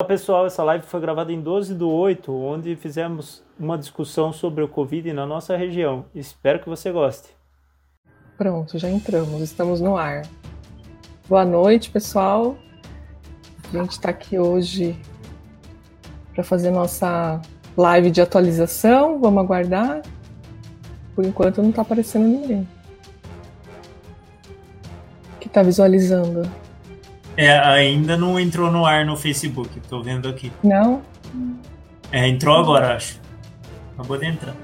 Olá pessoal, essa live foi gravada em 12 do 8, onde fizemos uma discussão sobre o Covid na nossa região. Espero que você goste. Pronto, já entramos, estamos no ar. Boa noite, pessoal. A gente está aqui hoje para fazer nossa live de atualização. Vamos aguardar. Por enquanto não está aparecendo ninguém. Que está visualizando? É, ainda não entrou no ar no Facebook, tô vendo aqui. Não? É, entrou agora, acho. Acabou de entrar.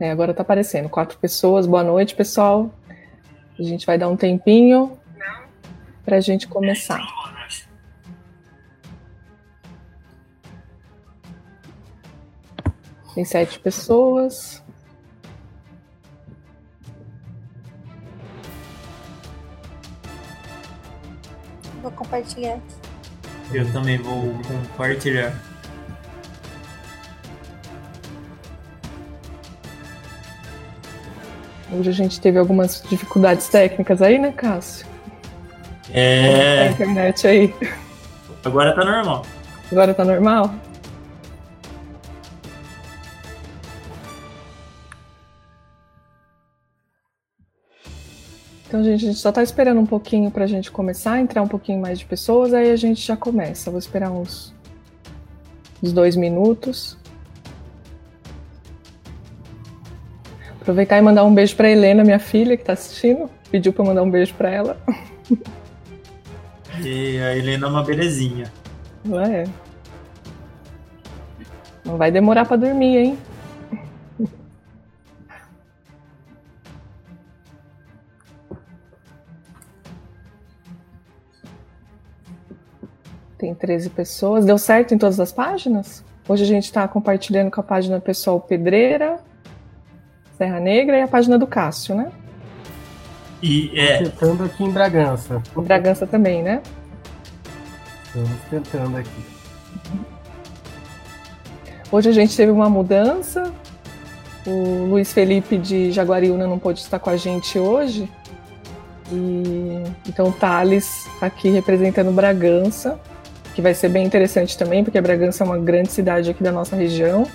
É, agora tá aparecendo. Quatro pessoas. Boa noite, pessoal. A gente vai dar um tempinho pra gente começar. Tem sete pessoas. Vou compartilhar. Eu também vou compartilhar. Hoje a gente teve algumas dificuldades técnicas aí, né, Cássio? É. A internet aí. Agora tá normal. Agora tá normal? Então, gente, a gente só tá esperando um pouquinho pra gente começar, entrar um pouquinho mais de pessoas, aí a gente já começa. Vou esperar uns, uns dois minutos. Aproveitar e mandar um beijo pra Helena, minha filha, que tá assistindo. Pediu pra eu mandar um beijo pra ela. E a Helena é uma belezinha. Não é? Não vai demorar pra dormir, hein? Tem 13 pessoas. Deu certo em todas as páginas? Hoje a gente está compartilhando com a página pessoal Pedreira, Serra Negra e a página do Cássio, né? E é. Tentando aqui em Bragança. Em Bragança também, né? Estamos tentando aqui. Hoje a gente teve uma mudança. O Luiz Felipe de Jaguariúna não pôde estar com a gente hoje. E então o Thales está aqui representando Bragança, que vai ser bem interessante também, porque Bragança é uma grande cidade aqui da nossa região.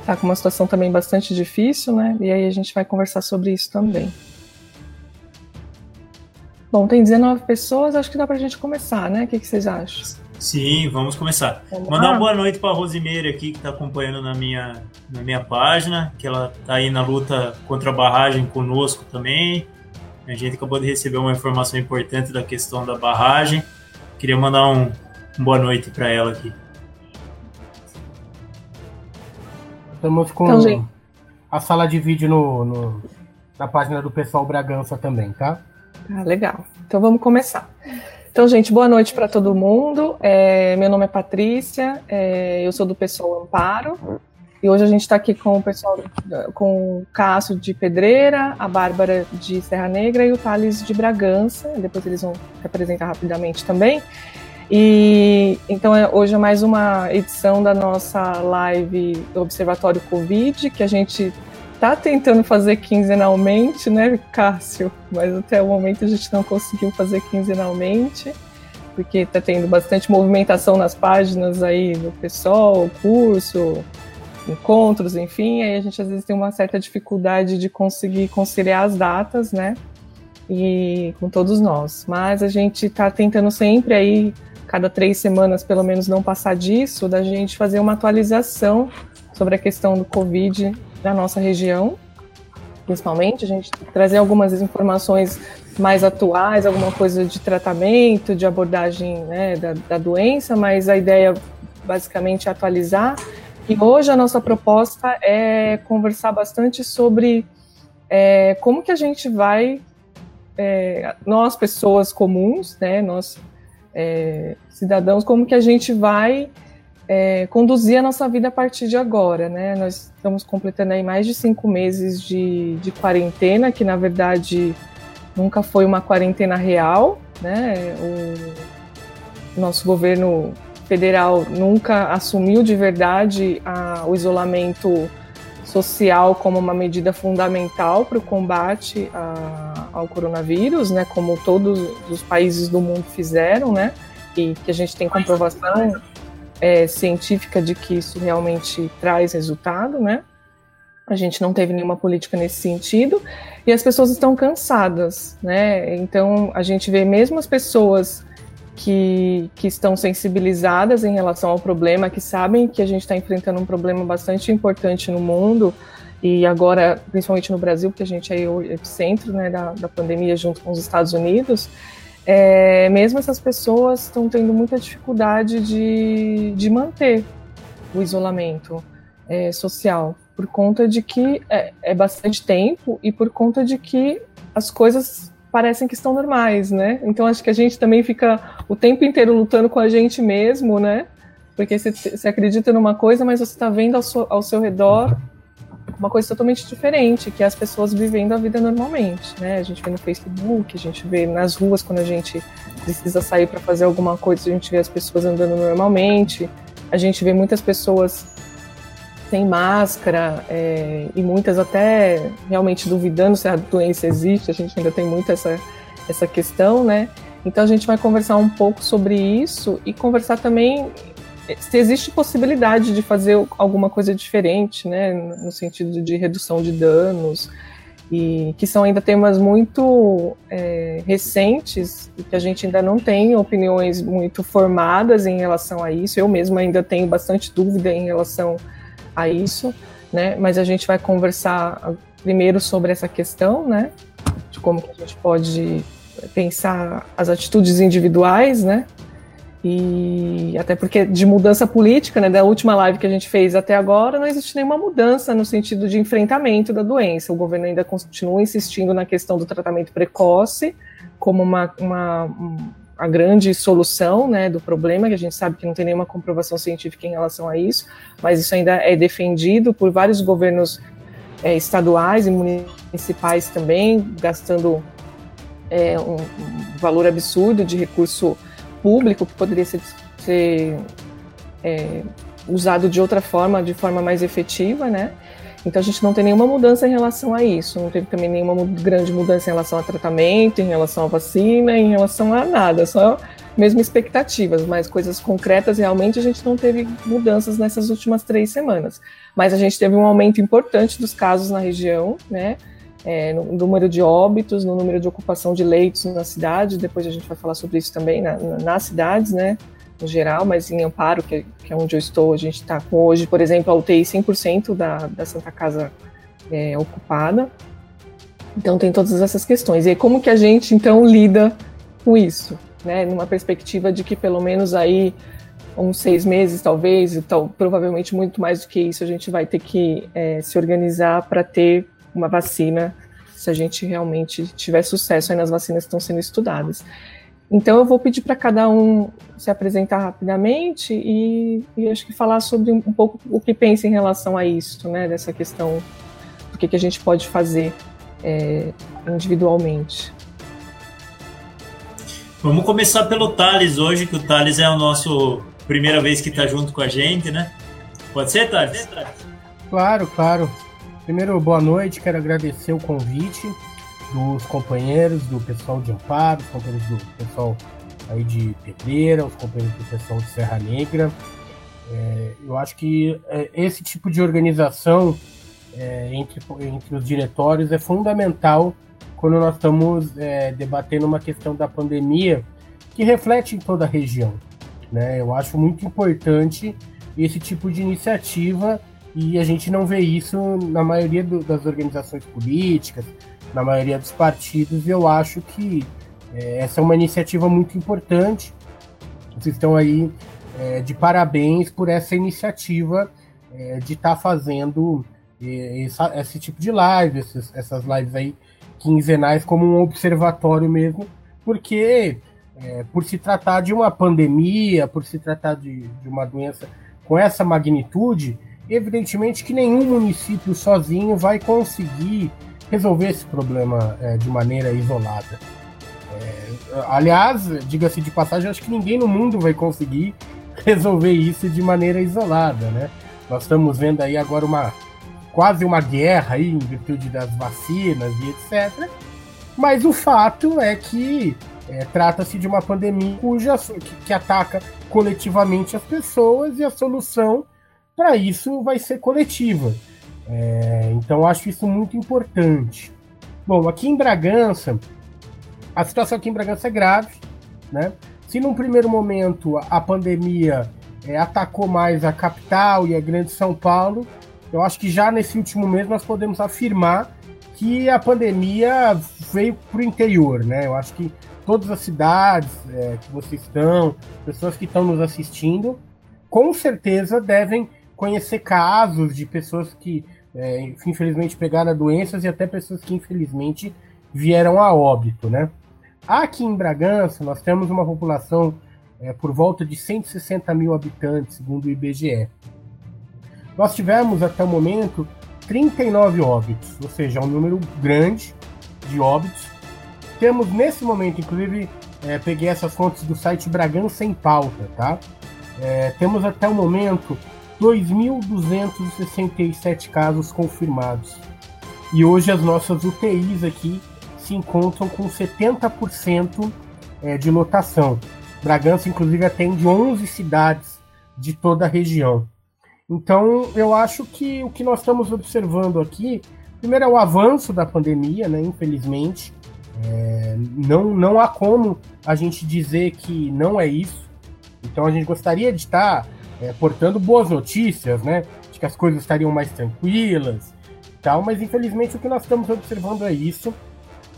Está com uma situação também bastante difícil, né? E aí a gente vai conversar sobre isso também. Bom, tem 19 pessoas, acho que dá pra gente começar, né? O que, que vocês acham? Sim, vamos começar. Vamos Mandar uma boa noite para a Rosimeire aqui, que está acompanhando na minha, na minha página, que ela está aí na luta contra a barragem conosco também. A gente acabou de receber uma informação importante da questão da barragem. Queria mandar um boa noite para ela aqui. Estamos com Então, a sala de vídeo no, no- na página do pessoal Bragança também, tá? Ah, legal. Então vamos começar. Então, gente, boa noite para todo mundo. É, meu nome é Patrícia, é, eu sou do pessoal Amparo. E hoje a gente está aqui com o pessoal, com o Cássio de Pedreira, a Bárbara de Serra Negra e o Thales de Bragança. Depois eles vão se apresentar rapidamente também. E então é, hoje é mais uma edição da nossa live do Observatório Covid, que a gente tá tentando fazer quinzenalmente, né, Cássio? Mas até o momento a gente não conseguiu fazer quinzenalmente, porque tá tendo bastante movimentação nas páginas aí do pessoal, curso, encontros, enfim, aí a gente às vezes tem uma certa dificuldade de conseguir conciliar as datas, né? E com todos nós. Mas a gente tá tentando sempre aí, cada três semanas pelo menos não passar disso, da gente fazer uma atualização sobre a questão do Covid na nossa região, principalmente, a gente trazer algumas informações mais atuais, alguma coisa de tratamento, de abordagem né, da, da doença, mas a ideia basicamente é atualizar. E hoje a nossa proposta é conversar bastante sobre é, como que a gente vai, é, nós pessoas comuns, né, nós é, cidadãos, como que a gente vai é, conduzir a nossa vida a partir de agora, né? Nós estamos completando aí mais de cinco meses de, de quarentena, que na verdade nunca foi uma quarentena real, né? O nosso governo federal nunca assumiu de verdade a, o isolamento social como uma medida fundamental para o combate a, ao coronavírus, né? Como todos os países do mundo fizeram, né? E que a gente tem comprovação é, científica de que isso realmente traz resultado, né? A gente não teve nenhuma política nesse sentido e as pessoas estão cansadas, né? Então a gente vê mesmo as pessoas que, que estão sensibilizadas em relação ao problema, que sabem que a gente está enfrentando um problema bastante importante no mundo e agora, principalmente no Brasil, porque a gente é o epicentro né, da, da pandemia junto com os Estados Unidos, é, mesmo essas pessoas estão tendo muita dificuldade de, de manter o isolamento é, social, por conta de que é, é, bastante tempo e por conta de que as coisas parecem que estão normais, né? Então acho que a gente também fica o tempo inteiro lutando com a gente mesmo, né? Porque você, acredita numa coisa, mas você está vendo ao seu, ao seu redor uma coisa totalmente diferente, que é as pessoas vivendo a vida normalmente, né? A gente vê no Facebook, a gente vê nas ruas quando a gente precisa sair para fazer alguma coisa, a gente vê as pessoas andando normalmente, a gente vê muitas pessoas sem máscara é, e muitas até realmente duvidando se a doença existe, a gente ainda tem muito essa, essa questão, né? Então a gente vai conversar um pouco sobre isso e conversar também se existe possibilidade de fazer alguma coisa diferente, né, no sentido de redução de danos, e que são ainda temas muito é, recentes e que a gente ainda não tem opiniões muito formadas em relação a isso. Eu mesma ainda tenho bastante dúvida em relação a isso, né? Mas a gente vai conversar primeiro sobre essa questão, né? De como que a gente pode pensar as atitudes individuais, né? E até porque de mudança política, né, da última live que a gente fez até agora, não existe nenhuma mudança no sentido de enfrentamento da doença. O governo ainda continua insistindo na questão do tratamento precoce como uma, uma, uma grande solução né, do problema, que a gente sabe que não tem nenhuma comprovação científica em relação a isso, mas isso ainda é defendido por vários governos é, estaduais e municipais também, gastando é, um, um valor absurdo de recurso público que poderia ser, ser é, usado de outra forma, de forma mais efetiva, né? Então a gente não tem nenhuma mudança em relação a isso, não teve também nenhuma grande mudança em relação a tratamento, em relação à vacina, em relação a nada, só mesmo expectativas, mas coisas concretas realmente a gente não teve mudanças nessas últimas três semanas. Mas a gente teve um aumento importante dos casos na região, né? é, no número de óbitos, no número de ocupação de leitos na cidade, depois a gente vai falar sobre isso também na, na, nas cidades, né, no geral, mas em Amparo, que, que é onde eu estou, a gente está com hoje, por exemplo, a UTI 100% da, da Santa Casa é, ocupada. Então tem todas essas questões. E aí, como que a gente, então, lida com isso? Né, numa perspectiva de que pelo menos aí uns seis meses, talvez, então, provavelmente muito mais do que isso, a gente vai ter que é, se organizar para ter uma vacina se a gente realmente tiver sucesso nas vacinas que estão sendo estudadas. Então eu vou pedir para cada um se apresentar rapidamente e, e, acho que falar sobre um, pouco o que pensa em relação a isso, né, dessa questão do que, que a gente pode fazer é, individualmente. Vamos começar pelo Thales hoje, que o Thales é o nosso primeira vez que está junto com a gente, né? Pode ser, Thales? Claro, claro. Primeiro, boa noite, quero agradecer o convite dos companheiros do pessoal de Amparo, os companheiros do pessoal aí de Pedreira, os companheiros do pessoal de Serra Negra. É, eu acho que é, esse tipo de organização é, entre, entre os diretórios é fundamental quando nós estamos é, debatendo uma questão da pandemia que reflete em toda a região. Né? Eu acho muito importante esse tipo de iniciativa e a gente não vê isso na maioria do, das organizações políticas, na maioria dos partidos. E eu acho que é, essa é uma iniciativa muito importante. Vocês estão aí é, de parabéns por essa iniciativa é, de estar tá fazendo é, essa, esse tipo de live, esses, essas lives aí quinzenais como um observatório mesmo, porque é, por se tratar de uma pandemia, por se tratar de, de uma doença com essa magnitude, evidentemente que nenhum município sozinho vai conseguir resolver esse problema é, de maneira isolada. É, aliás, diga-se de passagem, acho que ninguém no mundo vai conseguir resolver isso de maneira isolada, né? Nós estamos vendo aí agora uma quase uma guerra aí em virtude das vacinas e etc. Mas o fato é que É, Trata-se de uma pandemia cuja, que, que ataca coletivamente as pessoas e a solução para isso vai ser coletiva. É, então acho isso muito importante. Bom, aqui em Bragança, a situação aqui em Bragança é grave, né? Se num primeiro momento a, pandemia é, atacou mais a capital e a grande São Paulo, eu acho que já nesse último mês nós podemos afirmar que a pandemia veio para o interior, né? Eu acho que todas as cidades é, que vocês estão, pessoas que estão nos assistindo, com certeza devem conhecer casos de pessoas que é, infelizmente pegaram doenças e até pessoas que infelizmente vieram a óbito, né? Aqui em Bragança nós temos uma população é, por volta de 160 mil habitantes, segundo o IBGE. Nós tivemos até o momento 39 óbitos, ou seja, um número grande de óbitos. Temos nesse momento, inclusive, é, peguei essas fontes do site Bragança em Pauta, tá? É, temos até o momento 2.267 casos confirmados. E hoje as nossas UTIs aqui se encontram com 70% é, de lotação. Bragança, inclusive, atende 11 cidades de toda a região. Então, eu acho que o que nós estamos observando aqui, primeiro é o avanço da pandemia, né? Infelizmente, é, não, não há como a gente dizer que não é isso. Então, a gente gostaria de estar é, portando boas notícias, né? De que as coisas estariam mais tranquilas, tal. Mas infelizmente o que nós estamos observando é isso.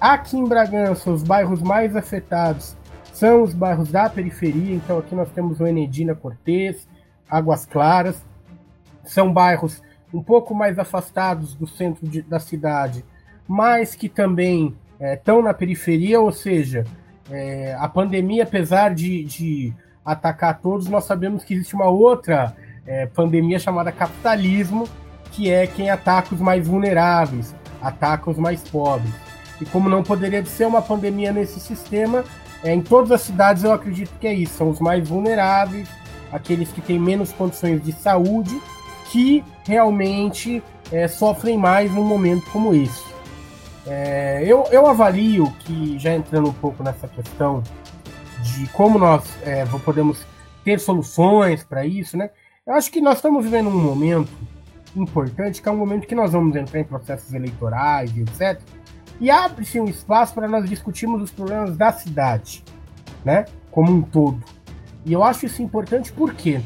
Aqui em Bragança, os bairros mais afetados são os bairros da periferia. Então aqui nós temos o Enedina Cortês, Águas Claras. São bairros um pouco mais afastados do centro de, da cidade, mas que também estão é, na periferia, ou seja, é, a pandemia, apesar de, de, atacar todos, nós sabemos que existe uma outra é, pandemia chamada capitalismo, que é quem ataca os mais vulneráveis, ataca os mais pobres. E como não poderia ser uma pandemia nesse sistema, é, em todas as cidades eu acredito que é isso, são os mais vulneráveis, aqueles que têm menos condições de saúde, que realmente é, sofrem mais num momento como esse. É, eu, eu avalio que, já entrando um pouco nessa questão de como nós é, podemos ter soluções para isso, né? Eu acho que nós estamos vivendo um momento importante, que é um momento que nós vamos entrar em processos eleitorais etc. E abre-se um espaço para nós discutirmos os problemas da cidade, né? Como um todo. E eu acho isso importante porque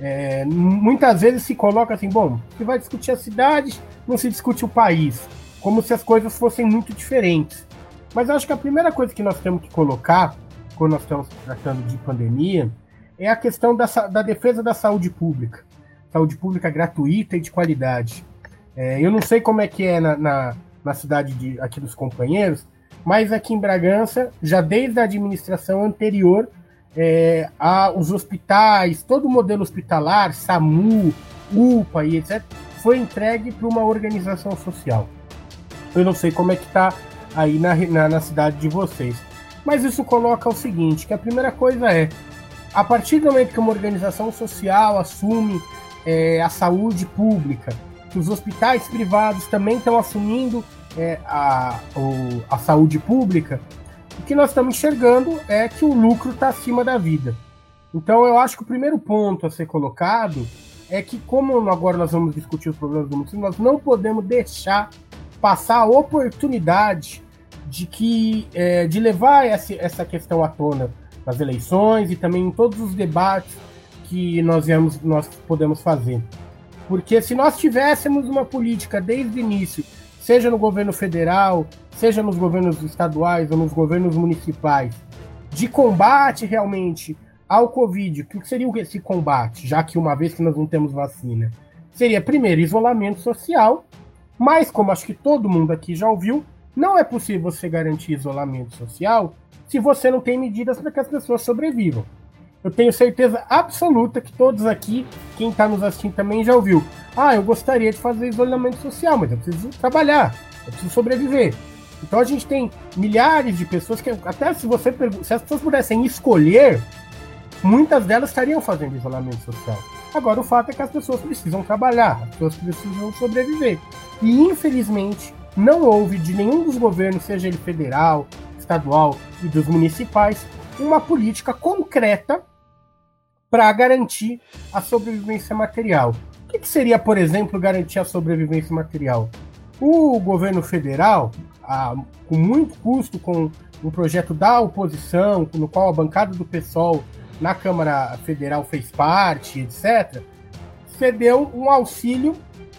é, muitas vezes se coloca assim, bom, se vai discutir a cidade, não se discute o país, como se as coisas fossem muito diferentes. Mas eu acho que a primeira coisa que nós temos que colocar quando nós estamos tratando de pandemia, é a questão da, da defesa da saúde pública. Saúde pública gratuita e de qualidade. É, eu não sei como é que é na, na, na cidade de, aqui dos companheiros, mas aqui em Bragança, já desde a administração anterior, é, a, os hospitais, todo o modelo hospitalar, SAMU, UPA e etc., foi entregue para uma organização social. Eu não sei como é que está aí na, na, na cidade de vocês. Mas isso coloca o seguinte, que a primeira coisa é, a partir do momento que uma organização social assume é, a saúde pública, que os hospitais privados também estão assumindo é, a, o, a saúde pública, o que nós estamos enxergando é que o lucro está acima da vida. Então eu acho que o primeiro ponto a ser colocado é que, como agora nós vamos discutir os problemas do município, nós não podemos deixar passar a oportunidade de que é, de levar essa, essa questão à tona nas eleições e também em todos os debates que nós, viemos, nós podemos fazer. Porque se nós tivéssemos uma política desde o início, seja no governo federal, seja nos governos estaduais ou nos governos municipais, de combate realmente ao Covid, o que seria esse combate, já que uma vez que nós não temos vacina? Seria, primeiro, isolamento social, mas como acho que todo mundo aqui já ouviu, não é possível você garantir isolamento social se você não tem medidas para que as pessoas sobrevivam. Eu tenho certeza absoluta que todos aqui, quem está nos assistindo também já ouviu. Ah, eu gostaria de fazer isolamento social, mas eu preciso trabalhar, eu preciso sobreviver. Então a gente tem milhares de pessoas que, até se você se as pessoas pudessem escolher, muitas delas estariam fazendo isolamento social. Agora o fato é que as pessoas precisam trabalhar, as pessoas precisam sobreviver. E infelizmente, não houve de nenhum dos governos, seja ele federal, estadual e dos municipais, uma política concreta para garantir a sobrevivência material. O que, que, seria, por exemplo, garantir a sobrevivência material? O governo federal, a, com muito custo, com um projeto da oposição, no qual a bancada do PSOL na Câmara Federal fez parte, etc., cedeu um auxílio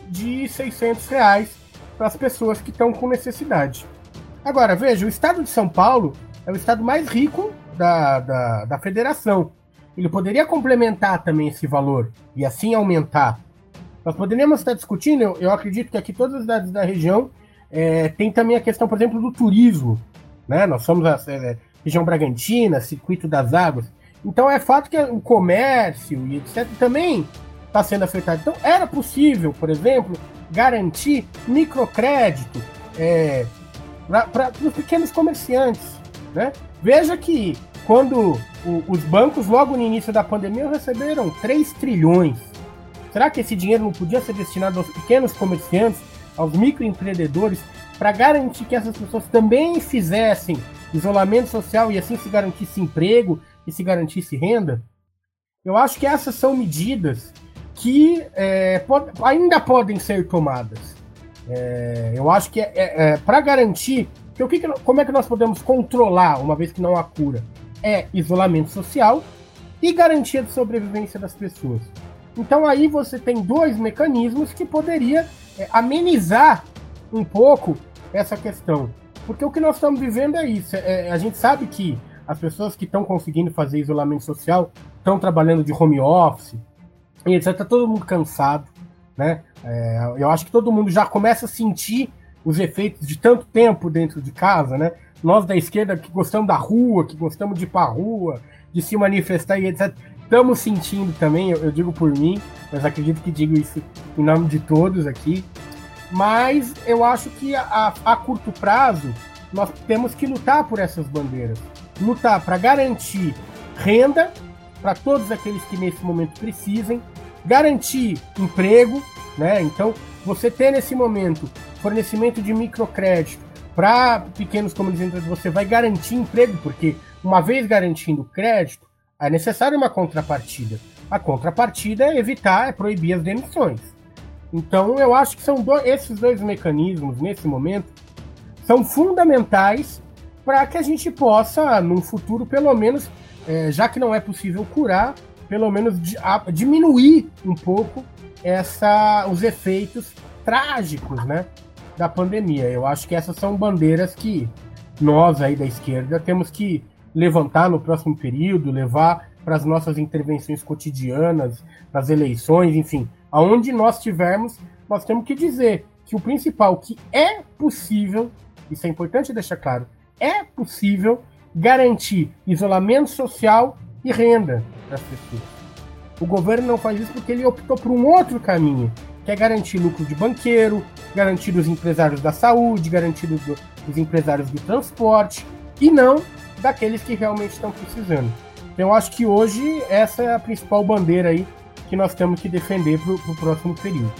de 600 reais para as pessoas que estão com necessidade. Agora, veja, o estado de São Paulo é o estado mais rico da, da, da federação. Ele poderia complementar também esse valor e assim aumentar. Nós poderíamos estar discutindo, eu, eu acredito que aqui todas as cidades da região é, tem também a questão, por exemplo, do turismo. Né? Nós somos a é, região Bragantina, circuito das águas. Então é fato que o comércio e etc. também está sendo afetado. Então era possível, por exemplo, garantir microcrédito é, para os pequenos comerciantes. Né? Veja que quando o, os bancos, logo no início da pandemia, receberam 3 trilhões. Será que esse dinheiro não podia ser destinado aos pequenos comerciantes, aos microempreendedores, para garantir que essas pessoas também fizessem isolamento social e assim se garantisse emprego e se garantisse renda? Eu acho que essas são medidas que é, ainda podem ser tomadas. É, eu acho que é, é, é para garantir que o que, como é que nós podemos controlar uma vez que não há cura é isolamento social e garantia de sobrevivência das pessoas. Então aí você tem dois mecanismos que poderia é, amenizar um pouco essa questão. Porque o que nós estamos vivendo é isso. É, a gente sabe que as pessoas que estão conseguindo fazer isolamento social estão trabalhando de home office, e etc. Tá todo mundo cansado, né? É, eu acho que todo mundo já começa a sentir os efeitos de tanto tempo dentro de casa, né? Nós da esquerda que gostamos da rua, que gostamos de ir pra rua, de se manifestar e etc. Estamos sentindo também, eu, eu digo por mim, mas acredito que digo isso em nome de todos aqui. Mas eu acho que a, a curto prazo nós temos que lutar por essas bandeiras. Lutar para garantir renda para todos aqueles que nesse momento precisem, garantir emprego, né? Então, você ter nesse momento fornecimento de microcrédito para pequenos comerciantes, você vai garantir emprego, porque uma vez garantindo crédito, é necessário uma contrapartida. A contrapartida é evitar, é proibir as demissões. Então, eu acho que são esses dois mecanismos, nesse momento, são fundamentais para que a gente possa, num futuro, pelo menos, é, já que não é possível curar, pelo menos diminuir um pouco essa, os efeitos trágicos né, da pandemia. Eu acho que essas são bandeiras que nós aí da esquerda temos que levantar no próximo período, levar para as nossas intervenções cotidianas, nas eleições, enfim, aonde nós tivermos, nós temos que dizer que o principal que é possível, isso é importante deixar claro, é possível garantir isolamento social e renda das pessoas. O governo não faz isso porque ele optou por um outro caminho, que é garantir lucro de banqueiro, garantir os empresários da saúde, garantir os, os empresários do transporte, e não daqueles que realmente estão precisando. Então, acho que hoje essa é a principal bandeira aí que nós temos que defender para o próximo período.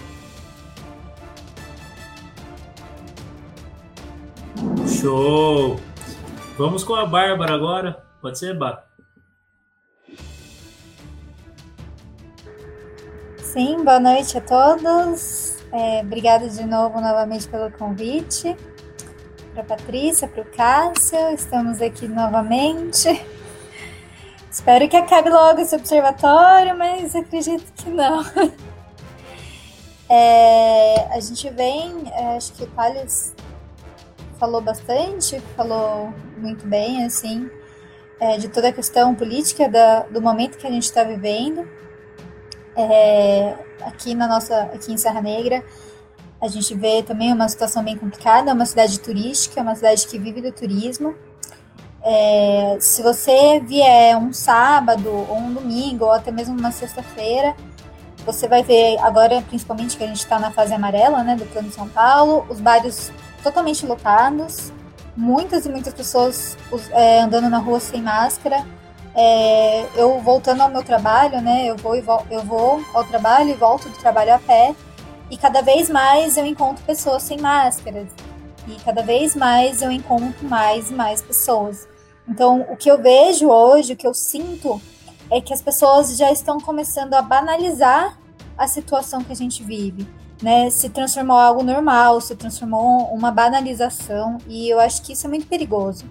Show! Vamos com a Bárbara agora. Pode ser, Bá? Sim, boa noite a todos. É, obrigada de novo, novamente, pelo convite. Para Patrícia, para o Cássio, estamos aqui novamente. Espero que acabe logo esse observatório, mas acredito que não. É, a gente vem, é, acho que o Thales falou bastante, falou muito bem, assim, é, de toda a questão política da, do momento que a gente está vivendo. É, aqui na nossa, aqui em Serra Negra, a gente vê também uma situação bem complicada, é uma cidade turística, é uma cidade que vive do turismo. É, se você vier um sábado ou um domingo ou até mesmo uma sexta-feira, você vai ver agora, principalmente que a gente está na fase amarela, né, do Plano São Paulo, os bares totalmente lotados, muitas e muitas pessoas é, andando na rua sem máscara. É, eu voltando ao meu trabalho, né? Eu vou, eu vou ao trabalho e volto do trabalho a pé. E cada vez mais eu encontro pessoas sem máscaras. E cada vez mais eu encontro mais e mais pessoas. Então, o que eu vejo hoje, o que eu sinto, é que as pessoas já estão começando a banalizar a situação que a gente vive. Né, se transformou algo normal, se transformou uma banalização, e eu acho que isso é muito perigoso.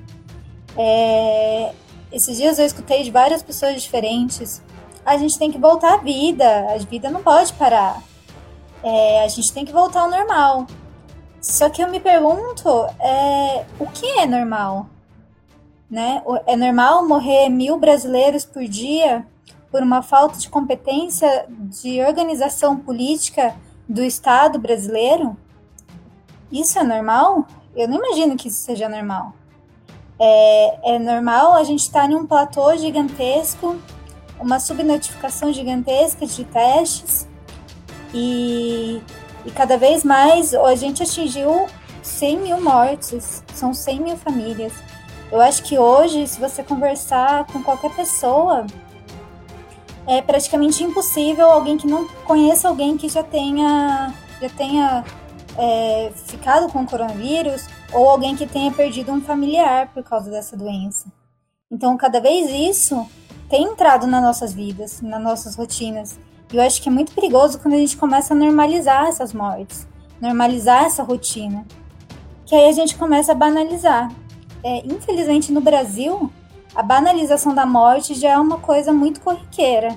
É, esses dias eu escutei de várias pessoas diferentes. A gente tem que voltar à vida, a vida não pode parar. É, a gente tem que voltar ao normal. Só que eu me pergunto, é, o que é normal? Né? É normal morrer mil brasileiros por dia por uma falta de competência de organização política do Estado brasileiro? Isso é normal? Eu não imagino que isso seja normal. É, é normal a gente estar em um platô gigantesco, uma subnotificação gigantesca de testes, e, e cada vez mais a gente atingiu 100 mil mortes, são 100 mil famílias. Eu acho que hoje, se você conversar com qualquer pessoa, é praticamente impossível alguém que não conheça alguém que já tenha, já tenha é, ficado com coronavírus ou alguém que tenha perdido um familiar por causa dessa doença. Então, cada vez isso tem entrado nas nossas vidas, nas nossas rotinas. E eu acho que é muito perigoso quando a gente começa a normalizar essas mortes, normalizar essa rotina. Que aí a gente começa a banalizar. É, infelizmente, no Brasil, a banalização da morte já é uma coisa muito corriqueira.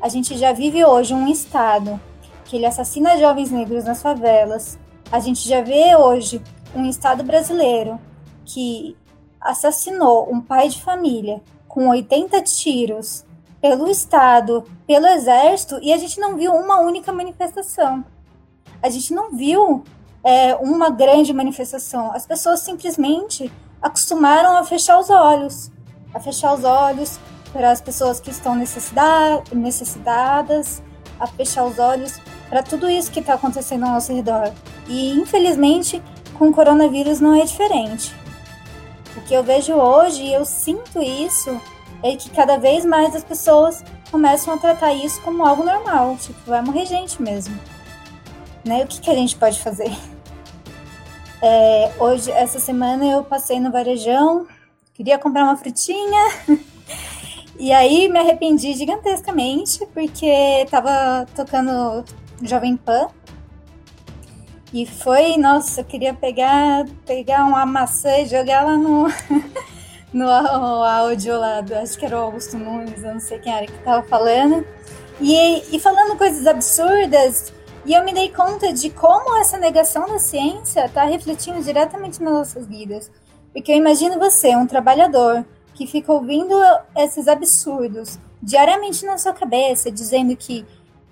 A gente já vive hoje um Estado que ele assassina jovens negros nas favelas. A gente já vê hoje um Estado brasileiro que assassinou um pai de família com 80 tiros pelo Estado, pelo Exército, e a gente não viu uma única manifestação. A gente não viu é, uma grande manifestação. As pessoas simplesmente acostumaram a fechar os olhos a fechar os olhos para as pessoas que estão necessitadas, a fechar os olhos para tudo isso que está acontecendo ao nosso redor. E infelizmente, com o coronavírus não é diferente. O que eu vejo hoje, e eu sinto isso, é que cada vez mais as pessoas começam a tratar isso como algo normal, tipo, vai morrer gente mesmo. Né? O que, que a gente pode fazer? É, hoje, essa semana, eu passei no Varejão, queria comprar uma frutinha. e aí me arrependi gigantescamente, porque tava tocando Jovem Pan. E foi, nossa, eu queria pegar, pegar uma maçã e jogar lá no, no áudio lá, do, acho que era o Augusto Nunes, eu não sei quem era que tava falando. E, e falando coisas absurdas, e eu me dei conta de como essa negação da ciência está refletindo diretamente nas nossas vidas. Porque eu imagino você, um trabalhador, que fica ouvindo esses absurdos diariamente na sua cabeça, dizendo que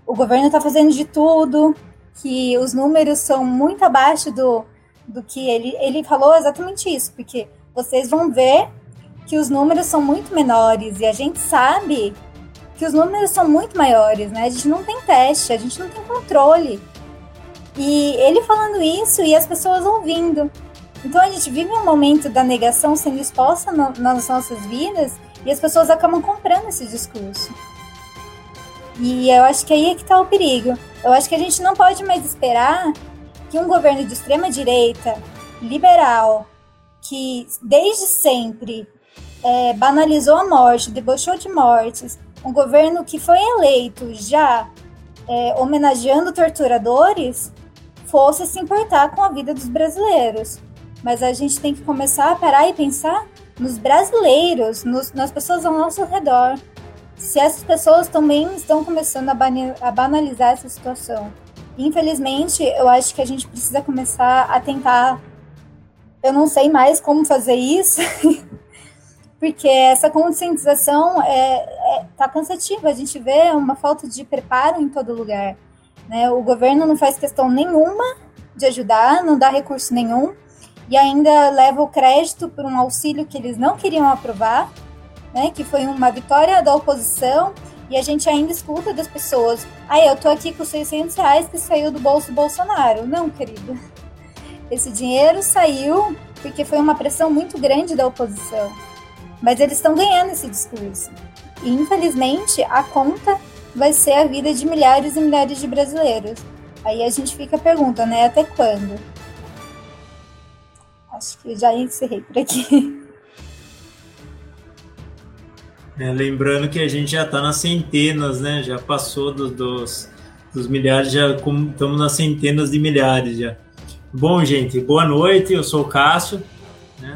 o governo está fazendo de tudo, que os números são muito abaixo do, do que ele, ele falou exatamente isso, porque vocês vão ver que os números são muito menores e a gente sabe que os números são muito maiores, né? A gente não tem teste, a gente não tem controle. E ele falando isso e as pessoas ouvindo. Então a gente vive um momento da negação sendo exposta no, nas nossas vidas e as pessoas acabam comprando esse discurso. E eu acho que aí é que está o perigo. Eu acho que a gente não pode mais esperar que um governo de extrema direita, liberal, que desde sempre é, banalizou a morte, debochou de mortes, um governo que foi eleito já é, homenageando torturadores, fosse se importar com a vida dos brasileiros. Mas a gente tem que começar a parar e pensar nos brasileiros, nos, nas pessoas ao nosso redor. Se essas pessoas também estão começando a, banalizar essa situação. Infelizmente, eu acho que a gente precisa começar a tentar. Eu não sei mais como fazer isso, porque essa conscientização é, é, tá cansativa. A gente vê uma falta de preparo em todo lugar. Né? O governo não faz questão nenhuma de ajudar, não dá recurso nenhum e ainda leva o crédito por um auxílio que eles não queriam aprovar, né? Que foi uma vitória da oposição. E a gente ainda escuta das pessoas: ah, eu tô aqui com 600 reais que saiu do bolso do Bolsonaro. Não, querido. Esse dinheiro saiu porque foi uma pressão muito grande da oposição. Mas eles estão ganhando esse discurso. E, infelizmente, a conta vai ser a vida de milhares e milhares de brasileiros. Aí a gente fica a pergunta, né? Até quando? acho que já encerrei por aqui. É, lembrando que a gente já está nas centenas, né? Já passou dos, dos, dos milhares, já estamos nas centenas de milhares já. Bom, gente, boa noite. Eu sou o Cássio.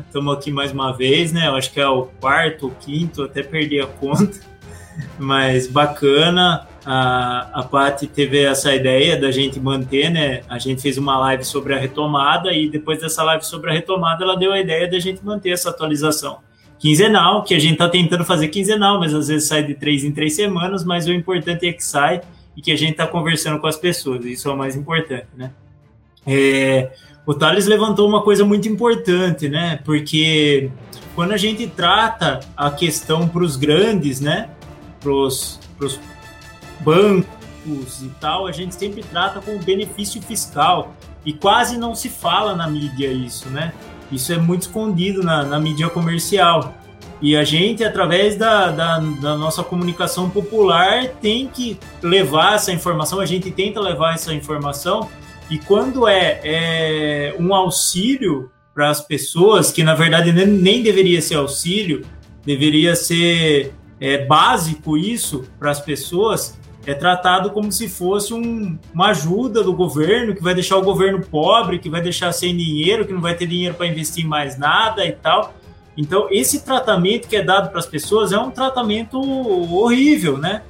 Estamos né? aqui mais uma vez, né? Eu acho que é o quarto, o quinto, até perdi a conta. Mas bacana. A, a Paty teve essa ideia da gente manter, né? A gente fez uma live sobre a retomada e depois dessa live sobre a retomada, ela deu a ideia da gente manter essa atualização quinzenal, que a gente está tentando fazer quinzenal, mas às vezes sai de três em três semanas, mas o importante é que sai e que a gente está conversando com as pessoas, isso é o mais importante, né? É, o Thales levantou uma coisa muito importante, né? Porque quando a gente trata a questão para os grandes, né? Para os bancos e tal, a gente sempre trata com benefício fiscal e quase não se fala na mídia isso, né? Isso é muito escondido na, na mídia comercial. E a gente, através da, da, da, nossa comunicação popular, tem que levar essa informação, a gente tenta levar essa informação, e quando é, é um auxílio para as pessoas, que na verdade nem, nem, deveria ser auxílio, deveria ser é, básico isso para as pessoas, é tratado como se fosse um, uma ajuda do governo, que vai deixar o governo pobre, que vai deixar sem dinheiro, que não vai ter dinheiro para investir em mais nada e tal. Então, esse tratamento que é dado para as pessoas é um tratamento horrível, né?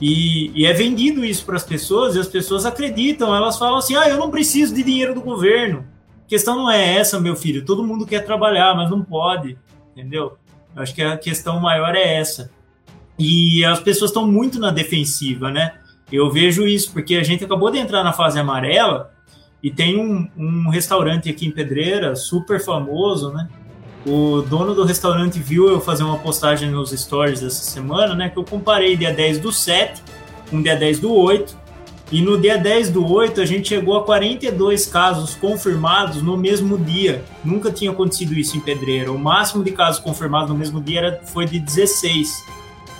E, e é vendido isso para as pessoas e as pessoas acreditam, elas falam assim: ah, eu não preciso de dinheiro do governo. A questão não é essa, meu filho. Todo mundo quer trabalhar, mas não pode, entendeu? Eu acho que a questão maior é essa. E as pessoas estão muito na defensiva, né? Eu vejo isso, porque a gente acabou de entrar na fase amarela e tem um, um restaurante aqui em Pedreira, super famoso, né? O dono do restaurante viu eu fazer uma postagem nos stories dessa semana, né? Que eu comparei dia 10 do 7 com dia 10 do 8. E no dia 10 do 8 a gente chegou a 42 casos confirmados no mesmo dia. Nunca tinha acontecido isso em Pedreira. O máximo de casos confirmados no mesmo dia era, foi de 16.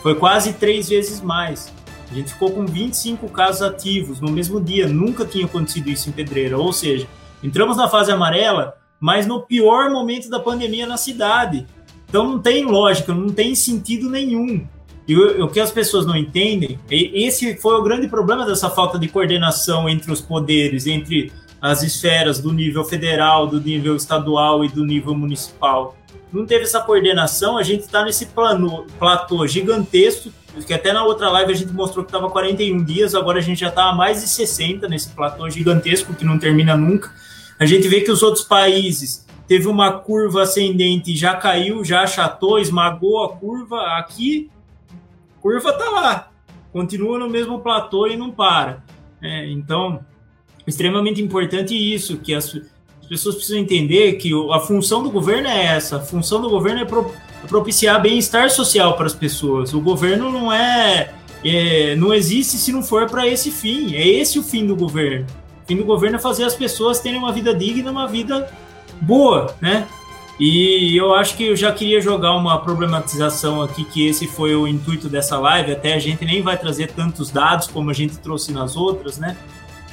Foi quase três vezes mais. A gente ficou com 25 casos ativos no mesmo dia. Nunca tinha acontecido isso em Pedreira. Ou seja, entramos na fase amarela, mas no pior momento da pandemia na cidade. Então não tem lógica, não tem sentido nenhum. E o, que as pessoas não entendem, esse foi o grande problema dessa falta de coordenação entre os poderes, entre as esferas do nível federal, do nível estadual e do nível municipal não teve essa coordenação, a gente está nesse plano, platô gigantesco, que até na outra live a gente mostrou que estava 41 dias, agora a gente já está a mais de 60 nesse platô gigantesco que não termina nunca. A gente vê que os outros países teve uma curva ascendente, já caiu, já achatou, esmagou a curva. Aqui, a curva está lá, continua no mesmo platô e não para. É, então, extremamente importante isso, que as, as pessoas precisam entender que a função do governo é essa. A função do governo é, pro, propiciar bem-estar social para as pessoas. O governo não é, é não existe se não for para esse fim. É esse o fim do governo. O fim do governo é fazer as pessoas terem uma vida digna, uma vida boa, né? E eu acho que eu já queria jogar uma problematização aqui, que esse foi o intuito dessa live. Até a gente nem vai trazer tantos dados como a gente trouxe nas outras, né?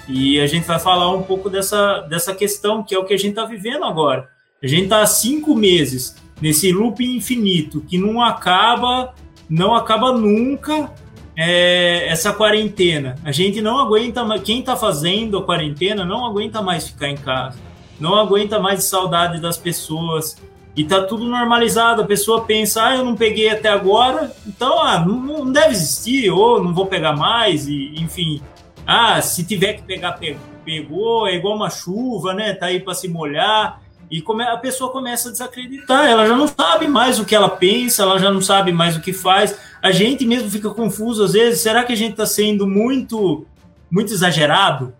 E a gente vai falar um pouco dessa, dessa questão, que é o que a gente está vivendo agora. A gente está há cinco meses nesse loop infinito que não acaba, não acaba nunca é, essa quarentena. A gente não aguenta mais, quem está fazendo a quarentena não aguenta mais ficar em casa, não aguenta mais saudade das pessoas. E tá tudo normalizado. A pessoa pensa, ah, eu não peguei até agora, então ah, não, não deve existir, ou não vou pegar mais, e enfim. Ah, se tiver que pegar, pegou, é igual uma chuva, né? Tá aí para se molhar. E a pessoa começa a desacreditar, ela já não sabe mais o que ela pensa, ela já não sabe mais o que faz. A gente mesmo fica confuso às vezes. Será que a gente está sendo muito, muito exagerado?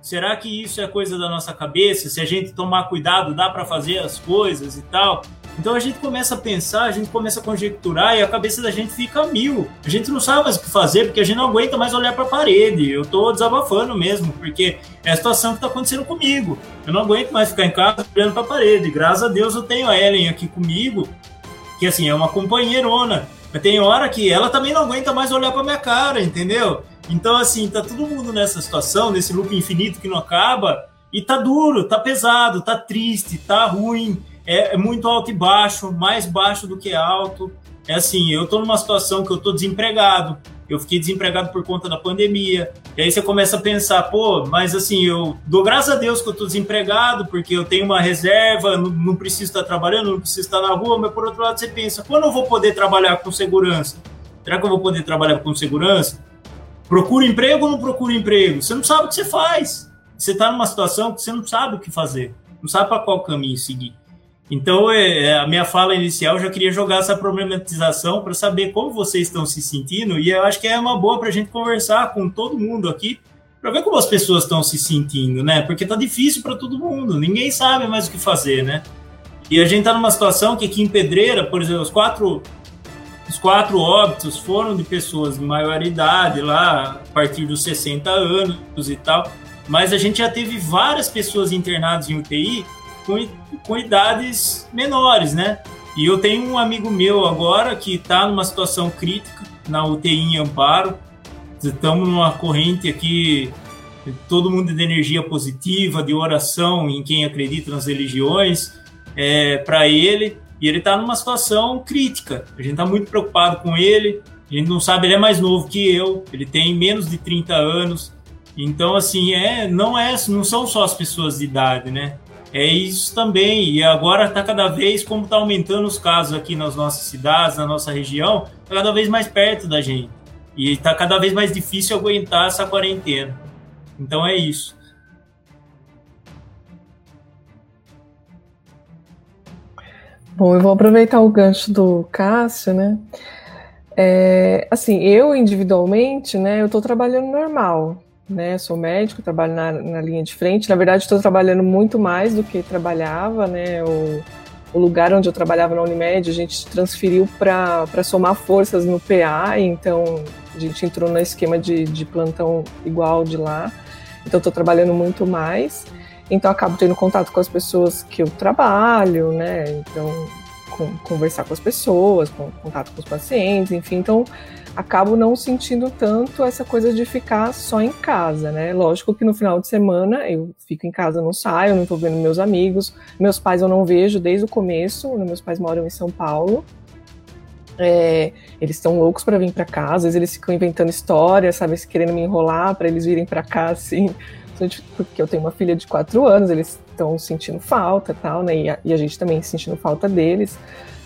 Será que isso é coisa da nossa cabeça? Se a gente tomar cuidado, dá para fazer as coisas e tal? Então a gente começa a pensar, a gente começa a conjecturar e a cabeça da gente fica mil. A gente não sabe mais o que fazer porque a gente não aguenta mais olhar para a parede. Eu tô desabafando mesmo, porque é a situação que está acontecendo comigo. Eu não aguento mais ficar em casa olhando para a parede. Graças a Deus eu tenho a Ellen aqui comigo, que assim é uma companheirona. Mas tem hora que ela também não aguenta mais olhar para minha cara, entendeu? Então assim, tá todo mundo nessa situação, nesse loop infinito que não acaba E tá duro, tá pesado, tá triste, tá ruim, é, é muito alto e baixo, mais baixo do que alto. É assim, eu tô numa situação que eu tô desempregado, eu fiquei desempregado por conta da pandemia. E aí você começa a pensar, pô, mas assim, eu dou graças a Deus que eu tô desempregado, porque eu tenho uma reserva, não, não preciso estar trabalhando, não preciso estar na rua, mas por outro lado você pensa, quando eu vou poder trabalhar com segurança? Será que eu vou poder trabalhar com segurança? Procura emprego ou não procura emprego? Você não sabe o que você faz. Você está numa situação que você não sabe o que fazer, não sabe para qual caminho seguir. Então, é, é, a minha fala inicial eu já queria jogar essa problematização para saber como vocês estão se sentindo, e eu acho que é uma boa para a gente conversar com todo mundo aqui, para ver como as pessoas estão se sentindo, né? Porque tá difícil para todo mundo, ninguém sabe mais o que fazer, né? E a gente tá numa situação que aqui em Pedreira, por exemplo, os quatro, os quatro óbitos foram de pessoas de maior idade, lá a partir dos 60 anos e tal, mas a gente já teve várias pessoas internadas em UTI com, com idades menores, né? E eu tenho um amigo meu agora que está numa situação crítica na UTI em Amparo. Estamos numa corrente aqui, todo mundo de energia positiva, de oração em quem acredita nas religiões, é, para ele. E ele está numa situação crítica. A gente está muito preocupado com ele. A gente não sabe, ele é mais novo que eu, ele tem menos de 30 anos. Então, assim, é, não é, não são só as pessoas de idade, né? É isso também. E agora está cada vez, como está aumentando os casos aqui nas nossas cidades, na nossa região, está cada vez mais perto da gente. E está cada vez mais difícil aguentar essa quarentena. Então é isso. Bom, eu vou aproveitar o gancho do Cássio, né? É, assim, eu individualmente, né, eu estou trabalhando normal, né? Sou médico, trabalho na, na linha de frente. Na verdade, estou trabalhando muito mais do que trabalhava, né? O, o lugar onde eu trabalhava na Unimed, a gente transferiu para somar forças no PA, então a gente entrou no esquema de, de plantão igual de lá. Então, estou trabalhando muito mais. Então, acabo tendo contato com as pessoas que eu trabalho, né? Então, com, conversar com as pessoas, com, contato com os pacientes, enfim. Então, acabo não sentindo tanto essa coisa de ficar só em casa, né? Lógico que no final de semana eu fico em casa, não saio, não tô vendo meus amigos, meus pais eu não vejo desde o começo, meus pais moram em São Paulo. É, eles estão loucos para vir para casa, às vezes eles ficam inventando histórias, sabe, querendo me enrolar para eles virem para cá, assim, porque eu tenho uma filha de quatro anos, eles estão sentindo falta, tal, né, e a, e a, gente também sentindo falta deles.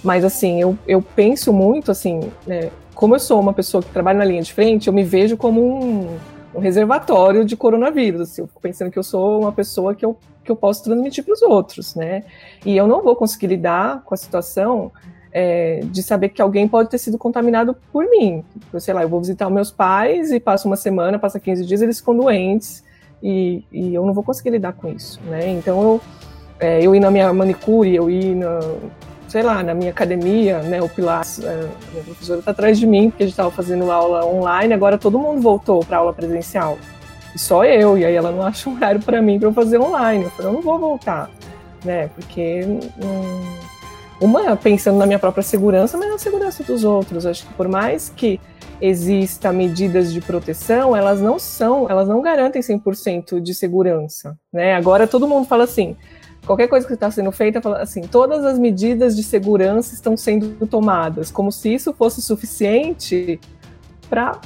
Mas assim, eu, eu penso muito assim, né, como eu sou uma pessoa que trabalha na linha de frente, eu me vejo como um, um reservatório de coronavírus. Assim, eu fico pensando que eu sou uma pessoa que eu, que eu posso transmitir para os outros, né? E eu não vou conseguir lidar com a situação é, de saber que alguém pode ter sido contaminado por mim. Eu sei lá, eu vou visitar meus pais e passo uma semana, passa 15 dias, eles ficam doentes e, e eu não vou conseguir lidar com isso, né? Então eu, é, eu ir na minha manicure, eu ir na, sei lá, na minha academia, né, o Pilates, a é, minha professora está atrás de mim, porque a gente estava fazendo aula online, agora todo mundo voltou para aula presencial. E só eu, e aí ela não acha um horário para mim para eu fazer online. Eu falei, eu não vou voltar, né, porque hum, uma pensando na minha própria segurança, mas na segurança dos outros. Acho que por mais que exista medidas de proteção, elas não são, elas não garantem 100% de segurança, né? Agora todo mundo fala assim: qualquer coisa que está sendo feita, assim, todas as medidas de segurança estão sendo tomadas, como se isso fosse suficiente para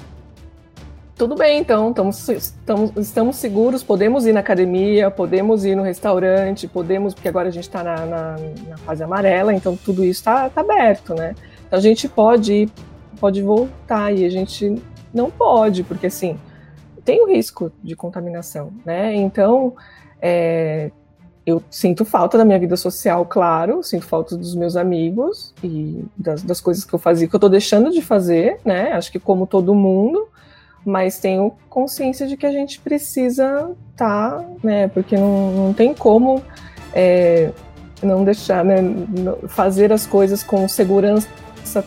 tudo bem, então, estamos, estamos, estamos seguros, podemos ir na academia, podemos ir no restaurante, podemos, porque agora a gente está na, na, na, fase amarela, então tudo isso está tá aberto, né? Então a gente pode ir, pode voltar e a gente não pode, porque assim, tem o risco de contaminação, né? Então, é, eu sinto falta da minha vida social, claro, sinto falta dos meus amigos e das, das coisas que eu fazia, que eu tô deixando de fazer, né? Acho que como todo mundo, mas tenho consciência de que a gente precisa tá, né? Porque não, não tem como é, não deixar, né? Fazer as coisas com segurança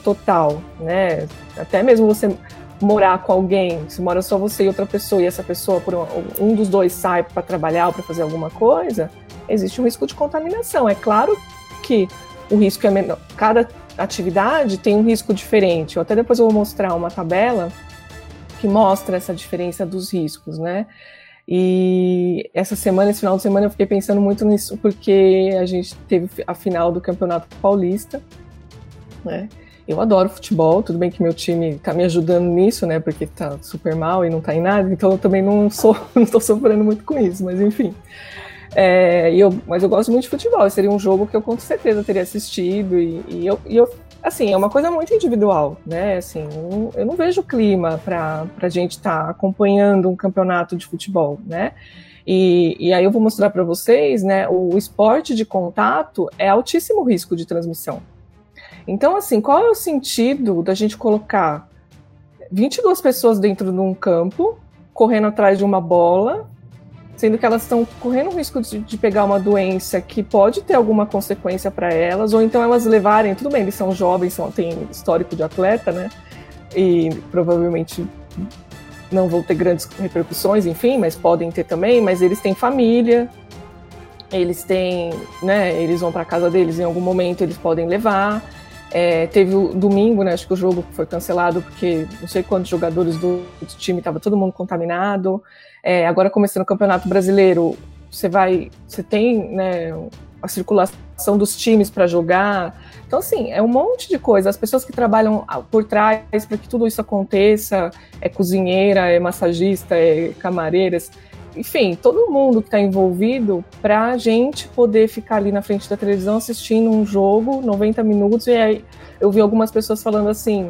total, né? Até mesmo você morar com alguém, se mora só você e outra pessoa, e essa pessoa, por um, um dos dois sai para trabalhar ou para fazer alguma coisa, existe um risco de contaminação. É claro que o risco é menor. Cada atividade tem um risco diferente. Eu até depois eu vou mostrar uma tabela que mostra essa diferença dos riscos, né? E essa semana, esse final de semana, eu fiquei pensando muito nisso, porque a gente teve a final do Campeonato Paulista, né? Eu adoro futebol, tudo bem que meu time tá me ajudando nisso, né? Porque tá super mal e não tá em nada, então eu também não sou, não tô sofrendo muito com isso, mas enfim. É, eu, mas eu gosto muito de futebol, seria um jogo que eu com certeza teria assistido, e, e eu, e eu assim, é uma coisa muito individual, né? Assim, eu, eu não vejo clima para a gente estar tá acompanhando um campeonato de futebol, né? E, e aí eu vou mostrar para vocês, né? O esporte de contato é altíssimo risco de transmissão. Então, assim, qual é o sentido da gente colocar 22 pessoas dentro de um campo, correndo atrás de uma bola, sendo que elas estão correndo o risco de, de, pegar uma doença que pode ter alguma consequência para elas, ou então elas levarem, tudo bem, eles são jovens, são, têm histórico de atleta, né? E provavelmente não vão ter grandes repercussões, enfim, mas podem ter também, mas eles têm família, eles têm, né, eles vão para casa deles em algum momento, eles podem levar. É, teve o domingo, né, acho que o jogo foi cancelado porque não sei quantos jogadores do, do time estava todo mundo contaminado. É, agora começando o Campeonato Brasileiro, você vai, você tem né, a circulação dos times para jogar. Então, assim, é um monte de coisa. As pessoas que trabalham por trás para que tudo isso aconteça, é cozinheira, é massagista, é camareiras, enfim, todo mundo que está envolvido para a gente poder ficar ali na frente da televisão assistindo um jogo, 90 minutos, e aí eu vi algumas pessoas falando assim,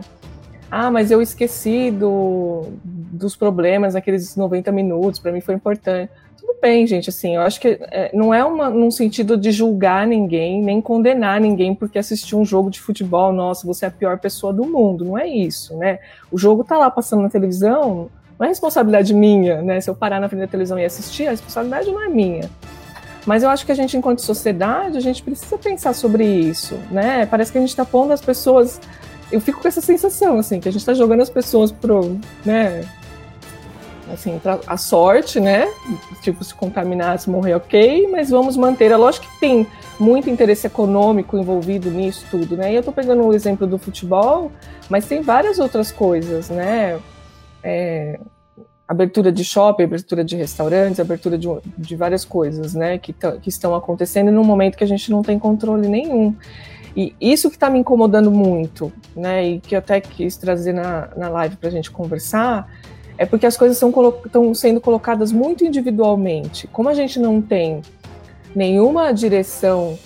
ah, mas eu esqueci do, dos problemas naqueles 90 minutos, para mim foi importante. Tudo bem, gente, assim, eu acho que é, não é uma, num sentido de julgar ninguém, nem condenar ninguém porque assistiu um jogo de futebol, nossa, você é a pior pessoa do mundo, não é isso, né? O jogo tá lá passando na televisão, não é responsabilidade minha, né? Se eu parar na frente da televisão e assistir, a responsabilidade não é minha. Mas eu acho que a gente, enquanto sociedade, a gente precisa pensar sobre isso, né? Parece que a gente está pondo as pessoas eu fico com essa sensação, assim, que a gente está jogando as pessoas pro, né, assim, pra a sorte, né, tipo, se contaminar, se morrer, ok, mas vamos manter, é lógico que tem muito interesse econômico envolvido nisso tudo, né, e eu tô pegando o exemplo do futebol, mas tem várias outras coisas, né, é, abertura de shopping, abertura de restaurantes, abertura de, de várias coisas, né, que, que estão acontecendo num momento que a gente não tem controle nenhum. E isso que está me incomodando muito, né, e que eu até quis trazer na, na live para a gente conversar, é porque as coisas estão sendo colocadas muito individualmente. Como a gente não tem nenhuma direção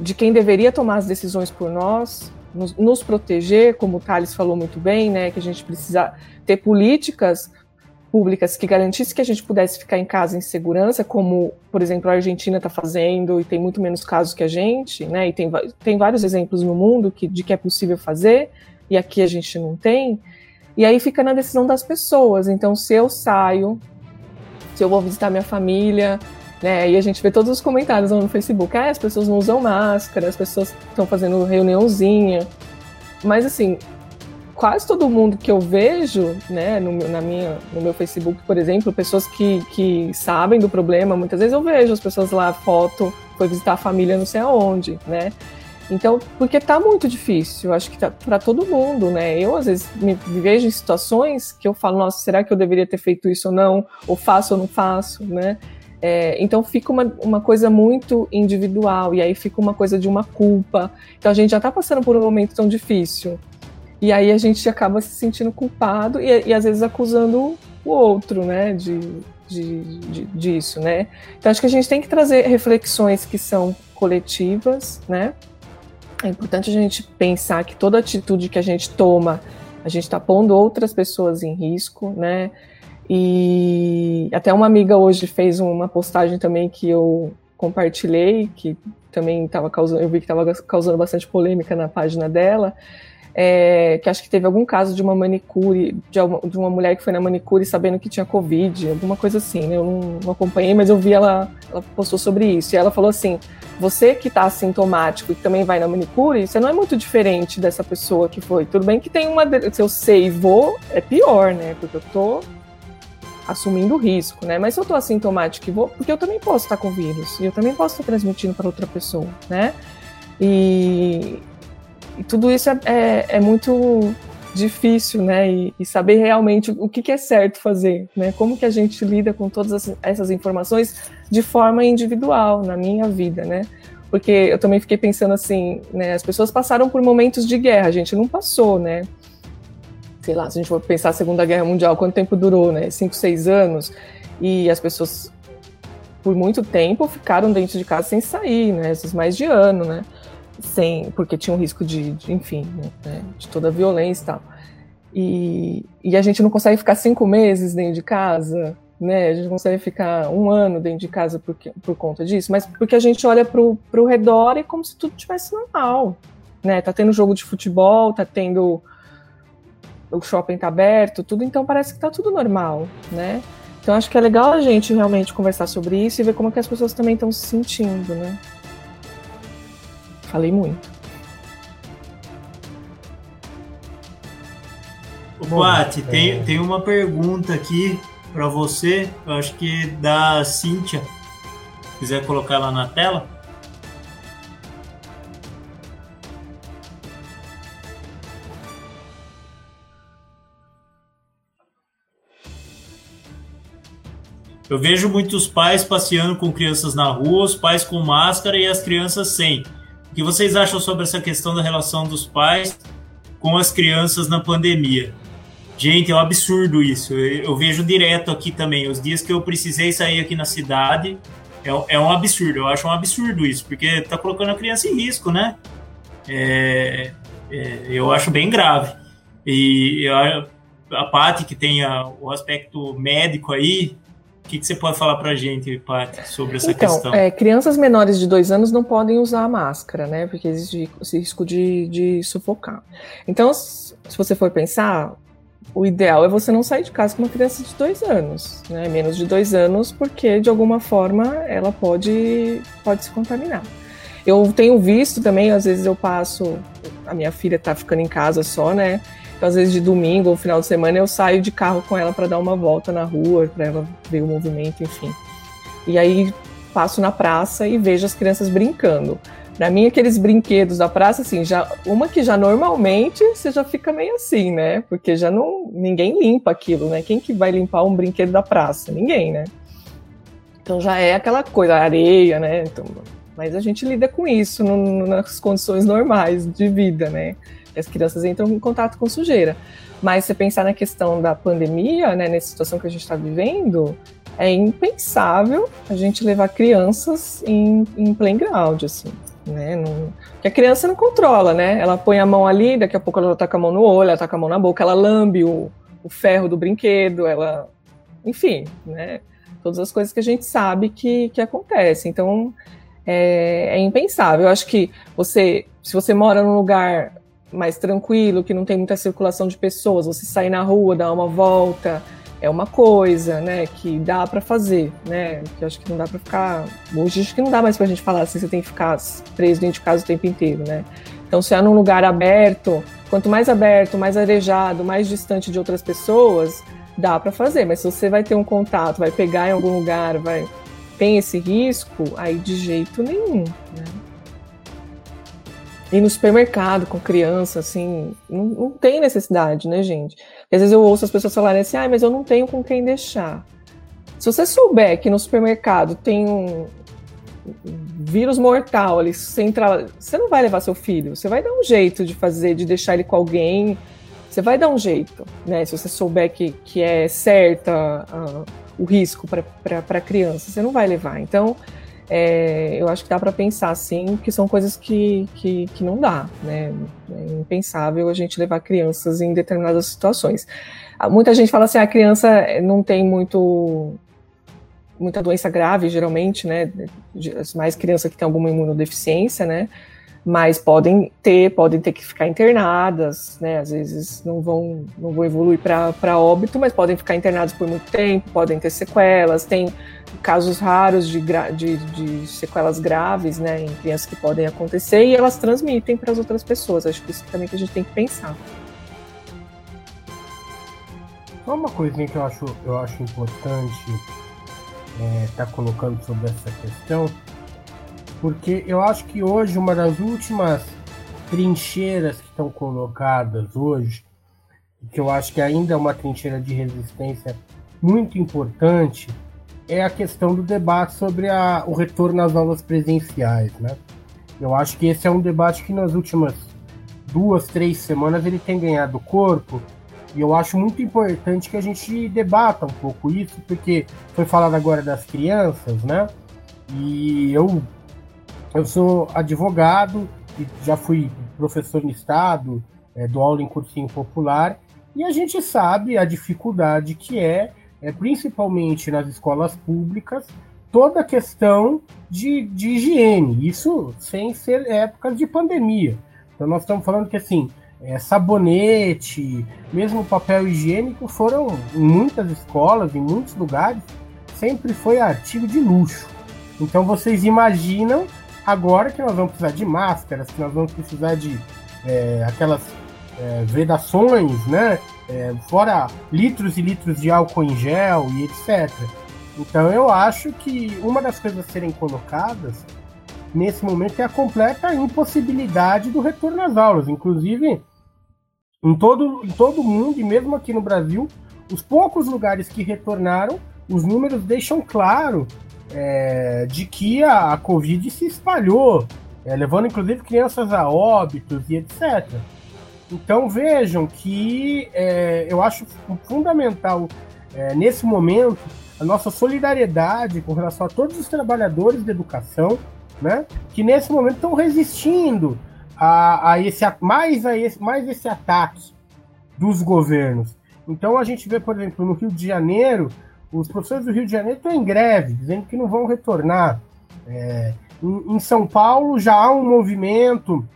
de quem deveria tomar as decisões por nós, nos, nos proteger, como o Thales falou muito bem, né, que a gente precisa ter políticas públicas que garantisse que a gente pudesse ficar em casa em segurança, como, por exemplo, a Argentina está fazendo e tem muito menos casos que a gente, né? E tem, tem vários exemplos no mundo que, de que é possível fazer e aqui a gente não tem. E aí fica na decisão das pessoas. Então, se eu saio, se eu vou visitar minha família, né? E a gente vê todos os comentários no Facebook. Ah, as pessoas não usam máscara, as pessoas estão fazendo reuniãozinha. Mas assim, quase todo mundo que eu vejo, né, no, na minha, no meu Facebook, por exemplo, pessoas que, que sabem do problema, muitas vezes eu vejo as pessoas lá, foto, foi visitar a família não sei aonde, né? Então, porque tá muito difícil, acho que tá para todo mundo, né? Eu, às vezes, me, vejo em situações que eu falo, nossa, será que eu deveria ter feito isso ou não? Ou faço ou não faço, né? É, então fica uma, uma coisa muito individual, e aí fica uma coisa de uma culpa. Então a gente já está passando por um momento tão difícil. E aí a gente acaba se sentindo culpado e, e às vezes acusando o outro, né, de, de, de, disso, né. Então acho que a gente tem que trazer reflexões que são coletivas, né. É importante a gente pensar que toda atitude que a gente toma, a gente está pondo outras pessoas em risco, né. E até uma amiga hoje fez uma postagem também que eu compartilhei, que também estava causando, eu vi que estava causando bastante polêmica na página dela, é, que acho que teve algum caso de uma manicure, de uma, de uma, mulher que foi na manicure sabendo que tinha Covid, alguma coisa assim, né? Eu não, não, acompanhei, mas eu vi ela, ela postou sobre isso. E ela falou assim: você que está assintomático e também vai na manicure, você não é muito diferente dessa pessoa que foi. Tudo bem que tem uma. Se eu sei e vou, é pior, né? Porque eu tô assumindo risco, né? Mas se eu tô assintomático e vou, porque eu também posso estar com vírus e eu também posso estar transmitindo para outra pessoa, né? E, e tudo isso é, é, é muito difícil, né? E, e saber realmente o que, que, é certo fazer, né? Como que a gente lida com todas essas informações de forma individual na minha vida, né? Porque eu também fiquei pensando assim, né? As pessoas passaram por momentos de guerra, a gente não passou, né? Sei lá, se a gente for pensar a Segunda Guerra Mundial, quanto tempo durou, né? Cinco, seis anos, e as pessoas por muito tempo ficaram dentro de casa sem sair, né? Esses mais de ano, né? sem porque tinha um risco de, de enfim, né, de toda a violência e tal. E, e a gente não consegue ficar cinco meses dentro de casa, né? A gente consegue ficar um ano dentro de casa por, por conta disso, mas porque a gente olha para o redor e é como se tudo tivesse normal, né? Tá tendo jogo de futebol, tá tendo o shopping tá aberto, tudo, então parece que tá tudo normal, né? Então acho que é legal a gente realmente conversar sobre isso e ver como é que as pessoas também estão se sentindo, né? Falei muito. Tem, é... tem uma pergunta aqui para você, eu acho que é da Cíntia. Quiser colocar lá na tela? Eu vejo muitos pais passeando com crianças na rua, os pais com máscara e as crianças sem que vocês acham sobre essa questão da relação dos pais com as crianças na pandemia? Gente, é um absurdo isso. Eu, vejo direto aqui também. Os dias que eu precisei sair aqui na cidade, é, é um absurdo. Eu acho um absurdo isso, porque tá colocando a criança em risco, né? É, é, eu acho bem grave. E a, Paty, que tem a, o aspecto médico aí, o que, que, você pode falar para a gente, Paty, sobre essa então, questão? É, crianças menores de dois anos não podem usar a máscara, né? Porque existe esse risco de, de sufocar. Então, se você for pensar, o ideal é você não sair de casa com uma criança de dois anos, né? Menos de dois anos, porque de alguma forma ela pode, pode se contaminar. Eu tenho visto também, às vezes eu passo, a minha filha tá ficando em casa só, né? Então, às vezes de domingo ou final de semana eu saio de carro com ela para dar uma volta na rua, para ela ver o movimento, enfim. E aí passo na praça e vejo as crianças brincando. Para mim, aqueles brinquedos da praça, assim, já uma que já normalmente você já fica meio assim, né? Porque já não ninguém limpa aquilo, né? Quem que vai limpar um brinquedo da praça? Ninguém, né? Então já é aquela coisa, areia, né? Então, mas a gente lida com isso no, nas condições normais de vida, né? As crianças entram em contato com sujeira. Mas se pensar na questão da pandemia, né, nessa situação que a gente está vivendo, é impensável a gente levar crianças em, em playground, assim, né? Não, que a criança não controla, né? Ela põe a mão ali, daqui a pouco ela tá com a mão no olho, ela tá com a mão na boca, ela lambe o, o ferro do brinquedo, ela... Enfim, né? Todas as coisas que a gente sabe que, que acontecem. Então, é, é impensável. Eu acho que você, se você mora num lugar mais tranquilo, que não tem muita circulação de pessoas, você sair na rua, dar uma volta, é uma coisa, né, que dá para fazer, né, que acho que não dá para ficar, hoje acho que não dá mais pra gente falar assim, você tem que ficar preso dentro de casa o tempo inteiro, né. Então, se é num lugar aberto, quanto mais aberto, mais arejado, mais distante de outras pessoas, dá para fazer, mas se você vai ter um contato, vai pegar em algum lugar, vai tem esse risco, aí de jeito nenhum, né? Ir no supermercado com criança, assim, não, não tem necessidade, né, gente? Às vezes eu ouço as pessoas falarem assim, ah, mas eu não tenho com quem deixar. Se você souber que no supermercado tem um vírus mortal ali, você, entra, você não vai levar seu filho, você vai dar um jeito de fazer, de deixar ele com alguém, você vai dar um jeito, né? Se você souber que, que é certa uh, o risco para a criança, você não vai levar. Então, é, eu acho que dá para pensar sim, que são coisas que, que, que não dá, né? É impensável a gente levar crianças em determinadas situações. Ah, muita gente fala assim, a criança não tem muito muita doença grave, geralmente, né? Mais criança que tem alguma imunodeficiência, né? Mas podem ter, podem ter que ficar internadas, né? Às vezes não vão, não vão evoluir para óbito, mas podem ficar internados por muito tempo, podem ter sequelas, tem casos raros de, de, de sequelas graves, né, em crianças que podem acontecer e elas transmitem para as outras pessoas. Acho que isso também que a gente tem que pensar. Só uma coisinha que eu acho, eu acho importante estar é, tá colocando sobre essa questão porque eu acho que hoje uma das últimas trincheiras que estão colocadas hoje que eu acho que ainda é uma trincheira de resistência muito importante, é a questão do debate sobre a, o retorno às aulas presenciais, né? Eu acho que esse é um debate que nas últimas duas, três semanas ele tem ganhado corpo, e eu acho muito importante que a gente debata um pouco isso, porque foi falado agora das crianças, né? E eu, eu sou advogado e já fui professor no estado, é, dou aula em cursinho popular, e a gente sabe a dificuldade que é é, principalmente nas escolas públicas, toda a questão de, de higiene, isso sem ser épocas de pandemia. Então nós estamos falando que assim, é, sabonete, mesmo papel higiênico foram em muitas escolas, em muitos lugares, sempre foi artigo de luxo. Então vocês imaginam agora que nós vamos precisar de máscaras, que nós vamos precisar de é, aquelas é, vedações, né? É, fora litros e litros de álcool em gel e etc. Então eu acho que uma das coisas a serem colocadas nesse momento é a completa impossibilidade do retorno às aulas. Inclusive, em todo, em todo mundo, e mesmo aqui no Brasil, os poucos lugares que retornaram, os números deixam claro é, de que a, a Covid se espalhou, é, levando inclusive crianças a óbitos e etc. Então vejam que é, eu acho fundamental é, nesse momento a nossa solidariedade com relação a todos os trabalhadores da educação, né, que nesse momento estão resistindo a, a esse mais a esse mais esse ataque dos governos. Então a gente vê, por exemplo, no Rio de Janeiro, os professores do Rio de Janeiro estão em greve, dizendo que não vão retornar. É, em, em São Paulo já há um movimento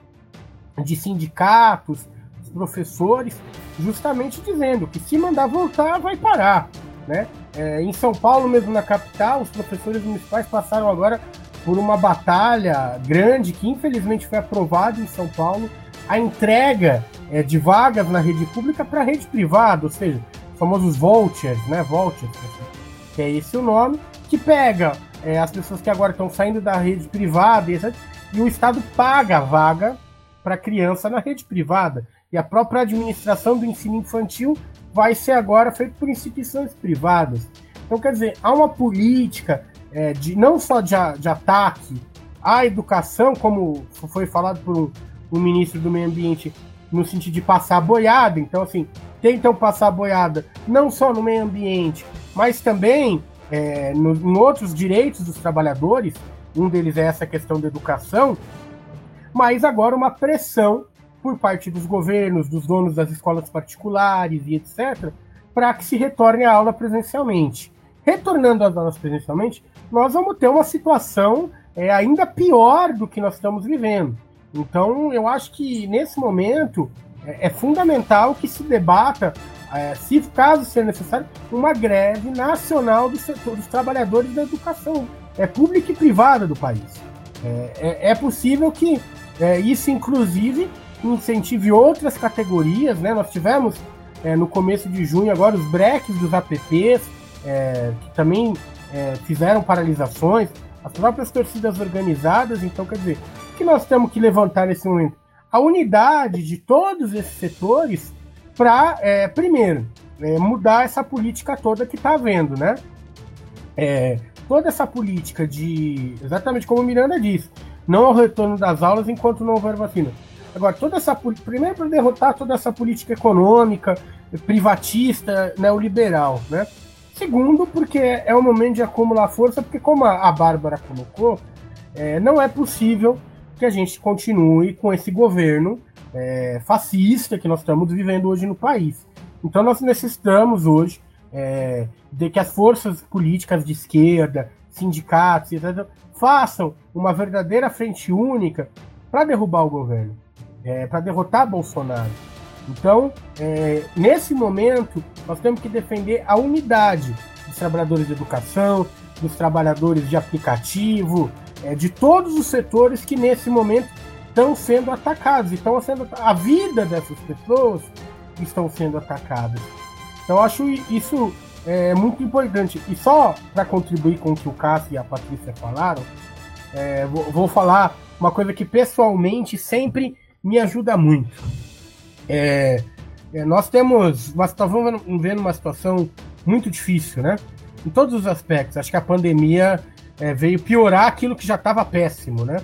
de sindicatos professores, justamente dizendo que se mandar voltar, vai parar. Né? É, em São Paulo, mesmo na capital, os professores municipais passaram agora por uma batalha grande que infelizmente foi aprovada em São Paulo, a entrega é, de vagas na rede pública para a rede privada, ou seja, famosos vouchers, né? Vouchers, que é esse o nome, que pega é, as pessoas que agora estão saindo da rede privada e, e o Estado paga a vaga para criança na rede privada. E a própria administração do ensino infantil vai ser agora feita por instituições privadas. Então, quer dizer, há uma política é, de não só de, de, ataque à educação, como foi falado por um, um, ministro do Meio Ambiente, no sentido de passar boiada. Então, assim, tentam passar boiada não só no meio ambiente, mas também é, no, em outros direitos dos trabalhadores. Um deles é essa questão da educação, mas agora uma pressão por parte dos governos, dos donos das escolas particulares e etc., para que se retorne à aula presencialmente. Retornando às aulas presencialmente, nós vamos ter uma situação é, ainda pior do que nós estamos vivendo. Então, eu acho que nesse momento é, é fundamental que se debata, é, se caso seja necessário, uma greve nacional do setor, dos trabalhadores da educação, é pública e privada do país. É, é, é possível que é, isso, inclusive, incentive outras categorias, né? Nós tivemos é, no começo de junho agora os breaks dos apps, que também fizeram paralisações, as próprias torcidas organizadas, então quer dizer, que nós temos que levantar nesse momento? A unidade de todos esses setores para, é, primeiro, é, mudar essa política toda que está havendo, né? É, toda essa política de, exatamente como o Miranda disse, não ao retorno das aulas enquanto não houver vacina. Agora, toda essa primeiro para derrotar toda essa política econômica, privatista, neoliberal, né? Segundo, porque é o momento de acumular força, porque como a, Bárbara colocou, é, não é possível que a gente continue com esse governo é, fascista que nós estamos vivendo hoje no país. Então nós necessitamos hoje é, de que as forças políticas de esquerda, sindicatos, etc., façam uma verdadeira frente única para derrubar o governo é, para derrotar Bolsonaro. Então, é, nesse momento, nós temos que defender a unidade dos trabalhadores de educação, dos trabalhadores de aplicativo, é, de todos os setores que nesse momento estão sendo atacados. Estão sendo a vida dessas pessoas estão sendo atacadas. Então, acho isso é, muito importante. E só para contribuir com o que o Cássio e a Patrícia falaram, é, vou, vou falar uma coisa que pessoalmente sempre me ajuda muito. É, é, nós temos, nós estamos vendo uma situação muito difícil, né? Em todos os aspectos. Acho que a pandemia é, veio piorar aquilo que já estava péssimo, né?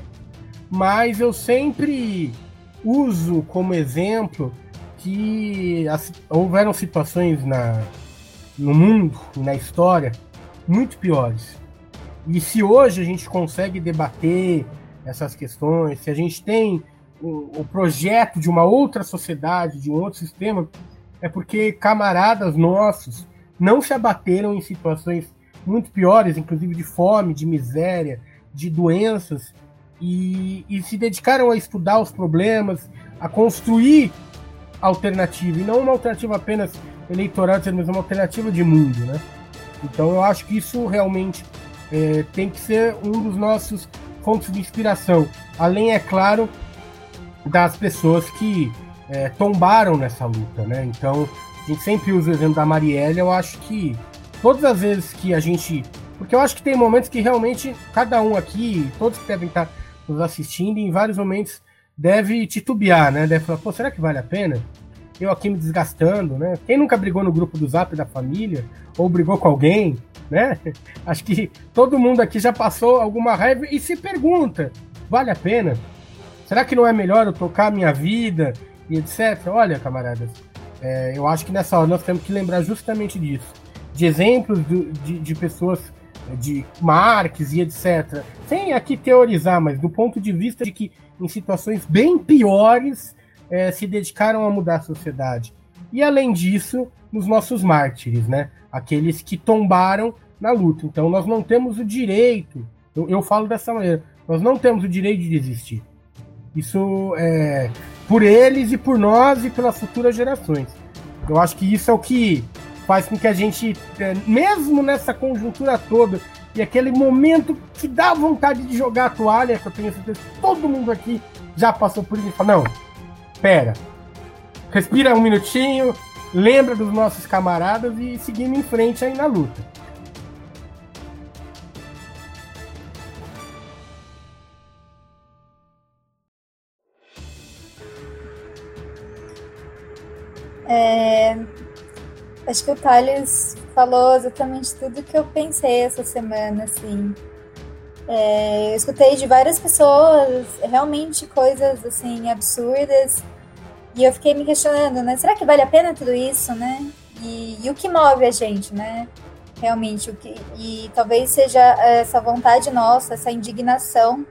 Mas eu sempre uso como exemplo que as, houveram situações na, no mundo, na história, muito piores. E se hoje a gente consegue debater essas questões, se a gente tem o, o projeto de uma outra sociedade, de um outro sistema, é porque camaradas nossos não se abateram em situações muito piores, inclusive de fome, de miséria, de doenças, e, e se dedicaram a estudar os problemas, a construir alternativa, e não uma alternativa apenas eleitoral, mas uma alternativa de mundo, né? Então eu acho que isso realmente é, tem que ser um dos nossos fontes de inspiração. Além, é claro, das pessoas que é, tombaram nessa luta, né? Então, a gente sempre usa o exemplo da Marielle, eu acho que todas as vezes que a gente. Porque eu acho que tem momentos que realmente cada um aqui, todos que devem estar nos assistindo, em vários momentos deve titubear, né? Deve falar, pô, será que vale a pena? Eu aqui me desgastando, né? Quem nunca brigou no grupo do Zap da família? Ou brigou com alguém, né? Acho que todo mundo aqui já passou alguma raiva e se pergunta, vale a pena? Será que não é melhor eu tocar minha vida e etc? Olha, camaradas, é, eu acho que nessa hora nós temos que lembrar justamente disso. De exemplos do, de, de pessoas de Marx e etc. Sem aqui teorizar, mas do ponto de vista de que em situações bem piores é, se dedicaram a mudar a sociedade. E além disso, nos nossos mártires, né? Aqueles que tombaram na luta. Então nós não temos o direito, eu, eu falo dessa maneira, nós não temos o direito de desistir. Isso é por eles e por nós e pelas futuras gerações. Eu acho que isso é o que faz com que a gente, é, mesmo nessa conjuntura toda, e aquele momento que dá vontade de jogar a toalha, que eu tenho certeza que todo mundo aqui já passou por isso e fala, não, pera, respira um minutinho, lembra dos nossos camaradas e seguimos em frente aí na luta. É, acho que o Thales falou exatamente tudo que eu pensei essa semana, assim. É, eu escutei de várias pessoas realmente coisas assim absurdas e eu fiquei me questionando, né? Será que vale a pena tudo isso, né? E, e o que move a gente, né? Realmente o que e talvez seja essa vontade nossa, essa indignação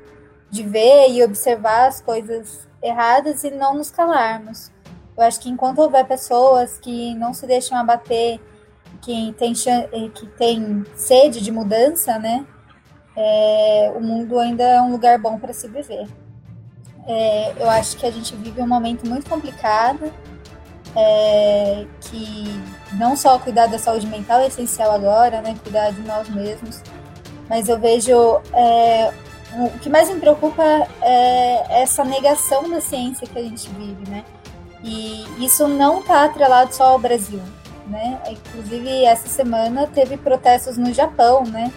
de ver e observar as coisas erradas e não nos calarmos. Eu acho que enquanto houver pessoas que não se deixam abater, que tem, que tem sede de mudança, né? É, o mundo ainda é um lugar bom para se viver. É, eu acho que a gente vive um momento muito complicado, é, que não só cuidar da saúde mental é essencial agora, né? Cuidar de nós mesmos, mas eu vejo é, o que mais me preocupa é essa negação da ciência que a gente vive, né? E isso não está atrelado só ao Brasil, né? Inclusive, essa semana teve protestos no Japão, né?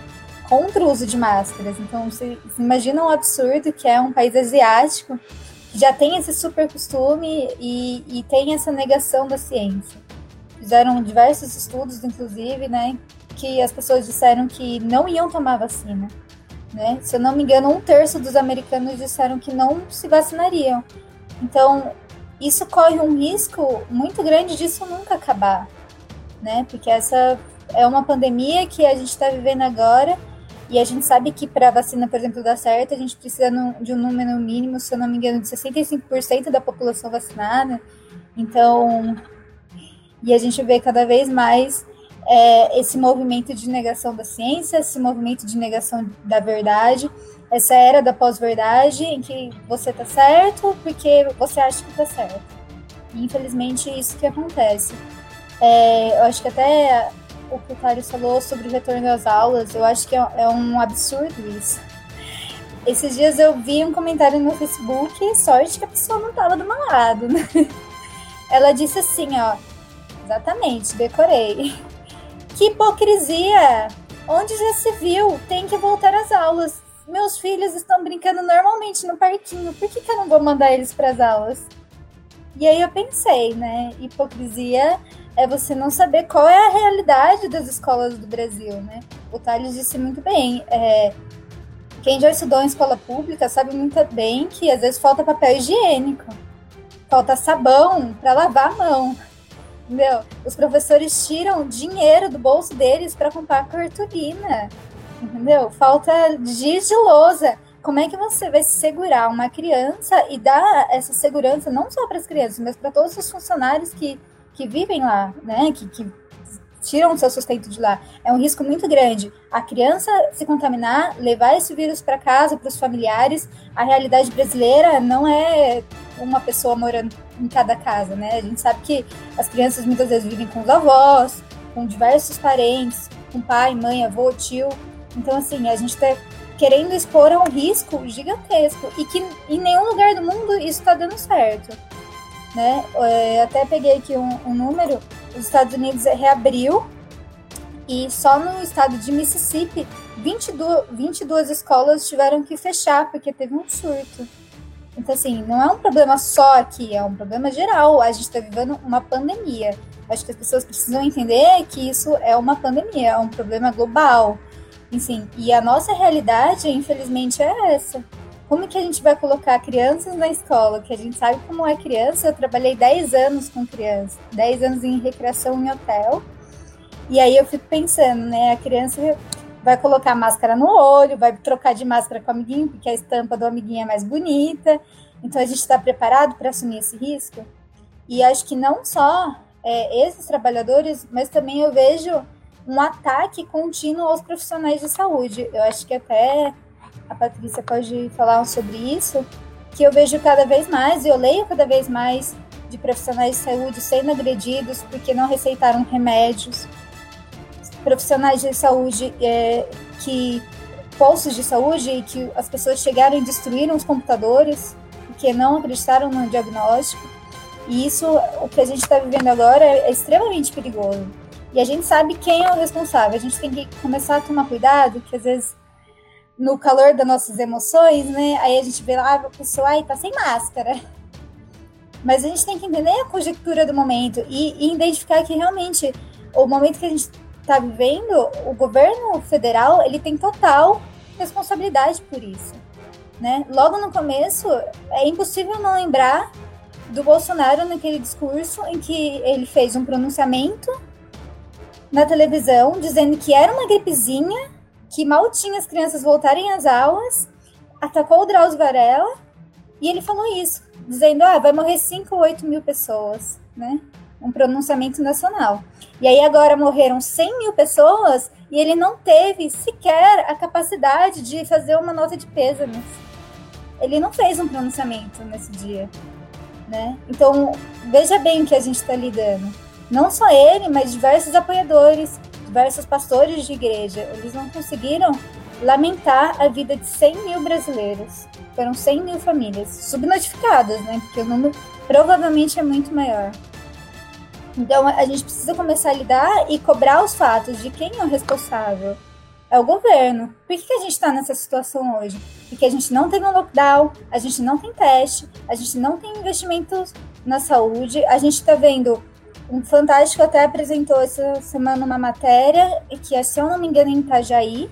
Contra o uso de máscaras. Então, você, você imagina um absurdo que é um país asiático que já tem esse super costume e, e tem essa negação da ciência. Fizeram diversos estudos, inclusive, né? Que as pessoas disseram que não iam tomar vacina. Né? Se eu não me engano, um terço dos americanos disseram que não se vacinariam. Então, isso corre um risco muito grande disso nunca acabar, né? Porque essa é uma pandemia que a gente está vivendo agora e a gente sabe que para a vacina, por exemplo, dar certo, a gente precisa de um número mínimo, se eu não me engano, de 65% da população vacinada. Então, e a gente vê cada vez mais é, esse movimento de negação da ciência, esse movimento de negação da verdade essa era da pós-verdade em que você tá certo porque você acha que tá certo. Infelizmente, isso que acontece. É, eu acho que até o que o falou sobre o retorno às aulas, eu acho que é, é um absurdo isso. Esses dias eu vi um comentário no Facebook, sorte que a pessoa não tava do meu lado, né? Ela disse assim, ó, exatamente, decorei. Que hipocrisia! Onde já se viu? Tem que voltar às aulas meus filhos estão brincando normalmente no parquinho, por que, que eu não vou mandar eles para as aulas? E aí eu pensei, né? Hipocrisia é você não saber qual é a realidade das escolas do Brasil, né? O Thales disse muito bem. É, quem já estudou em escola pública sabe muito bem que às vezes falta papel higiênico, falta sabão para lavar a mão. Entendeu? Os professores tiram dinheiro do bolso deles para comprar cartolina. Entendeu? Falta giz de lousa. Como é que você vai segurar uma criança e dar essa segurança não só para as crianças, mas para todos os funcionários que, que vivem lá, né? Que, que tiram o seu sustento de lá. É um risco muito grande. A criança se contaminar, levar esse vírus para casa, para os familiares. A realidade brasileira não é uma pessoa morando em cada casa, né? A gente sabe que as crianças muitas vezes vivem com os avós, com diversos parentes, com pai, mãe, avô, tio. Então, assim, a gente está querendo expor a um risco gigantesco e que em nenhum lugar do mundo isso está dando certo. Né? É, até peguei aqui um, um número, os Estados Unidos reabriu e só no estado de Mississippi 22, 22 escolas tiveram que fechar porque teve um surto. Então, assim, não é um problema só aqui, é um problema geral. A gente está vivendo uma pandemia. Acho que as pessoas precisam entender que isso é uma pandemia, é um problema global. Enfim, e a nossa realidade, infelizmente, é essa. Como que a gente vai colocar crianças na escola? Que a gente sabe como é criança. Eu trabalhei 10 anos com criança, 10 anos em recreação em hotel. E aí eu fico pensando, né? A criança vai colocar máscara no olho, vai trocar de máscara com o amiguinho, porque a estampa do amiguinho é mais bonita. Então a gente está preparado para assumir esse risco? E acho que não só é, esses trabalhadores, mas também eu vejo um ataque contínuo aos profissionais de saúde. Eu acho que até a Patrícia pode falar sobre isso, que eu vejo cada vez mais, e eu leio cada vez mais de profissionais de saúde sendo agredidos porque não receitaram remédios, profissionais de saúde é, que postos de saúde que as pessoas chegaram e destruíram os computadores porque não acreditaram no diagnóstico. E isso, o que a gente está vivendo agora, é extremamente perigoso. E a gente sabe quem é o responsável. A gente tem que começar a tomar cuidado, que às vezes no calor das nossas emoções, né? Aí a gente vê lá a pessoa, ai, tá sem máscara. Mas a gente tem que entender a conjectura do momento e, e identificar que realmente o momento que a gente está vivendo, o governo federal ele tem total responsabilidade por isso. Né? Logo no começo, é impossível não lembrar do Bolsonaro naquele discurso em que ele fez um pronunciamento na televisão dizendo que era uma gripezinha, que mal tinha as crianças voltarem às aulas, atacou o Drauzio Varela e ele falou isso, dizendo: ah, vai morrer 5 ou 8 mil pessoas, né? Um pronunciamento nacional. E aí agora morreram 100 mil pessoas e ele não teve sequer a capacidade de fazer uma nota de pêsames. Ele não fez um pronunciamento nesse dia, né? Então veja bem o que a gente está lidando. Não só ele, mas diversos apoiadores, diversos pastores de igreja, eles não conseguiram lamentar a vida de 100 mil brasileiros. Foram 100 mil famílias subnotificadas, né? Porque o número provavelmente é muito maior. Então a gente precisa começar a lidar e cobrar os fatos de quem é o responsável. É o governo. Por que, que a gente está nessa situação hoje? Porque a gente não teve um lockdown, a gente não tem teste, a gente não tem investimentos na saúde, a gente está vendo o Fantástico até apresentou essa semana uma matéria, que é, se eu não me engano, em Itajaí,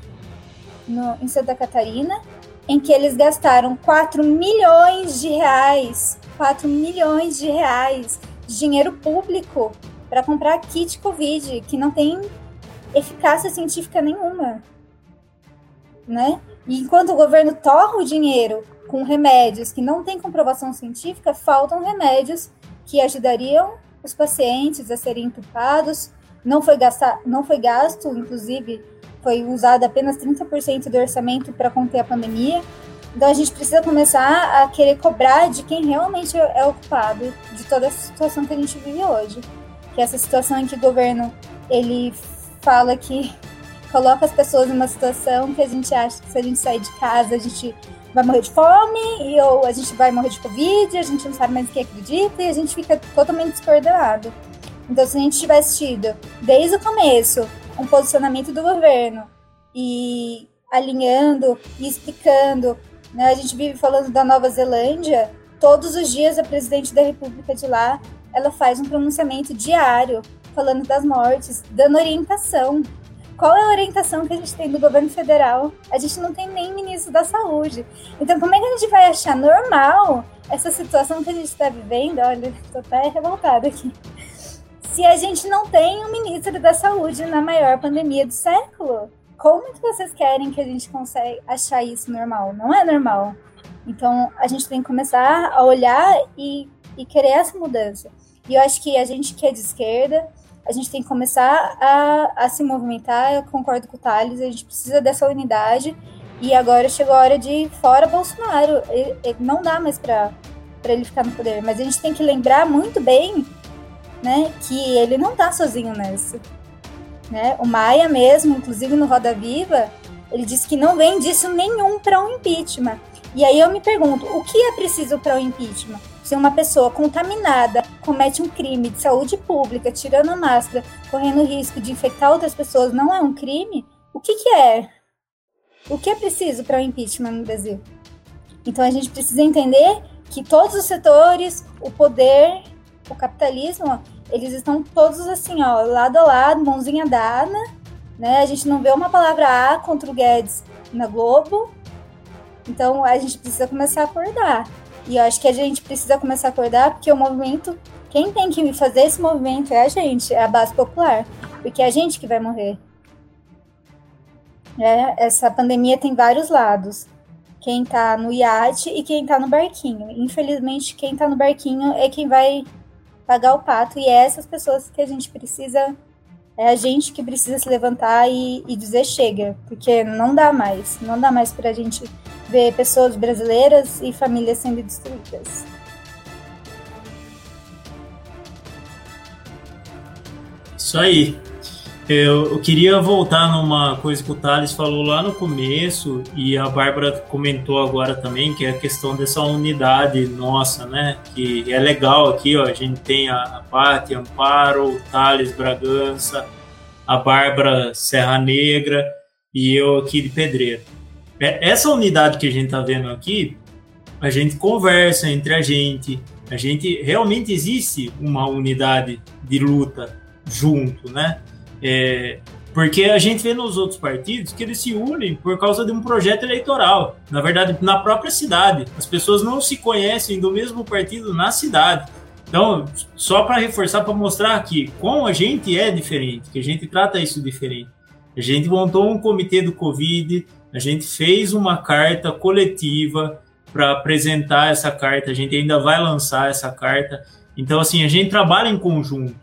no, em Santa Catarina, em que eles gastaram 4 milhões de reais, 4 milhões de reais de dinheiro público para comprar kit Covid, que não tem eficácia científica nenhuma. Né? E enquanto o governo torra o dinheiro com remédios que não têm comprovação científica, faltam remédios que ajudariam os pacientes a serem entupados. Não foi, gastar, não foi gasto, inclusive, foi usado apenas 30% do orçamento para conter a pandemia. Então a gente precisa começar a querer cobrar de quem realmente é o culpado de toda essa situação que a gente vive hoje. Que é essa situação em que o governo ele fala que coloca as pessoas numa situação que a gente acha que se a gente sair de casa a gente vai morrer de fome, e, ou a gente vai morrer de Covid, a gente não sabe mais quem acredita, e a gente fica totalmente descoordenado. Então, se a gente tivesse tido, desde o começo, um posicionamento do governo e alinhando e explicando, né? A gente vive falando da Nova Zelândia, todos os dias a presidente da República de lá, ela faz um pronunciamento diário falando das mortes, dando orientação. Qual é a orientação que a gente tem do governo federal? A gente não tem nem ministro da saúde. Então, como é que a gente vai achar normal essa situação que a gente está vivendo? Olha, estou até revoltada aqui. Se a gente não tem um ministro da saúde na maior pandemia do século, como que vocês querem que a gente consiga achar isso normal? Não é normal. Então, a gente tem que começar a olhar e, e querer essa mudança. E eu acho que a gente que é de esquerda, a gente tem que começar a, a se movimentar. Eu concordo com o Thales, a gente precisa dessa unidade. E agora chegou a hora de fora Bolsonaro. Ele, ele não dá mais para ele ficar no poder. Mas a gente tem que lembrar muito bem né, que ele não está sozinho nessa. Né? O Maia mesmo, inclusive no Roda Viva, ele disse que não vem disso nenhum para um impeachment. E aí eu me pergunto, o que é preciso para o um impeachment? Se uma pessoa contaminada comete um crime de saúde pública, tirando a máscara, correndo risco de infectar outras pessoas, não é um crime? O que, que é? O que é preciso para o impeachment no Brasil? Então a gente precisa entender que todos os setores, o poder, o capitalismo, eles estão todos assim, ó, lado a lado, mãozinha dada, né? A gente não vê uma palavra A contra o Guedes na Globo. Então a gente precisa começar a acordar. E eu acho que a gente precisa começar a acordar porque o movimento, quem tem que fazer esse movimento é a gente, é a base popular, porque é a gente que vai morrer. É, essa pandemia tem vários lados. Quem tá no iate e quem tá no barquinho. Infelizmente, quem tá no barquinho é quem vai pagar o pato, e é essas pessoas que a gente precisa é a gente que precisa se levantar e, e, dizer chega, porque não dá mais, não dá mais para a gente ver pessoas brasileiras e famílias sendo destruídas. Isso aí. Eu, eu, queria voltar numa coisa que o Thales falou lá no começo e a Bárbara comentou agora também, que é a questão dessa unidade nossa, né? Que é legal aqui, ó, a gente tem a, a Pati, Amparo, o Thales Bragança, a Bárbara Serra Negra e eu aqui de Pedreiro. É, essa unidade que a gente tá vendo aqui, a gente conversa entre a gente, a gente realmente existe uma unidade de luta junto, né? É, porque a gente vê nos outros partidos que eles se unem por causa de um projeto eleitoral. Na verdade, na própria cidade. As pessoas não se conhecem do mesmo partido na cidade. Então, só para reforçar, para mostrar que com a gente é diferente, que a gente trata isso diferente. A gente montou um comitê do Covid, a gente fez uma carta coletiva para apresentar essa carta, a gente ainda vai lançar essa carta. Então, assim, a gente trabalha em conjunto.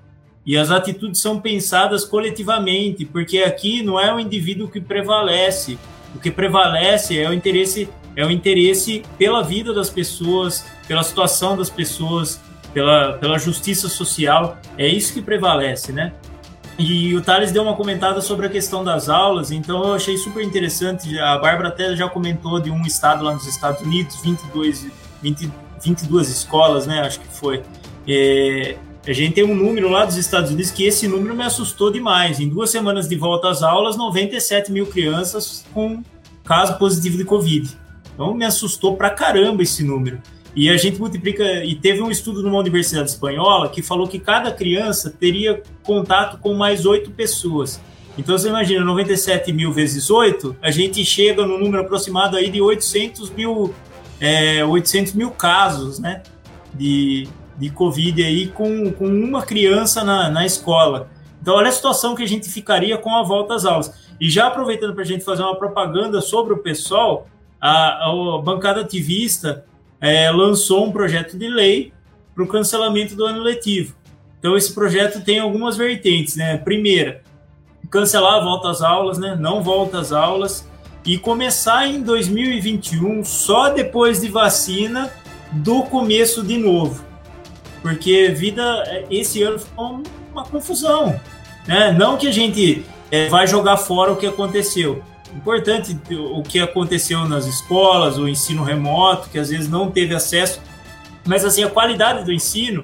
E as atitudes são pensadas coletivamente, porque aqui não é o indivíduo que prevalece. O que prevalece é o interesse é o interesse pela vida das pessoas, pela situação das pessoas, pela, pela justiça social. É isso que prevalece, né? E o Thales deu uma comentada sobre a questão das aulas, então eu achei super interessante. A Bárbara até já comentou de um estado lá nos Estados Unidos, 22, 20, 22 escolas, né? Acho que foi. É, a gente tem um número lá dos Estados Unidos que esse número me assustou demais. Em duas semanas de volta às aulas, 97 mil crianças com caso positivo de Covid. Então me assustou pra caramba esse número. E a gente multiplica. E teve um estudo numa universidade espanhola que falou que cada criança teria contato com mais oito pessoas. Então você imagina, 97 mil vezes 8, a gente chega no número aproximado aí de 800 mil, é, 800 mil casos, né? De, de Covid aí com, com uma criança na, na escola. Então, olha a situação que a gente ficaria com a volta às aulas. E já aproveitando para a gente fazer uma propaganda sobre o pessoal, a, a bancada ativista é, lançou um projeto de lei para o cancelamento do ano letivo. Então, esse projeto tem algumas vertentes, né? Primeira, cancelar a volta às aulas, né? Não volta às aulas e começar em 2021 só depois de vacina do começo de novo porque vida esse ano foi uma confusão, né? Não que a gente é, vai jogar fora o que aconteceu. Importante o que aconteceu nas escolas, o ensino remoto, que às vezes não teve acesso, mas assim a qualidade do ensino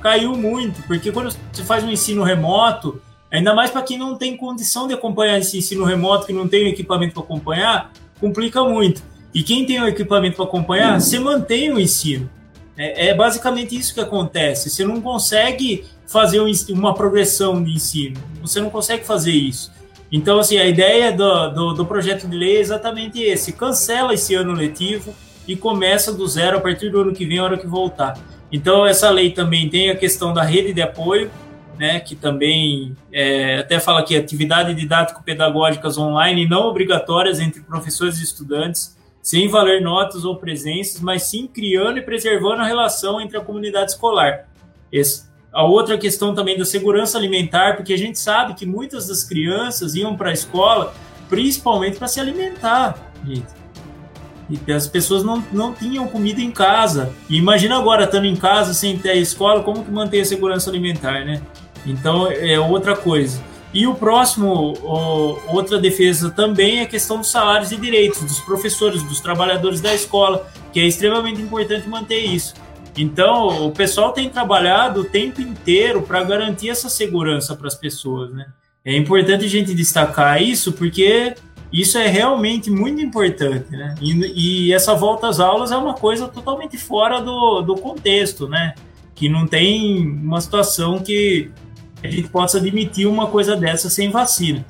caiu muito, porque quando você faz um ensino remoto, ainda mais para quem não tem condição de acompanhar esse ensino remoto, que não tem o equipamento para acompanhar, complica muito. E quem tem o equipamento para acompanhar, você mantém o ensino. É, é basicamente isso que acontece. Você não consegue fazer uma progressão de ensino, você não consegue fazer isso. Então, assim, a ideia do, do, do projeto de lei é exatamente esse: cancela esse ano letivo e começa do zero a partir do ano que vem, a hora que voltar. Então, essa lei também tem a questão da rede de apoio, né, que também é, até fala que atividades didático-pedagógicas online não obrigatórias entre professores e estudantes, sem valer notas ou presenças, mas sim criando e preservando a relação entre a comunidade escolar. Esse, a outra questão também da segurança alimentar, porque a gente sabe que muitas das crianças iam para a escola principalmente para se alimentar, gente. E as pessoas não, não tinham comida em casa. E imagina agora, estando em casa, sem ter a escola, como que mantém a segurança alimentar, né? Então, é outra coisa. E o próximo, outra defesa também é a questão dos salários e direitos dos professores, dos trabalhadores da escola, que é extremamente importante manter isso. Então, o pessoal tem trabalhado o tempo inteiro para garantir essa segurança para as pessoas, né? É importante a gente destacar isso porque isso é realmente muito importante, né? E, e, essa volta às aulas é uma coisa totalmente fora do, do contexto, né? Que não tem uma situação que a gente possa admitir uma coisa dessa sem vacina.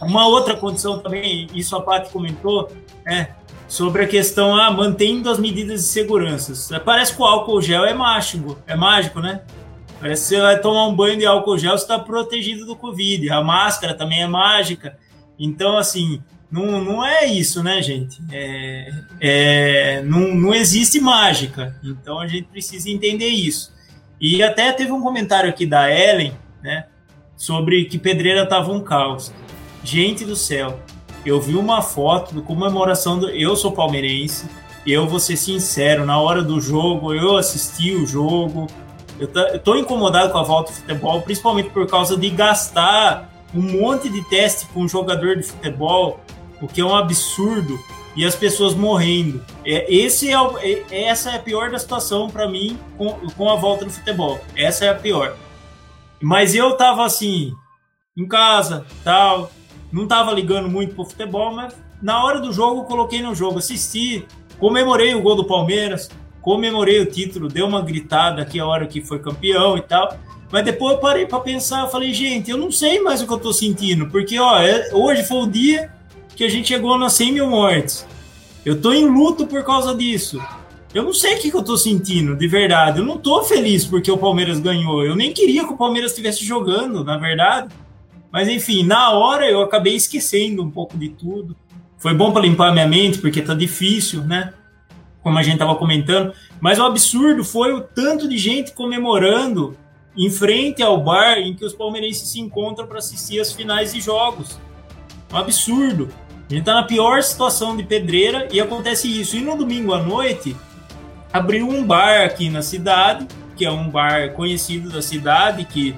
Uma outra condição também, isso a Paty comentou, é sobre a questão, ah, mantendo as medidas de segurança. Parece que o álcool gel é mágico, é mágico, né? Parece que você vai tomar um banho de álcool gel, você está protegido do Covid. A máscara também é mágica. Então, assim, não, não é isso, né, gente? É, é, não, não existe mágica. Então, a gente precisa entender isso. E até teve um comentário aqui da Ellen, né? Sobre que Pedreira tava um caos. Gente do céu, eu vi uma foto da comemoração do. Eu sou palmeirense, eu vou ser sincero, na hora do jogo, eu assisti o jogo. Eu, eu tô incomodado com a volta do futebol, principalmente por causa de gastar um monte de teste com um jogador de futebol, o que é um absurdo, e as pessoas morrendo. É, esse é, o, é essa é a pior da situação para mim com, com a volta do futebol. Essa é a pior. Mas eu tava assim, em casa, tal, não tava ligando muito pro futebol, mas na hora do jogo eu coloquei no jogo, assisti, comemorei o gol do Palmeiras, comemorei o título, dei uma gritada aqui a hora que foi campeão e tal. Mas depois eu parei para pensar, falei, gente, eu não sei mais o que eu tô sentindo, porque ó, é, hoje foi o dia que a gente chegou nas 100 mil mortes. Eu tô em luto por causa disso. Eu não sei o que, que eu tô sentindo, de verdade. Eu não tô feliz porque o Palmeiras ganhou. Eu nem queria que o Palmeiras estivesse jogando, na verdade. Mas enfim, na hora eu acabei esquecendo um pouco de tudo. Foi bom para limpar minha mente, porque tá difícil, né? Como a gente tava comentando. Mas o absurdo foi o tanto de gente comemorando em frente ao bar em que os palmeirenses se encontram para assistir as finais de jogos. Um absurdo. A gente tá na pior situação de pedreira e acontece isso. E no domingo à noite, abriu um bar aqui na cidade, que é um bar conhecido da cidade, que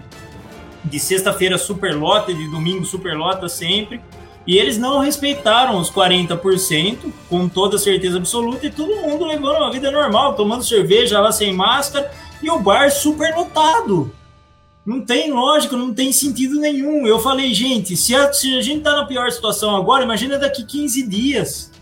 de sexta-feira superlota, de domingo superlota sempre. E eles não respeitaram os 40%, com toda certeza absoluta, e todo mundo levando uma vida normal, tomando cerveja lá sem máscara, e o bar superlotado. Não tem lógica, não tem sentido nenhum. Eu falei, gente, se a, se a gente tá na pior situação agora, imagina daqui 15 dias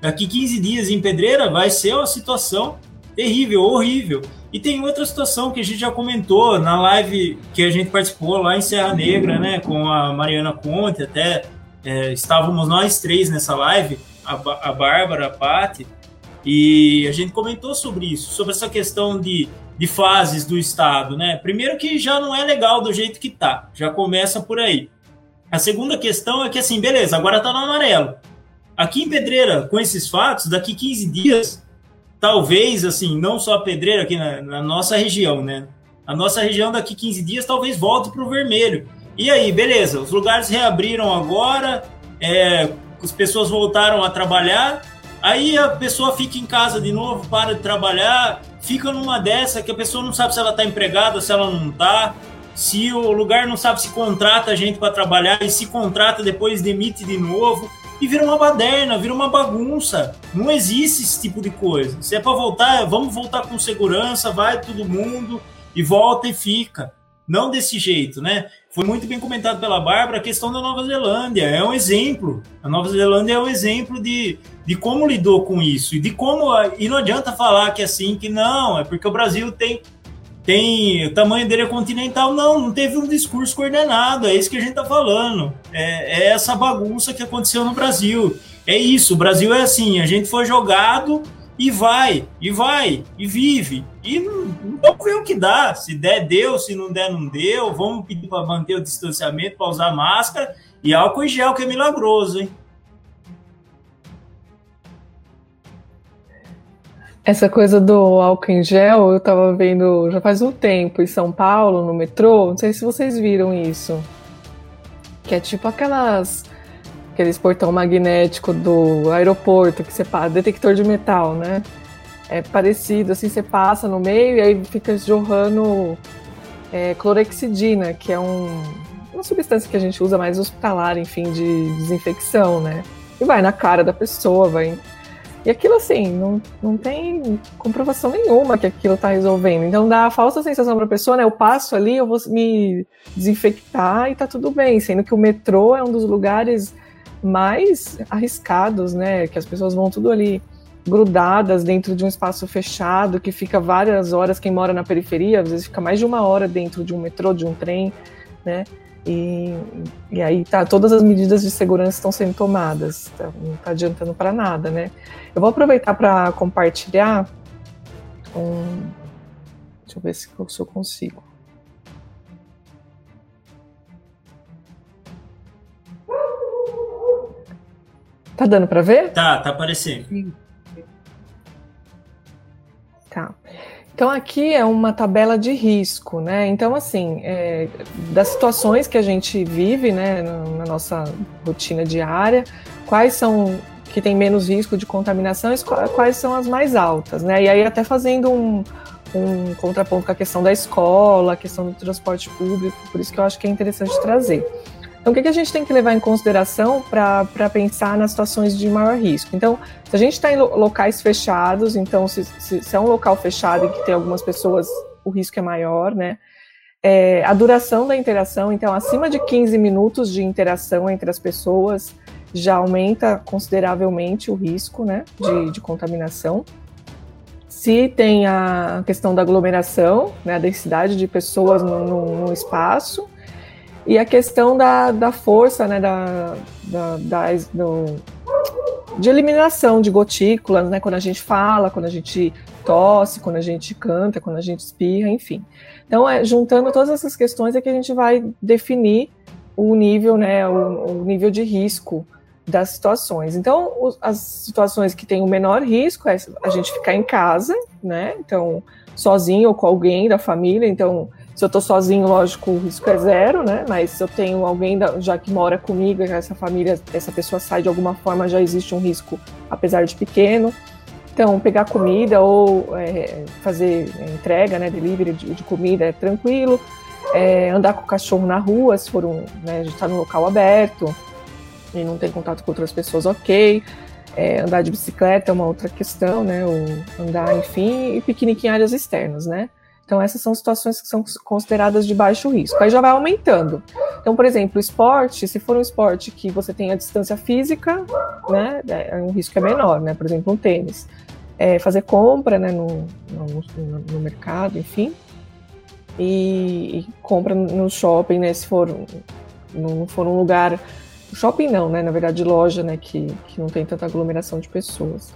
daqui 15 dias em Pedreira vai ser uma situação terrível, horrível. E tem outra situação que a gente já comentou na live que a gente participou lá em Serra Negra, né, com a Mariana Conte, até é, estávamos nós três nessa live, a, a Bárbara, a Pati, e a gente comentou sobre isso, sobre essa questão de, de fases do Estado, né? Primeiro que já não é legal do jeito que tá, já começa por aí. A segunda questão é que assim, beleza, agora tá no amarelo. Aqui em Pedreira, com esses fatos, daqui 15 dias, talvez, assim, não só a Pedreira aqui na, na nossa região, né? A nossa região daqui 15 dias talvez volte para o vermelho. E aí, beleza, os lugares reabriram agora, é, as pessoas voltaram a trabalhar, aí a pessoa fica em casa de novo, para de trabalhar, fica numa dessa que a pessoa não sabe se ela está empregada, se ela não está, se o lugar não sabe se contrata gente para trabalhar e se contrata depois demite de novo e vira uma baderna, vira uma bagunça. Não existe esse tipo de coisa. Se é para voltar, vamos voltar com segurança, vai todo mundo e volta e fica. Não desse jeito, né? foi muito bem comentado pela Bárbara a questão da Nova Zelândia. É um exemplo. A Nova Zelândia é um exemplo de, de como lidou com isso e de como. E não adianta falar que assim, que não, é porque o Brasil tem. Tem, o tamanho dele é continental. Não, não teve um discurso coordenado. É isso que a gente está falando. É, é essa bagunça que aconteceu no Brasil. É isso. O Brasil é assim. A gente foi jogado e vai, e vai, e vive. E não, vamos ver o que dá. Se der, deu. Se não der, não deu. Vamos pedir para manter o distanciamento, para usar máscara e álcool em gel, que é milagroso, hein? Essa coisa do álcool em gel, eu tava vendo já faz um tempo em São Paulo, no metrô. Não sei se vocês viram isso. Que é tipo aquelas aqueles portão magnético do aeroporto que passa, detector de metal, né? É parecido, assim, você passa no meio e aí fica jorrando é, clorexidina, que é um, uma substância que a gente usa mais hospitalar, enfim, de desinfecção, né? E vai na cara da pessoa, vai. E aquilo, assim, não, não tem comprovação nenhuma que aquilo tá resolvendo. Então dá a falsa sensação pra pessoa, né? Eu passo ali, eu vou me desinfectar e tá tudo bem. Sendo que o metrô é um dos lugares mais arriscados, né? Que as pessoas vão tudo ali grudadas dentro de um espaço fechado que fica várias horas. Quem mora na periferia, às vezes fica mais de uma hora dentro de um metrô, de um trem, né? E, e aí tá, todas as medidas de segurança estão sendo tomadas. Tá, não está adiantando para nada, né? Eu vou aproveitar para compartilhar. Um, deixa eu ver se, se eu consigo. Tá dando para ver? Tá, tá aparecendo. Tá. Então aqui é uma tabela de risco, né? Então assim, é, das situações que a gente vive, né, na nossa rotina diária, quais são que tem menos risco de contaminação e quais são as mais altas, né? E aí até fazendo um, um contraponto com a questão da escola, a questão do transporte público, por isso que eu acho que é interessante trazer. Então, o que, que a gente tem que levar em consideração para pensar nas situações de maior risco? Então, se a gente está em locais fechados, então, se, se, se, é um local fechado e que tem algumas pessoas, o risco é maior, né? É, a duração da interação, então, acima de 15 minutos de interação entre as pessoas já aumenta consideravelmente o risco, né, de, de contaminação. Se tem a questão da aglomeração, né, a densidade de pessoas no, espaço, e a questão da, da força, né, da, da, da do, de eliminação de gotículas, né, quando a gente fala, quando a gente tosse, quando a gente canta, quando a gente espirra, enfim. Então, é, juntando todas essas questões é que a gente vai definir o nível, né, o, o nível de risco das situações. Então, as situações que têm o menor risco é a gente ficar em casa, né, então, sozinho ou com alguém da família, então se eu estou sozinho, lógico, o risco é zero, né? Mas se eu tenho alguém da, já que mora comigo, essa família, essa pessoa sai de alguma forma, já existe um risco, apesar de pequeno. Então, pegar comida ou é, fazer entrega, né, delivery de, de comida é tranquilo. É, andar com o cachorro na rua, se for um, né, a gente está no local aberto e não tem contato com outras pessoas, ok. É, andar de bicicleta é uma outra questão, né? Ou andar, enfim, e piquenique em áreas externas, né? Então, essas são situações que são consideradas de baixo risco. Aí já vai aumentando. Então, por exemplo, esporte, se for um esporte que você tem a distância física, né, é, um risco é menor, né? Por exemplo, um tênis. É, fazer compra, né, no, no, no mercado, enfim. E, e, compra no shopping, né, se for, não for um lugar... Shopping não, né, na verdade loja, né, que, que não tem tanta aglomeração de pessoas.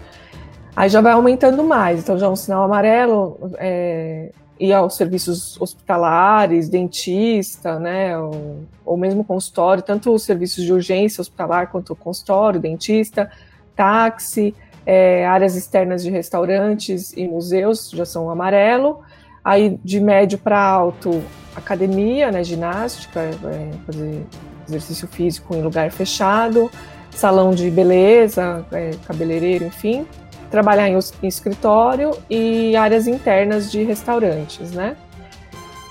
Aí já vai aumentando mais, então já é um sinal amarelo, é, ir aos serviços hospitalares, dentista, né, ou, ou mesmo consultório, tanto os serviços de urgência hospitalar quanto consultório, dentista, táxi, é, áreas externas de restaurantes e museus já são amarelo. Aí de médio para alto, academia, né, ginástica, é, fazer exercício físico em lugar fechado, salão de beleza, é, cabeleireiro, enfim trabalhar em, escritório e áreas internas de restaurantes, né?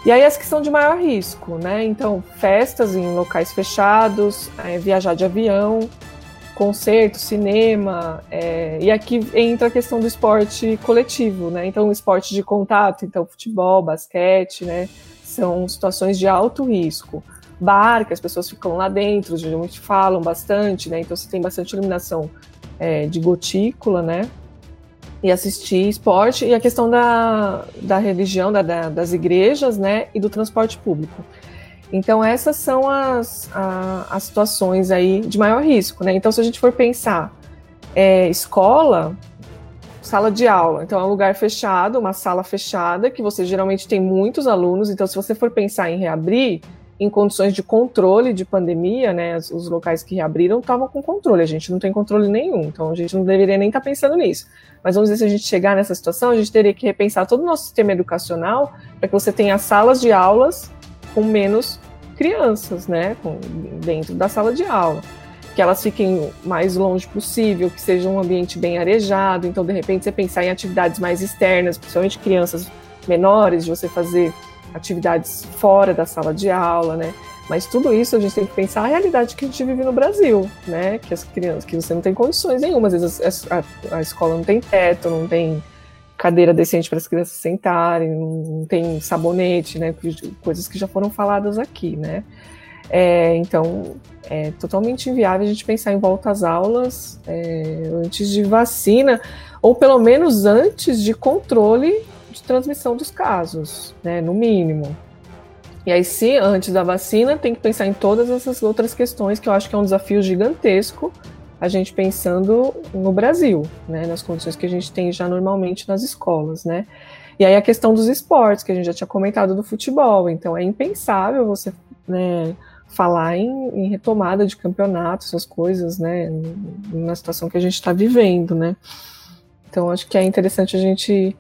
E aí as que são de maior risco, né? Então, festas em locais fechados, é, viajar de avião, concerto, cinema, é, e aqui entra a questão do esporte coletivo, né? Então, esporte de contato, então futebol, basquete, né? São situações de alto risco. bar, que as pessoas ficam lá dentro, geralmente falam bastante, né? Então você tem bastante iluminação é, de gotícula, né? E assistir esporte, e a questão da, da religião, da, da, das igrejas, né? E do transporte público. Então, essas são as, a, as situações aí de maior risco, né? Então, se a gente for pensar é, escola, sala de aula. Então, é um lugar fechado, uma sala fechada, que você geralmente tem muitos alunos. Então, se você for pensar em reabrir, em condições de controle de pandemia, né, os locais que reabriram estavam com controle, a gente não tem controle nenhum, então a gente não deveria nem estar tá pensando nisso. Mas vamos dizer, se a gente chegar nessa situação, a gente teria que repensar todo o nosso sistema educacional para que você tenha salas de aulas com menos crianças, né, com, dentro da sala de aula que elas fiquem mais longe possível, que seja um ambiente bem arejado. Então, de repente, você pensar em atividades mais externas, principalmente crianças menores, de você fazer atividades fora da sala de aula, né? Mas tudo isso a gente tem que pensar a realidade que a gente vive no Brasil, né? Que as crianças, que você não tem condições nenhuma, às vezes a, a, a escola não tem teto, não tem cadeira decente para as crianças sentarem, não tem sabonete, né? Coisas que já foram faladas aqui, né? É, então, é totalmente inviável a gente pensar em volta às aulas é, antes de vacina, ou pelo menos antes de controle de transmissão dos casos, né, no mínimo. E aí, se antes da vacina, tem que pensar em todas essas outras questões, que eu acho que é um desafio gigantesco, a gente pensando no Brasil, né, nas condições que a gente tem já normalmente nas escolas, né. E aí a questão dos esportes, que a gente já tinha comentado do futebol, então é impensável você né, falar em, em, retomada de campeonato, essas coisas, né, na situação que a gente está vivendo, né. Então acho que é interessante a gente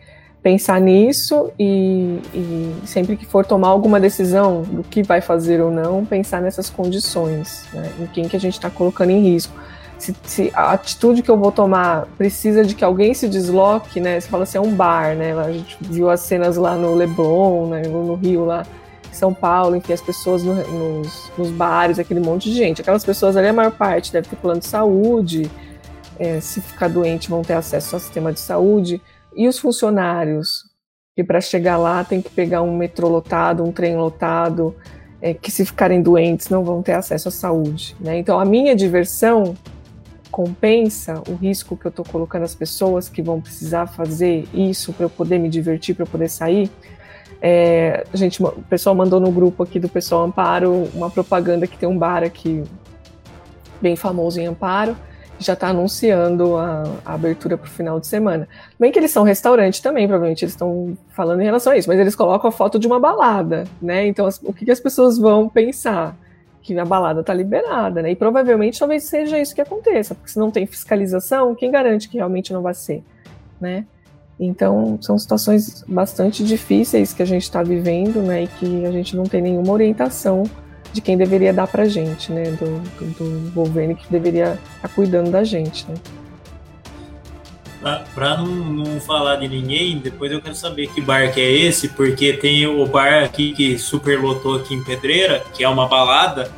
pensar nisso e, e, sempre que for tomar alguma decisão do que vai fazer ou não, pensar nessas condições, né, em quem que a gente está colocando em risco. Se, se, a atitude que eu vou tomar precisa de que alguém se desloque, né? Você fala assim, é um bar, né? A gente viu as cenas lá no Leblon, né? no Rio lá, são Paulo, enfim, as pessoas no, nos, nos, bares, aquele monte de gente. Aquelas pessoas ali, a maior parte deve ter plano de saúde, é, se ficar doente vão ter acesso ao sistema de saúde. E os funcionários, que para chegar lá tem que pegar um metrô lotado, um trem lotado, é, que se ficarem doentes não vão ter acesso à saúde. Né? Então a minha diversão compensa o risco que eu estou colocando as pessoas que vão precisar fazer isso para eu poder me divertir, para eu poder sair. É, a gente, o pessoal mandou no grupo aqui do pessoal Amparo uma propaganda que tem um bar aqui bem famoso em Amparo, já está anunciando a, a abertura para o final de semana. Bem que eles são restaurante também, provavelmente eles estão falando em relação a isso, mas eles colocam a foto de uma balada, né? Então as, o que, que as pessoas vão pensar? Que a balada está liberada, né? E provavelmente talvez seja isso que aconteça, porque se não tem fiscalização, quem garante que realmente não vai ser, né? Então, são situações bastante difíceis que a gente está vivendo, né, e que a gente não tem nenhuma orientação de quem deveria dar para a gente, né, do, do, governo que deveria estar tá cuidando da gente, né. Para não, não falar de ninguém, depois eu quero saber que bar que é esse, porque tem o bar aqui que superlotou aqui em Pedreira, que é uma balada,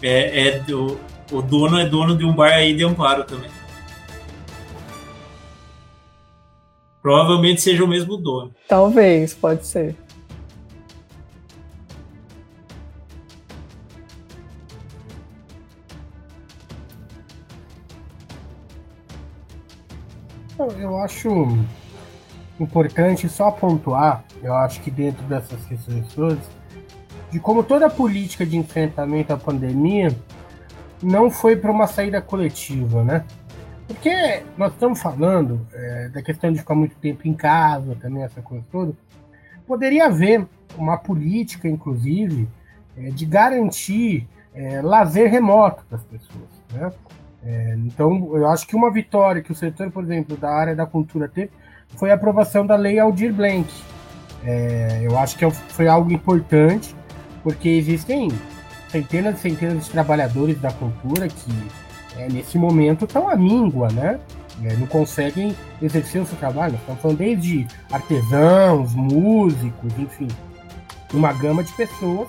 é, é do, o dono é dono de um bar aí de Amparo também. Provavelmente seja o mesmo dono. Talvez, pode ser. Eu acho importante só pontuar, eu acho que dentro dessas questões todas, de como toda a política de enfrentamento à pandemia não foi para uma saída coletiva, né? Porque nós estamos falando é, da questão de ficar muito tempo em casa, também essa coisa toda. Poderia haver uma política, inclusive, é, de garantir é, lazer remoto para as pessoas. Né? É, então, eu acho que uma vitória que o setor, por exemplo, da área da cultura teve foi a aprovação da lei Aldir Blanc. É, eu acho que foi algo importante, porque existem centenas e centenas de trabalhadores da cultura que é, nesse momento estão à míngua, né? É, não conseguem exercer o seu trabalho. Estão falando desde artesãos, músicos, enfim, uma gama de pessoas.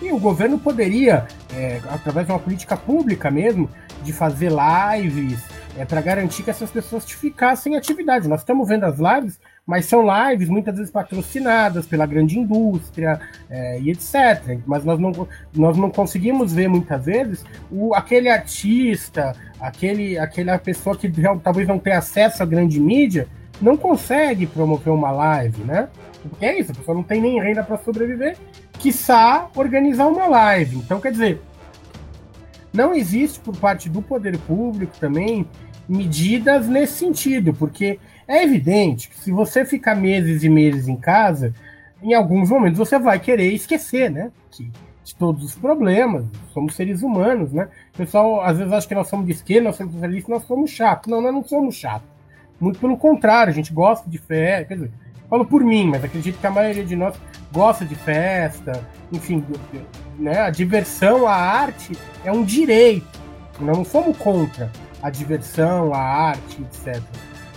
E o governo poderia, é, através de uma política pública mesmo, de fazer lives, é para garantir que essas pessoas ficassem em atividade. Nós estamos vendo as lives, mas são lives muitas vezes patrocinadas pela grande indústria é, e etc. Mas nós não, nós não conseguimos ver muitas vezes o, aquele artista, aquele, aquela pessoa que talvez não tenha acesso à grande mídia, não consegue promover uma live, né? Porque é isso, a pessoa não tem nem renda para sobreviver, quiçá organizar uma live. Então, quer dizer, não existe por parte do poder público também medidas nesse sentido, porque é evidente que se você ficar meses e meses em casa, em alguns momentos você vai querer esquecer, né? Que, de todos os problemas, somos seres humanos, né? O pessoal às vezes acha que nós somos de esquerda, nós somos socialistas, nós somos chatos. Não, nós não somos chatos. Muito pelo contrário, a gente gosta de fé, quer dizer, falo por mim, mas acredito que a maioria de nós gosta de festa, enfim, né? A diversão, a arte é um direito. Não somos contra a diversão, a arte, etc.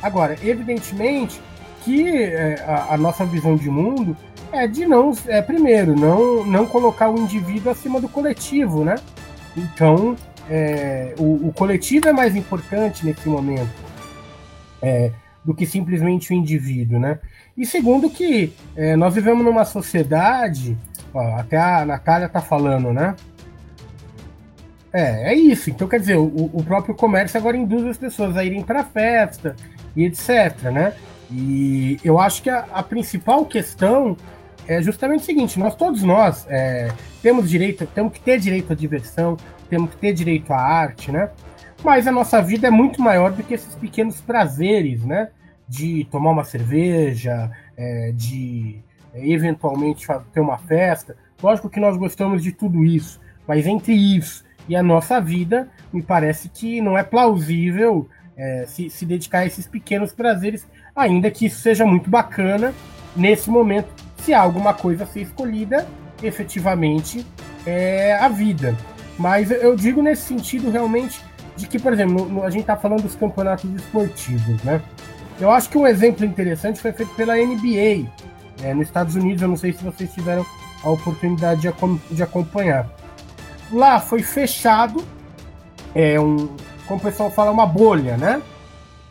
Agora, evidentemente que é, a, a, nossa visão de mundo é de não, é, primeiro, não, não colocar o indivíduo acima do coletivo, né? Então, é, o, o, coletivo é mais importante nesse momento é, do que simplesmente o indivíduo, né? E segundo que é, nós vivemos numa sociedade, ó, até a Natália tá falando, né? É, é isso. Então, quer dizer, o, o próprio comércio agora induz as pessoas a irem para festa e etc, né? E eu acho que a, a, principal questão é justamente o seguinte: nós todos nós é, temos direito, temos que ter direito à diversão, temos que ter direito à arte, né? Mas a nossa vida é muito maior do que esses pequenos prazeres, né? De tomar uma cerveja, é, de é, eventualmente ter uma festa. Lógico que nós gostamos de tudo isso, mas entre isso e a nossa vida, me parece que não é plausível é, se, se dedicar a esses pequenos prazeres, ainda que isso seja muito bacana nesse momento, se há alguma coisa a ser escolhida, efetivamente é a vida. Mas eu digo nesse sentido realmente de que, por exemplo, a gente está falando dos campeonatos esportivos, né? Eu acho que um exemplo interessante foi feito pela NBA é, nos Estados Unidos. Eu não sei se vocês tiveram a oportunidade de, de acompanhar. Lá foi fechado, é um, como o pessoal fala, uma bolha, né?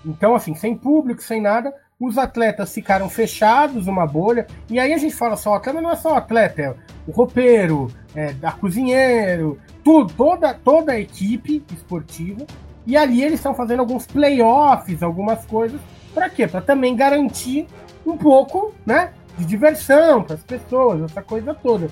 Então, assim, sem público, sem nada, os atletas ficaram fechados, uma bolha, e aí a gente fala só atleta, mas não é só atleta, é o roupeiro, é cozinheiro, tudo, toda, toda a equipe esportiva, e ali eles estão fazendo alguns playoffs, algumas coisas, para quê? Para também garantir um pouco, né, de diversão para as pessoas, essa coisa toda.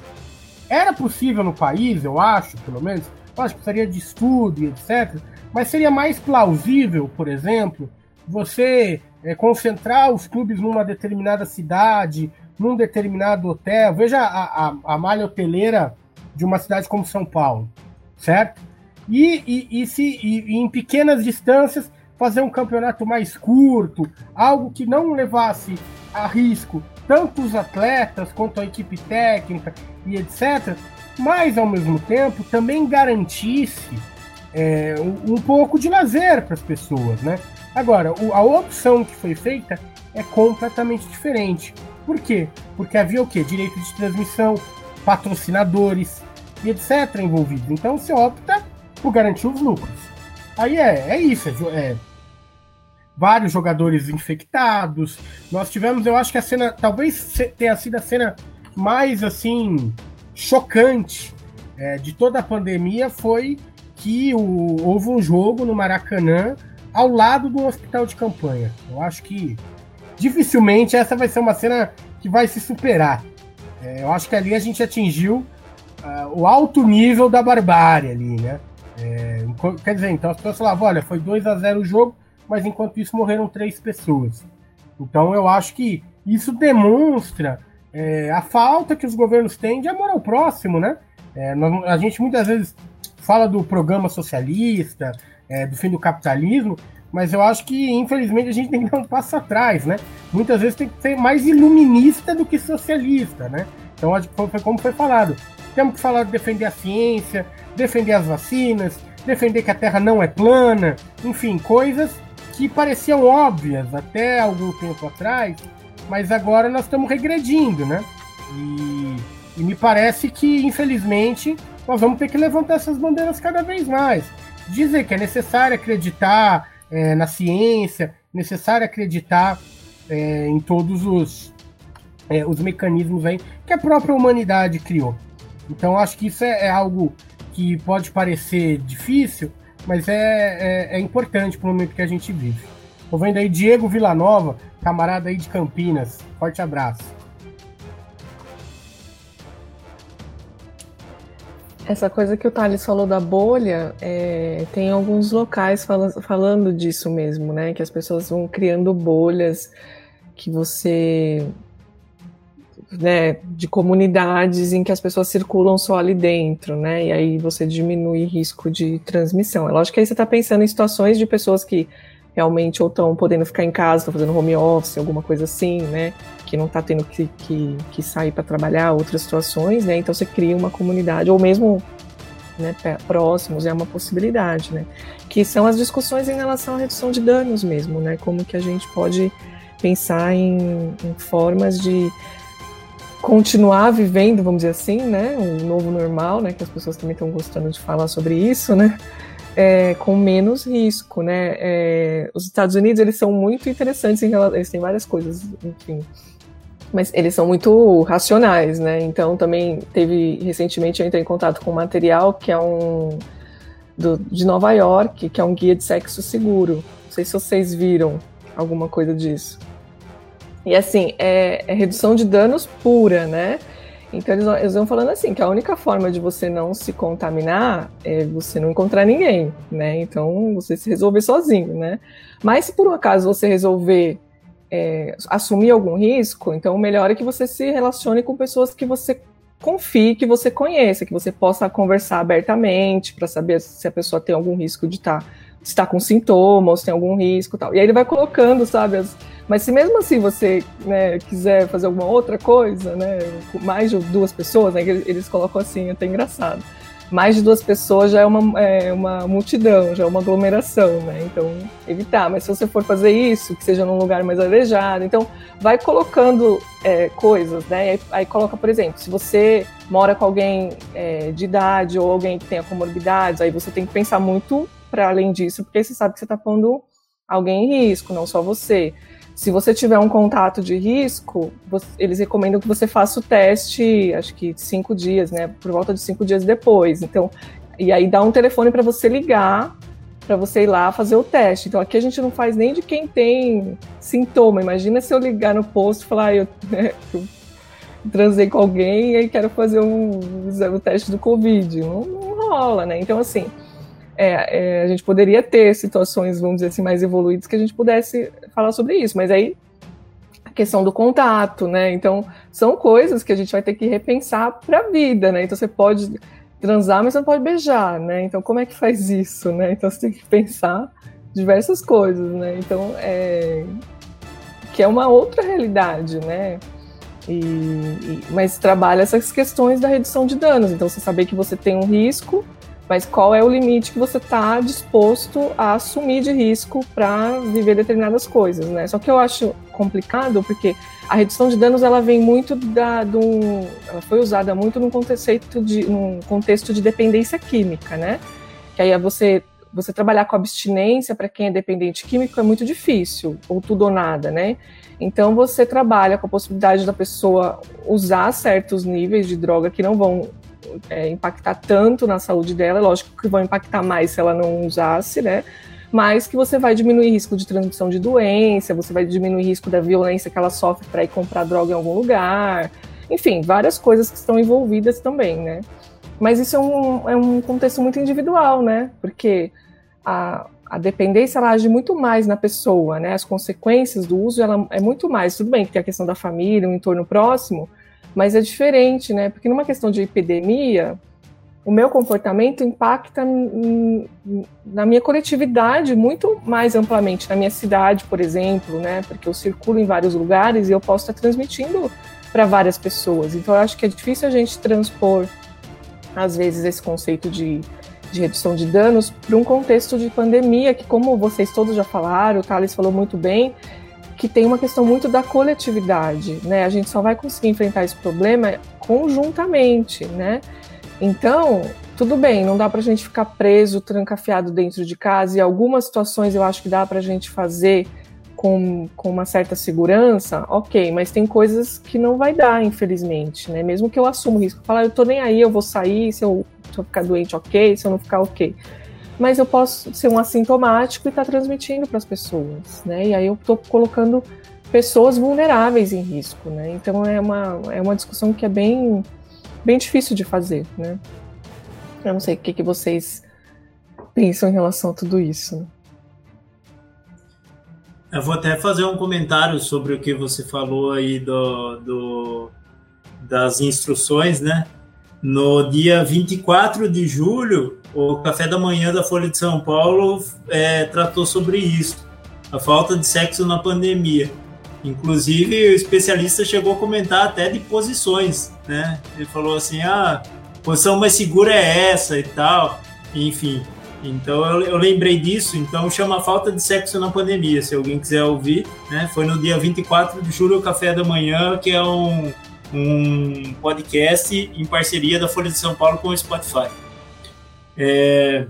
Era possível no país, eu acho, pelo menos, eu acho que precisaria de estudo e etc., mas seria mais plausível, por exemplo, você é, concentrar os clubes numa determinada cidade, num determinado hotel. Veja a, a, a malha hoteleira de uma cidade como São Paulo, certo? E, e, e se, e, e em pequenas distâncias fazer um campeonato mais curto, algo que não levasse a risco tanto os atletas quanto a equipe técnica e etc., mas ao mesmo tempo também garantisse é, um, um, pouco de lazer para as pessoas, né? Agora, o, a opção que foi feita é completamente diferente. Por quê? Porque havia o quê? Direito de transmissão, patrocinadores e etc. envolvidos. Então você opta por garantir os lucros. Aí é, é isso, é, é vários jogadores infectados. Nós tivemos, eu acho que a cena, talvez tenha sido a cena mais assim chocante é, de toda a pandemia foi que o, houve um jogo no Maracanã ao lado do hospital de campanha. Eu acho que dificilmente essa vai ser uma cena que vai se superar. É, eu acho que ali a gente atingiu uh, o alto nível da barbárie ali, né? É, quer dizer, então as pessoas falavam, olha, foi 2 a 0 o jogo, mas enquanto isso morreram três pessoas. Então eu acho que isso demonstra é, a falta que os governos têm de amor ao próximo, né? É, a gente muitas vezes fala do programa socialista, é, do fim do capitalismo, mas eu acho que, infelizmente, a gente tem que dar um passo atrás, né? Muitas vezes tem que ser mais iluminista do que socialista, né? Então, foi como foi falado. Temos que falar de defender a ciência, defender as vacinas, defender que a Terra não é plana, enfim, coisas que pareciam óbvias até algum tempo atrás, mas agora nós estamos regredindo, né? E, e me parece que, infelizmente, nós vamos ter que levantar essas bandeiras cada vez mais. Dizer que é necessário acreditar é, na ciência, necessário acreditar é, em todos os, é, os mecanismos aí que a própria humanidade criou. Então, acho que isso é, é algo que pode parecer difícil, mas é, é, é importante para o momento que a gente vive. Tô vendo aí Diego Villanova, camarada aí de Campinas. Forte abraço. Essa coisa que o Thales falou da bolha, é, tem alguns locais fala, falando disso mesmo, né? Que as pessoas vão criando bolhas que você. Né, de comunidades em que as pessoas circulam só ali dentro, né? E aí você diminui risco de transmissão. É lógico que aí você está pensando em situações de pessoas que realmente ou estão podendo ficar em casa, estão fazendo home office, alguma coisa assim, né? Que não está tendo que, que, que sair para trabalhar, outras situações, né? Então você cria uma comunidade, ou mesmo né, próximos, é uma possibilidade, né? Que são as discussões em relação à redução de danos mesmo, né? Como que a gente pode pensar em, em formas de continuar vivendo, vamos dizer assim, né? Um novo normal, né? Que as pessoas também estão gostando de falar sobre isso, né? é, com menos risco, né? É, os Estados Unidos eles são muito interessantes em relação, eles têm várias coisas, enfim, mas eles são muito racionais, né? Então também teve recentemente eu entrei em contato com um material que é um do, de Nova York, que é um guia de sexo seguro. Não sei se vocês viram alguma coisa disso. E assim, é, é redução de danos pura, né? Então eles, eles vão falando assim, que a única forma de você não se contaminar é você não encontrar ninguém, né? Então você se resolver sozinho, né? Mas se por um acaso você resolver é, assumir algum risco, então o melhor é que você se relacione com pessoas que você confie, que você conheça, que você possa conversar abertamente para saber se a pessoa tem algum risco de estar tá, com sintomas, se tem algum risco tal. E aí ele vai colocando, sabe, as, mas se mesmo assim você né, quiser fazer alguma outra coisa, né, mais de duas pessoas, né, eles colocam assim, é até engraçado. Mais de duas pessoas já é uma, é uma multidão, já é uma aglomeração, né? Então, evitar. Mas se você for fazer isso, que seja num lugar mais arejado, então vai colocando é, coisas, né? Aí, aí, coloca, por exemplo, se você mora com alguém é, de idade ou alguém que tenha comorbidades, aí você tem que pensar muito para além disso, porque você sabe que você está pondo alguém em risco, não só você. Se você tiver um contato de risco, você, eles recomendam que você faça o teste, acho que cinco dias, né? Por volta de cinco dias depois. Então, e aí dá um telefone para você ligar, para você ir lá fazer o teste. Então, aqui a gente não faz nem de quem tem sintoma. Imagina se eu ligar no posto e falar, ah, eu, né, transei com alguém e aí quero fazer um, um teste do Covid. Não, não rola, né? Então, assim é, é, a gente poderia ter situações, vamos dizer assim, mais evoluídas que a gente pudesse falar sobre isso, mas aí a questão do contato, né? Então, são coisas que a gente vai ter que repensar para a vida, né? Então, você pode transar, mas você não pode beijar, né? Então, como é que faz isso, né? Então, você tem que pensar diversas coisas, né? Então, é... que é uma outra realidade, né? E, e, mas trabalha essas questões da redução de danos. Então, você saber que você tem um risco mas qual é o limite que você está disposto a assumir de risco para viver determinadas coisas, né? Só que eu acho complicado porque a redução de danos ela vem muito da do, ela foi usada muito num contexto de num contexto de dependência química, né? Que aí é você você trabalhar com abstinência para quem é dependente químico é muito difícil, ou tudo ou nada, né? Então você trabalha com a possibilidade da pessoa usar certos níveis de droga que não vão é, impactar tanto na saúde dela, lógico que vão impactar mais se ela não usasse, né? Mas que você vai diminuir risco de transmissão de doença, você vai diminuir risco da violência que ela sofre para ir comprar droga em algum lugar, enfim, várias coisas que estão envolvidas também, né? Mas isso é um, é um contexto muito individual, né? Porque a, a dependência ela age muito mais na pessoa, né? As consequências do uso ela é muito mais. Tudo bem que tem a questão da família, um entorno próximo, mas é diferente, né? Porque numa questão de epidemia, o meu comportamento impacta na minha coletividade muito mais amplamente, na minha cidade, por exemplo, né? Porque eu circulo em vários lugares e eu posso estar transmitindo para várias pessoas. Então, eu acho que é difícil a gente transpor, às vezes, esse conceito de, de redução de danos para um contexto de pandemia, que, como vocês todos já falaram, o Thales falou muito bem, que tem uma questão muito da coletividade, né? A gente só vai conseguir enfrentar esse problema conjuntamente, né? Então, tudo bem, não dá para a gente ficar preso, trancafiado dentro de casa, e algumas situações eu acho que dá para a gente fazer com, com uma certa segurança, ok, mas tem coisas que não vai dar, infelizmente, né? Mesmo que eu assuma o risco, falar, eu tô nem aí, eu vou sair, se eu, se eu ficar doente, ok, se eu não ficar, ok. Mas eu posso ser um assintomático e estar tá transmitindo para as pessoas, né? E aí eu estou colocando pessoas vulneráveis em risco, né? Então é uma, é uma discussão que é bem, bem difícil de fazer, né? Eu não sei o que, que vocês pensam em relação a tudo isso. Eu vou até fazer um comentário sobre o que você falou aí do, do, das instruções, né? No dia 24 de julho, o Café da Manhã da Folha de São Paulo é, tratou sobre isso, a falta de sexo na pandemia. Inclusive, o especialista chegou a comentar até de posições, né? Ele falou assim, ah, posição mais segura é essa e tal, enfim. Então eu, eu, lembrei disso, então chama Falta de Sexo na Pandemia, se alguém quiser ouvir, né? Foi no dia 24 de julho, o Café da Manhã, que é um, um podcast em parceria da Folha de São Paulo com o Spotify. É,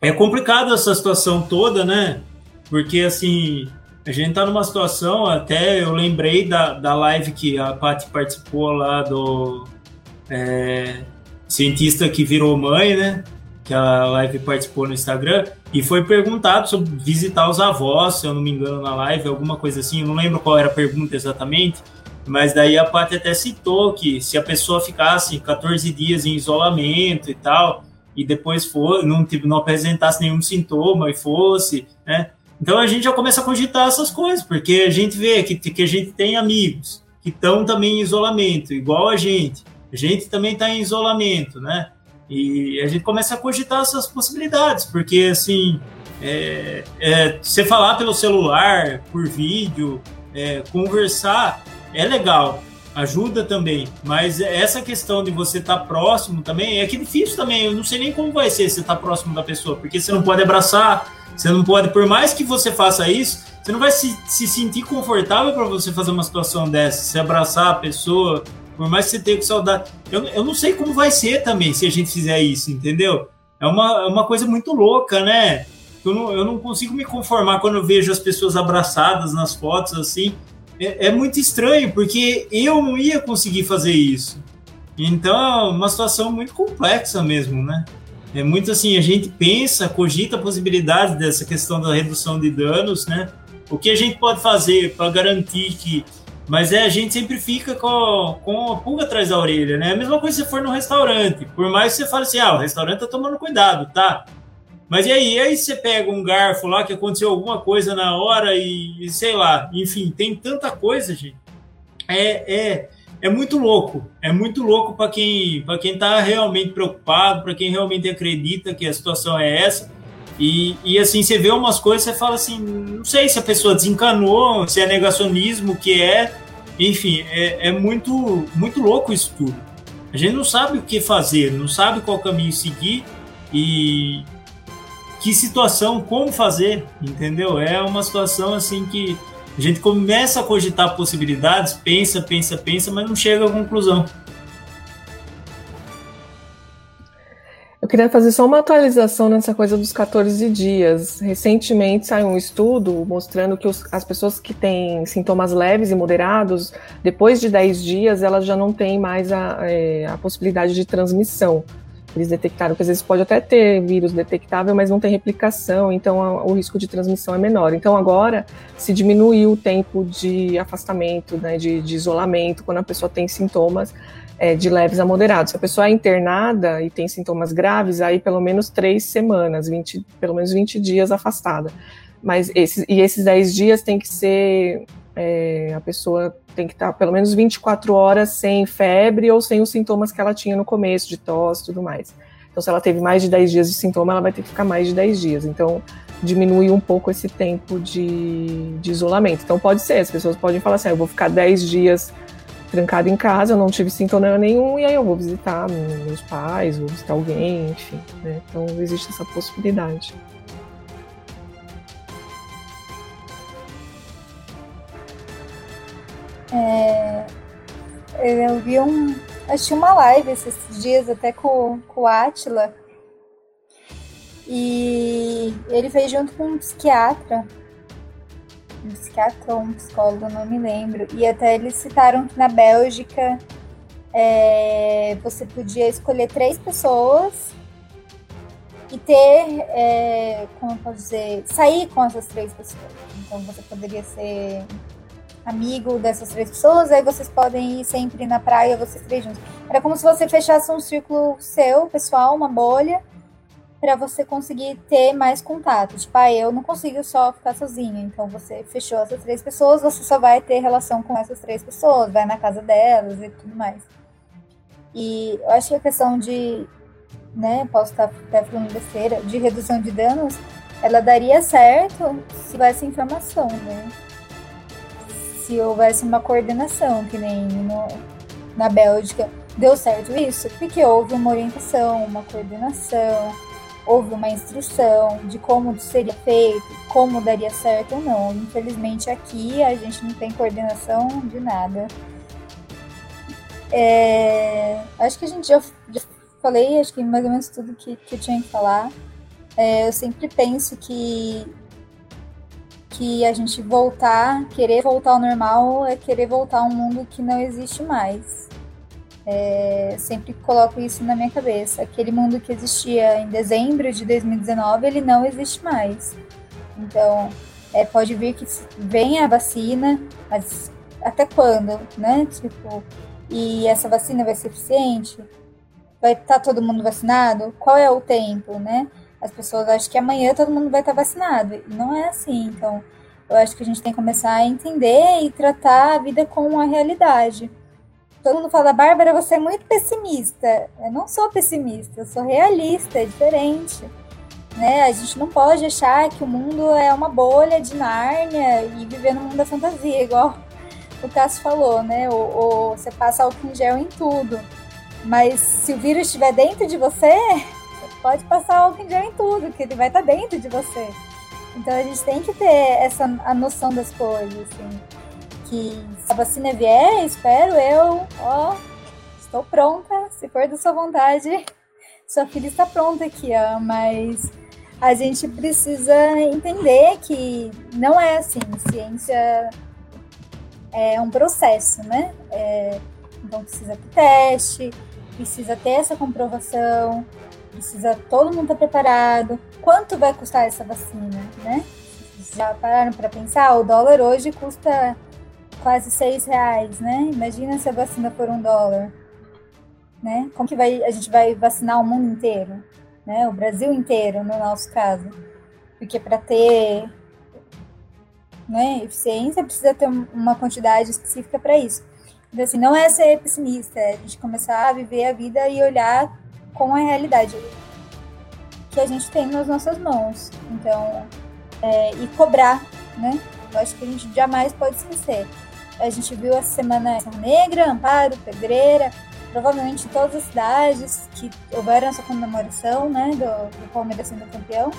é complicado essa situação toda, né? Porque assim, a gente tá numa situação, até eu lembrei da, da live que a Paty participou lá do é, cientista que virou mãe, né? Que a live participou no Instagram e foi perguntado sobre visitar os avós, se eu não me engano, na live, alguma coisa assim. Eu não lembro qual era a pergunta exatamente, mas daí a Paty até citou que se a pessoa ficasse 14 dias em isolamento e tal, e depois for, não, tipo, não apresentasse nenhum sintoma e fosse, né? Então a gente já começa a cogitar essas coisas, porque a gente vê que, que a gente tem amigos que estão também em isolamento, igual a gente a gente também está em isolamento, né? E a gente começa a cogitar essas possibilidades, porque assim, é, é, você falar pelo celular, por vídeo, é, conversar é legal, ajuda também, mas essa questão de você estar tá próximo também é que difícil também. Eu não sei nem como vai ser você estar tá próximo da pessoa, porque você não pode abraçar, você não pode, por mais que você faça isso, você não vai se, se sentir confortável para você fazer uma situação dessa, se abraçar a pessoa, por mais que você tenha com saudade. Eu, eu não sei como vai ser também se a gente fizer isso, entendeu? É uma, é uma coisa muito louca, né? Eu não, eu não consigo me conformar quando eu vejo as pessoas abraçadas nas fotos assim. É, é muito estranho, porque eu não ia conseguir fazer isso. Então é uma situação muito complexa mesmo, né? É muito assim, a gente pensa, cogita a possibilidade dessa questão da redução de danos, né? O que a gente pode fazer para garantir que mas é, a gente sempre fica com, com a pulga atrás da orelha, né? É a mesma coisa se você for no restaurante. Por mais que você fale assim, ah, o restaurante tá tomando cuidado, tá? Mas e aí? E aí você pega um garfo lá que aconteceu alguma coisa na hora e, sei lá, enfim, tem tanta coisa, gente. É, é, é muito louco. É muito louco para quem, quem tá realmente preocupado, para quem realmente acredita que a situação é essa. E, e assim, você vê umas coisas, você fala assim, não sei se a pessoa desencanou, se é negacionismo, o que é. Enfim, é, é muito, muito louco isso tudo. A gente não sabe o que fazer, não sabe qual caminho seguir e que situação, como fazer, entendeu? É uma situação assim que a gente começa a cogitar possibilidades, pensa, pensa, pensa, mas não chega à conclusão. Eu queria fazer só uma atualização nessa coisa dos 14 dias. Recentemente saiu um estudo mostrando que os, as pessoas que têm sintomas leves e moderados, depois de 10 dias, elas já não têm mais a, é, a possibilidade de transmissão. Eles detectaram que às vezes pode até ter vírus detectável, mas não tem replicação, então a, o risco de transmissão é menor. Então agora se diminuiu o tempo de afastamento, né, de, de isolamento, quando a pessoa tem sintomas é, de leves a moderados. Se a pessoa é internada e tem sintomas graves, aí pelo menos três semanas, 20, pelo menos 20 dias afastada. Mas esses, e esses 10 dias tem que ser. É, a pessoa tem que estar pelo menos 24 horas sem febre ou sem os sintomas que ela tinha no começo, de tosse e tudo mais. Então, se ela teve mais de 10 dias de sintoma, ela vai ter que ficar mais de 10 dias. Então, diminui um pouco esse tempo de, de isolamento. Então, pode ser, as pessoas podem falar assim: ah, eu vou ficar 10 dias trancada em casa, eu não tive sintoma nenhum, e aí eu vou visitar meus pais, vou visitar alguém, enfim. Né? Então existe essa possibilidade. É, eu vi um, assisti uma live esses dias até com, com o Atila. E ele fez junto com um psiquiatra. Um psiquiatra ou um psicólogo, não me lembro. E até eles citaram que na Bélgica é, você podia escolher três pessoas e ter, é, como eu posso dizer, sair com essas três pessoas. Então você poderia ser amigo dessas três pessoas, aí vocês podem ir sempre na praia, vocês três juntos. Era como se você fechasse um círculo seu, pessoal, uma bolha, para você conseguir ter mais contato. Tipo, ah, eu não consigo só ficar sozinha. Então você fechou essas três pessoas, você só vai ter relação com essas três pessoas, vai na casa delas e tudo mais. E eu acho que a questão de né, posso estar até falando besteira, de redução de danos, ela daria certo se houvesse informação, né? Se houvesse uma coordenação, que nem no, na Bélgica deu certo isso, porque houve uma orientação, uma coordenação, houve uma instrução de como seria feito, como daria certo ou não. Infelizmente aqui a gente não tem coordenação de nada. É, acho que a gente já, já falei, acho que mais ou menos tudo que, que eu tinha que falar. É, eu sempre penso que que a gente voltar, querer voltar ao normal é querer voltar a um mundo que não existe mais. É, sempre coloco isso na minha cabeça. Aquele mundo que existia em dezembro de 2019, ele não existe mais. Então, é, pode vir que venha a vacina, mas até quando, né? Tipo, e essa vacina vai ser eficiente? vai estar tá todo mundo vacinado? Qual é o tempo, né? As pessoas acham que amanhã todo mundo vai estar vacinado. E não é assim. Então, eu acho que a gente tem que começar a entender e tratar a vida com a realidade. Todo mundo fala, Bárbara, você é muito pessimista. Eu não sou pessimista, eu sou realista, é diferente. Né? A gente não pode achar que o mundo é uma bolha de Nárnia e viver no mundo da fantasia, igual o Cássio falou, né? Ou, ou você passa álcool em gel em tudo. Mas se o vírus estiver dentro de você pode passar álcool em gel em tudo, que ele vai estar dentro de você. Então a gente tem que ter essa a noção das coisas, assim. Que se a vacina vier, espero eu, ó, estou pronta, se for da sua vontade, sua filha está pronta aqui, ó. Mas a gente precisa entender que não é assim. Ciência é um processo, né? É, então precisa ter teste, precisa ter essa comprovação, precisa todo mundo estar tá preparado. Quanto vai custar essa vacina, né? Já pararam para pensar? O dólar hoje custa quase seis reais, né? Imagina se a vacina for um dólar, né? Como que vai, a gente vai vacinar o mundo inteiro, né? O Brasil inteiro, no nosso caso, porque para ter né, eficiência precisa ter uma quantidade específica para isso. Então, assim, não é ser pessimista, é a gente começar a viver a vida e olhar com a realidade que a gente tem nas nossas mãos. Então, é, e cobrar, né? Eu acho que a gente jamais pode esquecer. A gente viu essa semana Negra, Amparo, Pedreira, provavelmente todas as cidades que houveram essa comemoração, né, do, do Palmeiras sendo campeão.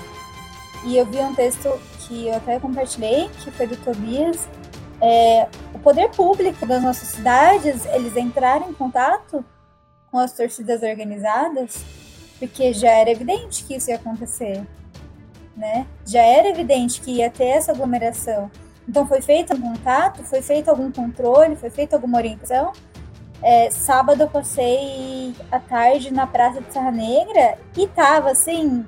E eu vi um texto que eu até compartilhei, que foi do Tobias, é, o poder público das nossas cidades, eles entraram em contato com as torcidas organizadas, porque já era evidente que isso ia acontecer, né? Já era evidente que ia ter essa aglomeração. Então foi feito um contato, foi feito algum controle, foi feita alguma orientação. É, sábado eu passei a tarde na Praça de Serra Negra e tava assim,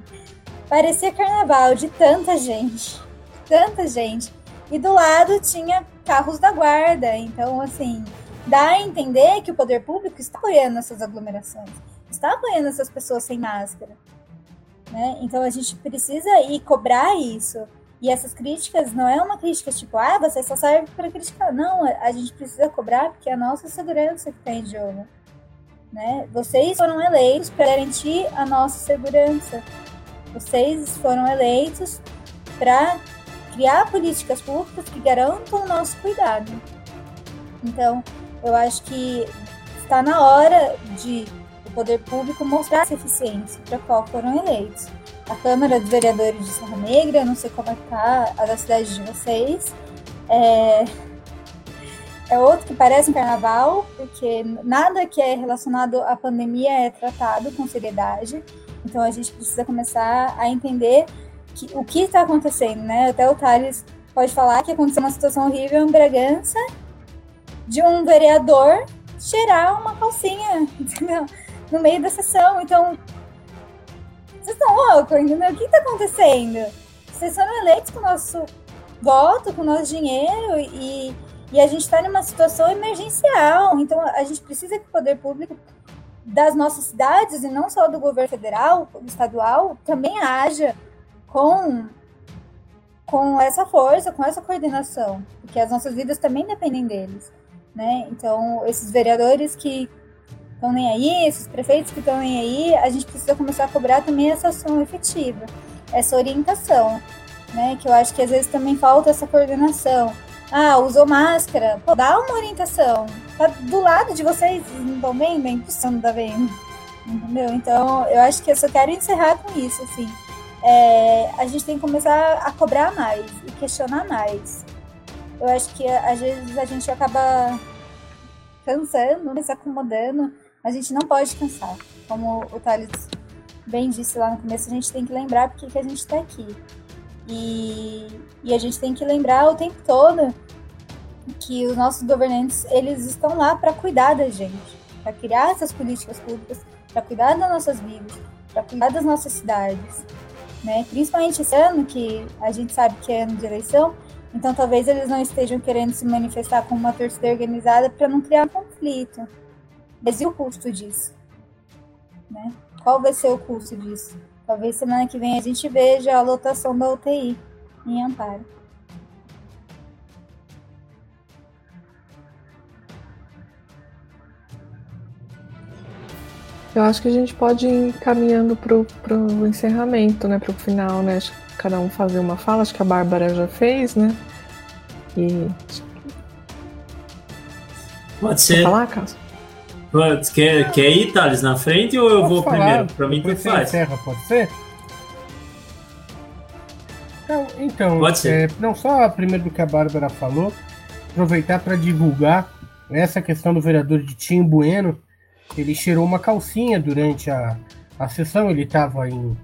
parecia carnaval de tanta gente, tanta gente. E do lado tinha carros da guarda. Então, assim, dá a entender que o poder público está apoiando essas aglomerações, está apoiando essas pessoas sem máscara. Né? Então a gente precisa ir cobrar isso. E essas críticas não é uma crítica tipo, ah, você só serve para criticar. Não, a gente precisa cobrar porque é a nossa segurança está em jogo. Né? Vocês foram eleitos para garantir a nossa segurança. Vocês foram eleitos para criar políticas públicas que garantam o nosso cuidado. Então, eu acho que está na hora de o poder público mostrar essa eficiência para qual foram eleitos. A Câmara dos Vereadores de Serra Negra, não sei como é que tá a da cidade de vocês, é... é outro que parece um carnaval, porque nada que é relacionado à pandemia é tratado com seriedade. Então a gente precisa começar a entender que, o que está acontecendo, né? Até o Thales pode falar que aconteceu uma situação horrível em Bragança de um vereador cheirar uma calcinha, entendeu? No meio da sessão. Então, vocês estão loucos, entendeu? O que está acontecendo? Vocês foram eleitos com o nosso voto, com o nosso dinheiro e e a gente está numa situação emergencial, então a gente precisa que o poder público das nossas cidades, e não só do governo federal, estadual, também haja com, com essa força, com essa coordenação, porque as nossas vidas também dependem deles. Né? Então, esses vereadores que estão nem aí, esses prefeitos que estão nem aí, a gente precisa começar a cobrar também essa ação efetiva, essa orientação, né? Que eu acho que às vezes também falta essa coordenação. Ah, usou máscara. Pô, dá uma orientação. Tá do lado de vocês, não estão vendo? É impossível não tá vendo. Entendeu? Então, eu acho que eu só quero encerrar com isso, assim. É, a gente tem que começar a cobrar mais e questionar mais. Eu acho que às vezes a gente acaba cansando, se acomodando. A gente não pode cansar. Como o Thales bem disse lá no começo, a gente tem que lembrar porque que a gente está aqui. E, e a gente tem que lembrar o tempo todo que os nossos governantes eles estão lá para cuidar da gente, para criar essas políticas públicas, para cuidar das nossas vidas, para cuidar das nossas cidades, né? Principalmente esse ano que a gente sabe que é ano de eleição, então talvez eles não estejam querendo se manifestar como uma torcida organizada para não criar conflito. Mas e o custo disso? Né? Qual vai ser o custo disso? Talvez semana que vem a gente veja a lotação da UTI em Amparo. Eu acho que a gente pode ir caminhando para o encerramento, né? Para o final, né? Acho que cada um fazer uma fala, acho que a Bárbara já fez, né? E. Pode ser. Quer falar, Cássio? Quer, quer ir, Thales, na frente ou eu Posso vou falar, primeiro? Pra mim, tu faz. Encerra, pode ser? Então, então pode ser. É, não só primeiro do que a Bárbara falou, aproveitar para divulgar essa questão do vereador de Tim Bueno. Ele cheirou uma calcinha durante a, a sessão, ele estava em,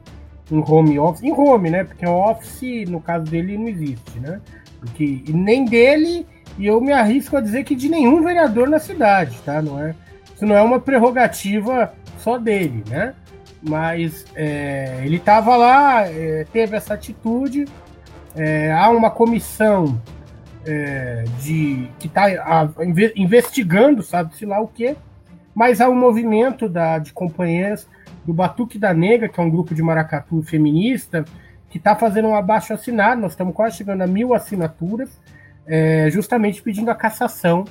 em home office, em home, né? Porque o office, no caso dele, não existe, né? Porque, nem dele, e eu me arrisco a dizer que de nenhum vereador na cidade, tá? Não é isso não é uma prerrogativa só dele, né? Mas é, ele estava lá, é, teve essa atitude. É, há uma comissão é, de que está investigando, sabe-se lá o que, mas há um movimento da, de companheiras do Batuque da Negra, que é um grupo de maracatu feminista, que está fazendo um abaixo assinado. Nós estamos quase chegando a mil assinaturas, é, justamente pedindo a cassação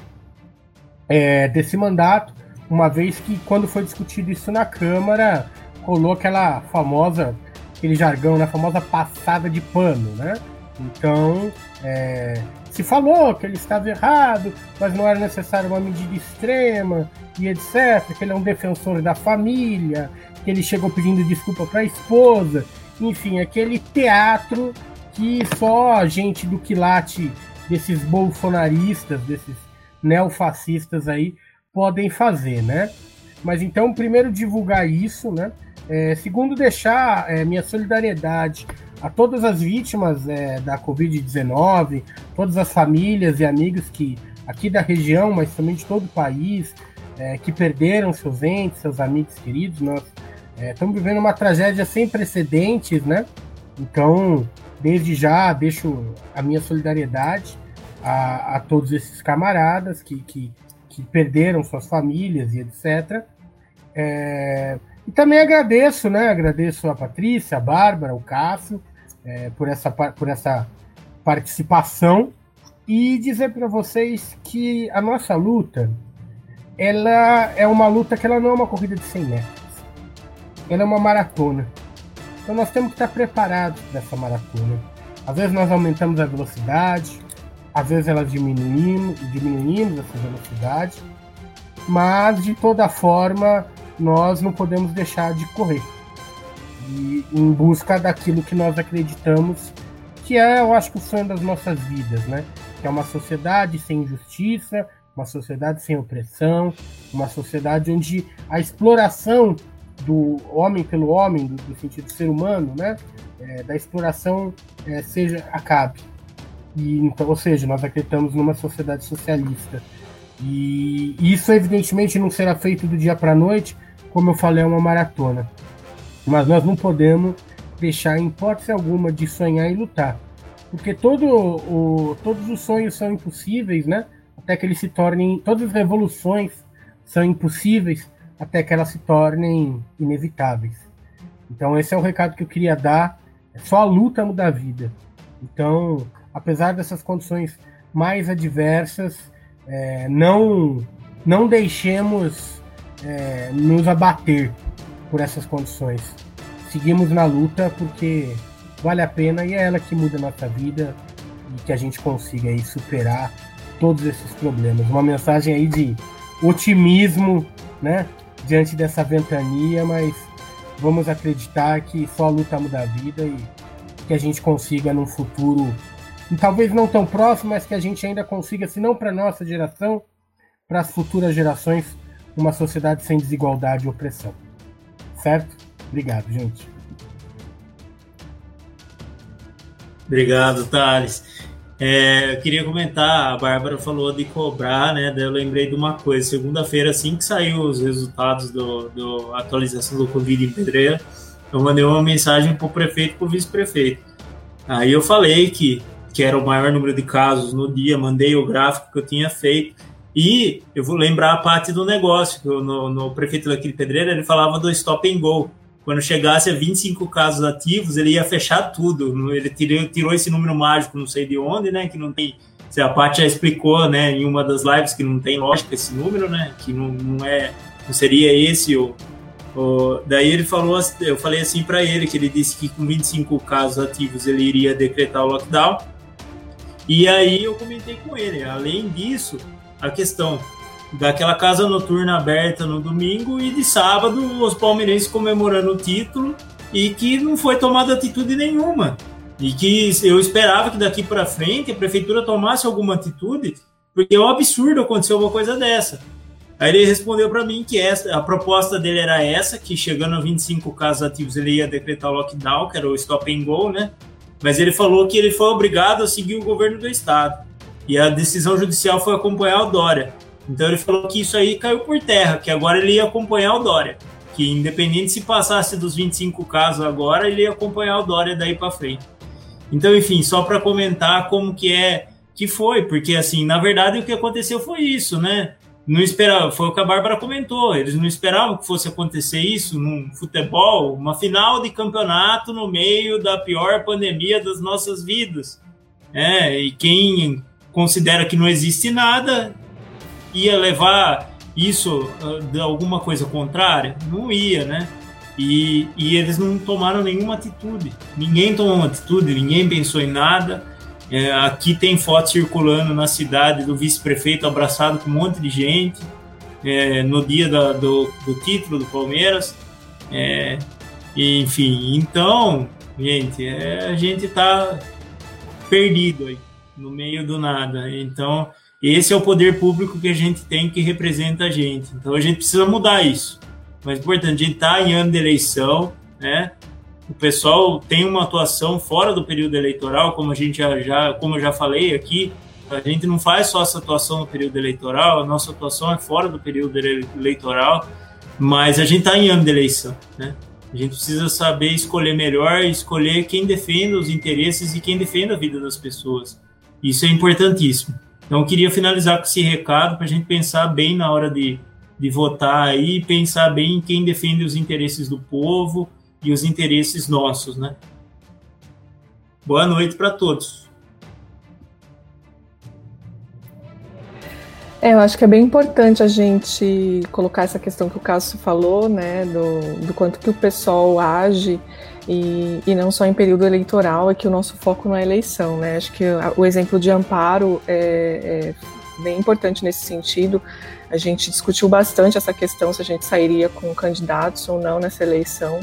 é, desse mandato uma vez que quando foi discutido isso na Câmara, rolou aquela famosa, aquele jargão, né, a famosa passada de pano, né? Então, é, se falou que ele estava errado, mas não era necessário uma medida extrema e etc, que ele é um defensor da família, que ele chegou pedindo desculpa para a esposa, enfim, aquele teatro que só a gente do quilate desses bolsonaristas, desses neofascistas aí, podem fazer, né? Mas então, primeiro, divulgar isso, né? É, segundo, deixar é, minha solidariedade a todas as vítimas é, da Covid-19, todas as famílias e amigos que aqui da região, mas também de todo o país, é, que perderam seus entes, seus amigos queridos. Nós é, estamos vivendo uma tragédia sem precedentes, né? Então, desde já, deixo a minha solidariedade a, a todos esses camaradas que, que que perderam suas famílias e etc. É, e também agradeço, né? Agradeço a Patrícia, a Bárbara, o Cássio é, por, essa, por essa participação e dizer para vocês que a nossa luta ela é uma luta que ela não é uma corrida de 100 metros. Ela é uma maratona. Então nós temos que estar preparados para essa maratona. Às vezes nós aumentamos a velocidade, às vezes elas diminuímos, diminuímos essa velocidade, mas de toda forma nós não podemos deixar de correr e, em busca daquilo que nós acreditamos que é, eu acho que o sonho das nossas vidas, né? Que é uma sociedade sem injustiça, uma sociedade sem opressão, uma sociedade onde a exploração do homem pelo homem, do, do sentido ser humano, né, é, da exploração é, seja acabe. E, então, ou seja, nós acreditamos numa sociedade socialista. E isso, evidentemente, não será feito do dia para a noite, como eu falei, é uma maratona. Mas nós não podemos deixar, em hipótese alguma, de sonhar e lutar. Porque todo o, todos os sonhos são impossíveis, né? Até que eles se tornem. Todas as revoluções são impossíveis até que elas se tornem inevitáveis. Então, esse é o recado que eu queria dar. É só a luta muda a vida. Então, apesar dessas condições mais adversas, é, não, não deixemos é, nos abater por essas condições. Seguimos na luta porque vale a pena e é ela que muda a nossa vida e que a gente consiga aí superar todos esses problemas. Uma mensagem aí de otimismo, né, diante dessa ventania, mas vamos acreditar que só a luta muda a vida e que a gente consiga num futuro talvez não tão próximo, mas que a gente ainda consiga, se não para nossa geração, para as futuras gerações, uma sociedade sem desigualdade e opressão. Certo? Obrigado, gente. Obrigado, Thales. É, eu queria comentar, a Bárbara falou de cobrar, né? Daí eu lembrei de uma coisa. Segunda-feira, assim que saiu os resultados do, do atualização do Covid em Pedreira, eu mandei uma mensagem para o prefeito e para o vice-prefeito. Aí eu falei que que era o maior número de casos no dia, mandei o gráfico que eu tinha feito. E eu vou lembrar a parte do negócio, que eu, no, no prefeito daquele Pedreira, ele falava do stop and go. Quando chegasse a 25 casos ativos, ele ia fechar tudo. Ele tirou, tirou esse número mágico, não sei de onde, né? Que não tem. A Paty já explicou, né, em uma das lives que não tem lógica esse número, né? Que não, não é, não seria esse o, o, daí ele falou, eu falei assim para ele que ele disse que com 25 casos ativos ele iria decretar o lockdown e aí eu comentei com ele, além disso, a questão daquela casa noturna aberta no domingo e de sábado os palmeirenses comemorando o título e que não foi tomada atitude nenhuma. E que eu esperava que daqui para frente a prefeitura tomasse alguma atitude, porque é um absurdo acontecer uma coisa dessa. Aí ele respondeu para mim que essa, a proposta dele era essa, que chegando a 25 casos ativos ele ia decretar o lockdown, que era o stop and go, né? mas ele falou que ele foi obrigado a seguir o governo do estado. E a decisão judicial foi acompanhar o Dória. Então ele falou que isso aí caiu por terra, que agora ele ia acompanhar o Dória. Que independente se passasse dos 25 casos agora, ele ia acompanhar o Dória daí para frente. Então, enfim, só para comentar como que é que foi, porque assim, na verdade o que aconteceu foi isso, né? não esperava, foi o que a Bárbara comentou, eles não esperavam que fosse acontecer isso num futebol, uma final de campeonato no meio da pior pandemia das nossas vidas. É, e quem considera que não existe nada ia levar isso ah, de alguma coisa contrária? Não ia, né? E, e eles não tomaram nenhuma atitude. Ninguém tomou uma atitude, ninguém pensou em nada. É, aqui tem foto circulando na cidade do vice-prefeito abraçado com um monte de gente é, no dia da, do, do, título do Palmeiras. É, enfim, então, gente, é, a gente tá perdido aí, no meio do nada. Então, esse é o poder público que a gente tem que representa a gente. Então, a gente precisa mudar isso. Mas, importante, a gente tá em ano de eleição, né? o pessoal tem uma atuação fora do período eleitoral, como a gente já, já, como eu já falei aqui, a gente não faz só essa atuação no período eleitoral, a nossa atuação é fora do período eleitoral, mas a gente está em ano de eleição, né? A gente precisa saber escolher melhor, escolher quem defenda os interesses e quem defenda a vida das pessoas. Isso é importantíssimo. Então, queria finalizar com esse recado para a gente pensar bem na hora de, de votar aí, pensar bem em quem defende os interesses do povo, e os interesses nossos, né? Boa noite para todos. É, eu acho que é bem importante a gente colocar essa questão que o Cássio falou, né, do, do quanto que o pessoal age e, e não só em período eleitoral, é que o nosso foco não é eleição, né? Acho que o exemplo de Amparo é, é bem importante nesse sentido. A gente discutiu bastante essa questão se a gente sairia com candidatos ou não nessa eleição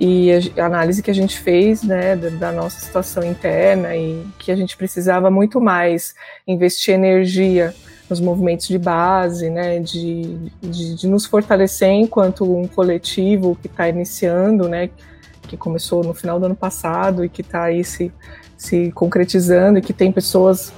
e a análise que a gente fez né, da, nossa situação interna e que a gente precisava muito mais investir energia nos movimentos de base, né, de, de, de nos fortalecer enquanto um coletivo que está iniciando, né, que começou no final do ano passado e que está aí se, se concretizando e que tem pessoas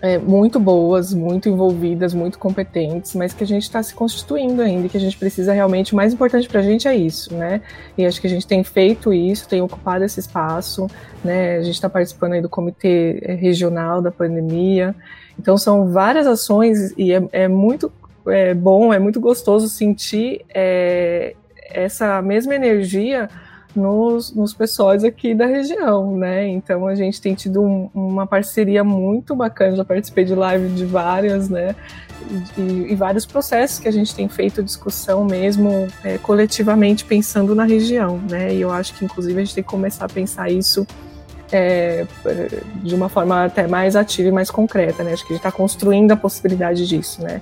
é, muito boas, muito envolvidas, muito competentes, mas que a gente está se constituindo ainda, e que a gente precisa realmente, o mais importante para a gente é isso, né? E acho que a gente tem feito isso, tem ocupado esse espaço, né? A gente está participando aí do comitê é, regional da pandemia, então são várias ações e é, é muito é, bom, é muito gostoso sentir é, essa mesma energia nos, nos pessoas aqui da região, né? Então a gente tem tido um, uma parceria muito bacana, já participei de live de várias, né? E, e vários processos que a gente tem feito discussão mesmo é, coletivamente pensando na região, né? E eu acho que inclusive a gente tem que começar a pensar isso é, de uma forma até mais ativa e mais concreta, né? Acho que a gente está construindo a possibilidade disso, né?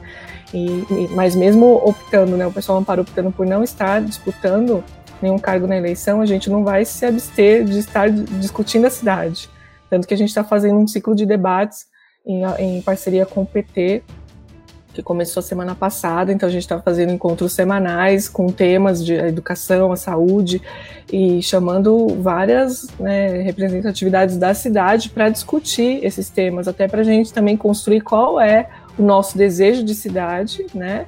E, mas mesmo optando, né? O pessoal não parou optando por não estar disputando nenhum cargo na eleição, a gente não vai se abster de estar discutindo a cidade. Tanto que a gente está fazendo um ciclo de debates em, em parceria com o PT, que começou a semana passada, então a gente está fazendo encontros semanais com temas de educação, a saúde e chamando várias né, representatividades da cidade para discutir esses temas, até para a gente também construir qual é o nosso desejo de cidade, né?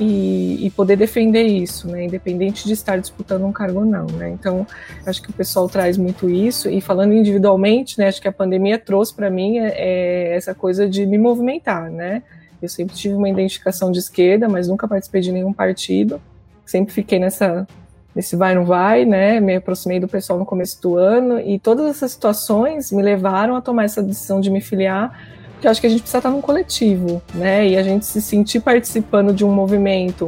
E, e, poder defender isso, né, independente de estar disputando um cargo ou não, né. Então, acho que o pessoal traz muito isso e falando individualmente, né, acho que a pandemia trouxe para mim é, é, essa coisa de me movimentar, né. Eu sempre tive uma identificação de esquerda, mas nunca participei de nenhum partido. Sempre fiquei nessa nesse vai não vai, né? Me aproximei do pessoal no começo do ano e todas essas situações me levaram a tomar essa decisão de me filiar que eu acho que a gente precisa estar num coletivo, né? E a gente se sentir participando de um movimento,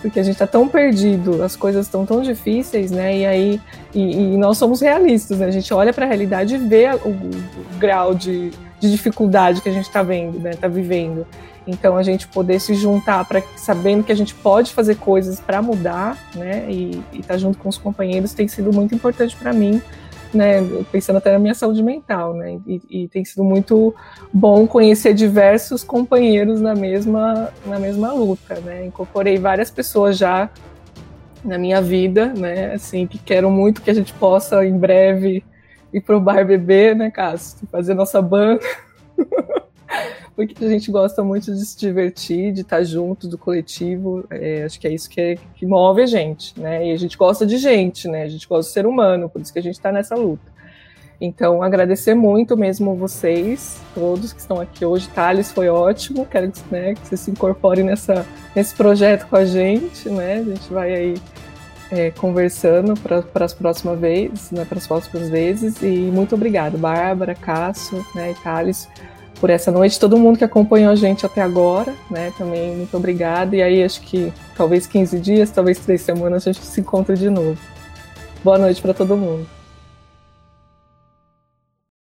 porque a gente está tão perdido, as coisas estão tão difíceis, né? E aí, e, e nós somos realistas, né? A gente olha para a realidade e vê o, o, grau de, de dificuldade que a gente está vendo, né? Está vivendo. Então a gente poder se juntar para sabendo que a gente pode fazer coisas para mudar, né? E estar tá junto com os companheiros tem sido muito importante para mim né, pensando até na minha saúde mental, né, e, e, tem sido muito bom conhecer diversos companheiros na mesma, na mesma luta, né, incorporei várias pessoas já na minha vida, né, assim, que quero muito que a gente possa em breve ir pro bar beber, né, Cássio, fazer nossa banda. porque a gente gosta muito de se divertir, de estar junto do coletivo. É, acho que é isso que, é, que move a gente, né? E a gente gosta de gente, né? A gente gosta do ser humano, por isso que a gente está nessa luta. Então, agradecer muito mesmo vocês, todos que estão aqui hoje. Thales, foi ótimo. Quero né, que vocês se incorporem nessa, nesse projeto com a gente, né? A gente vai aí é, conversando para as próximas vezes, né, para as próximas vezes. E muito obrigado, Bárbara, Cássio, né, e Thales, por essa noite, todo mundo que acompanhou a gente até agora, né? Também muito obrigada. E aí acho que talvez 15 dias, talvez três semanas a gente se encontre de novo. Boa noite para todo mundo.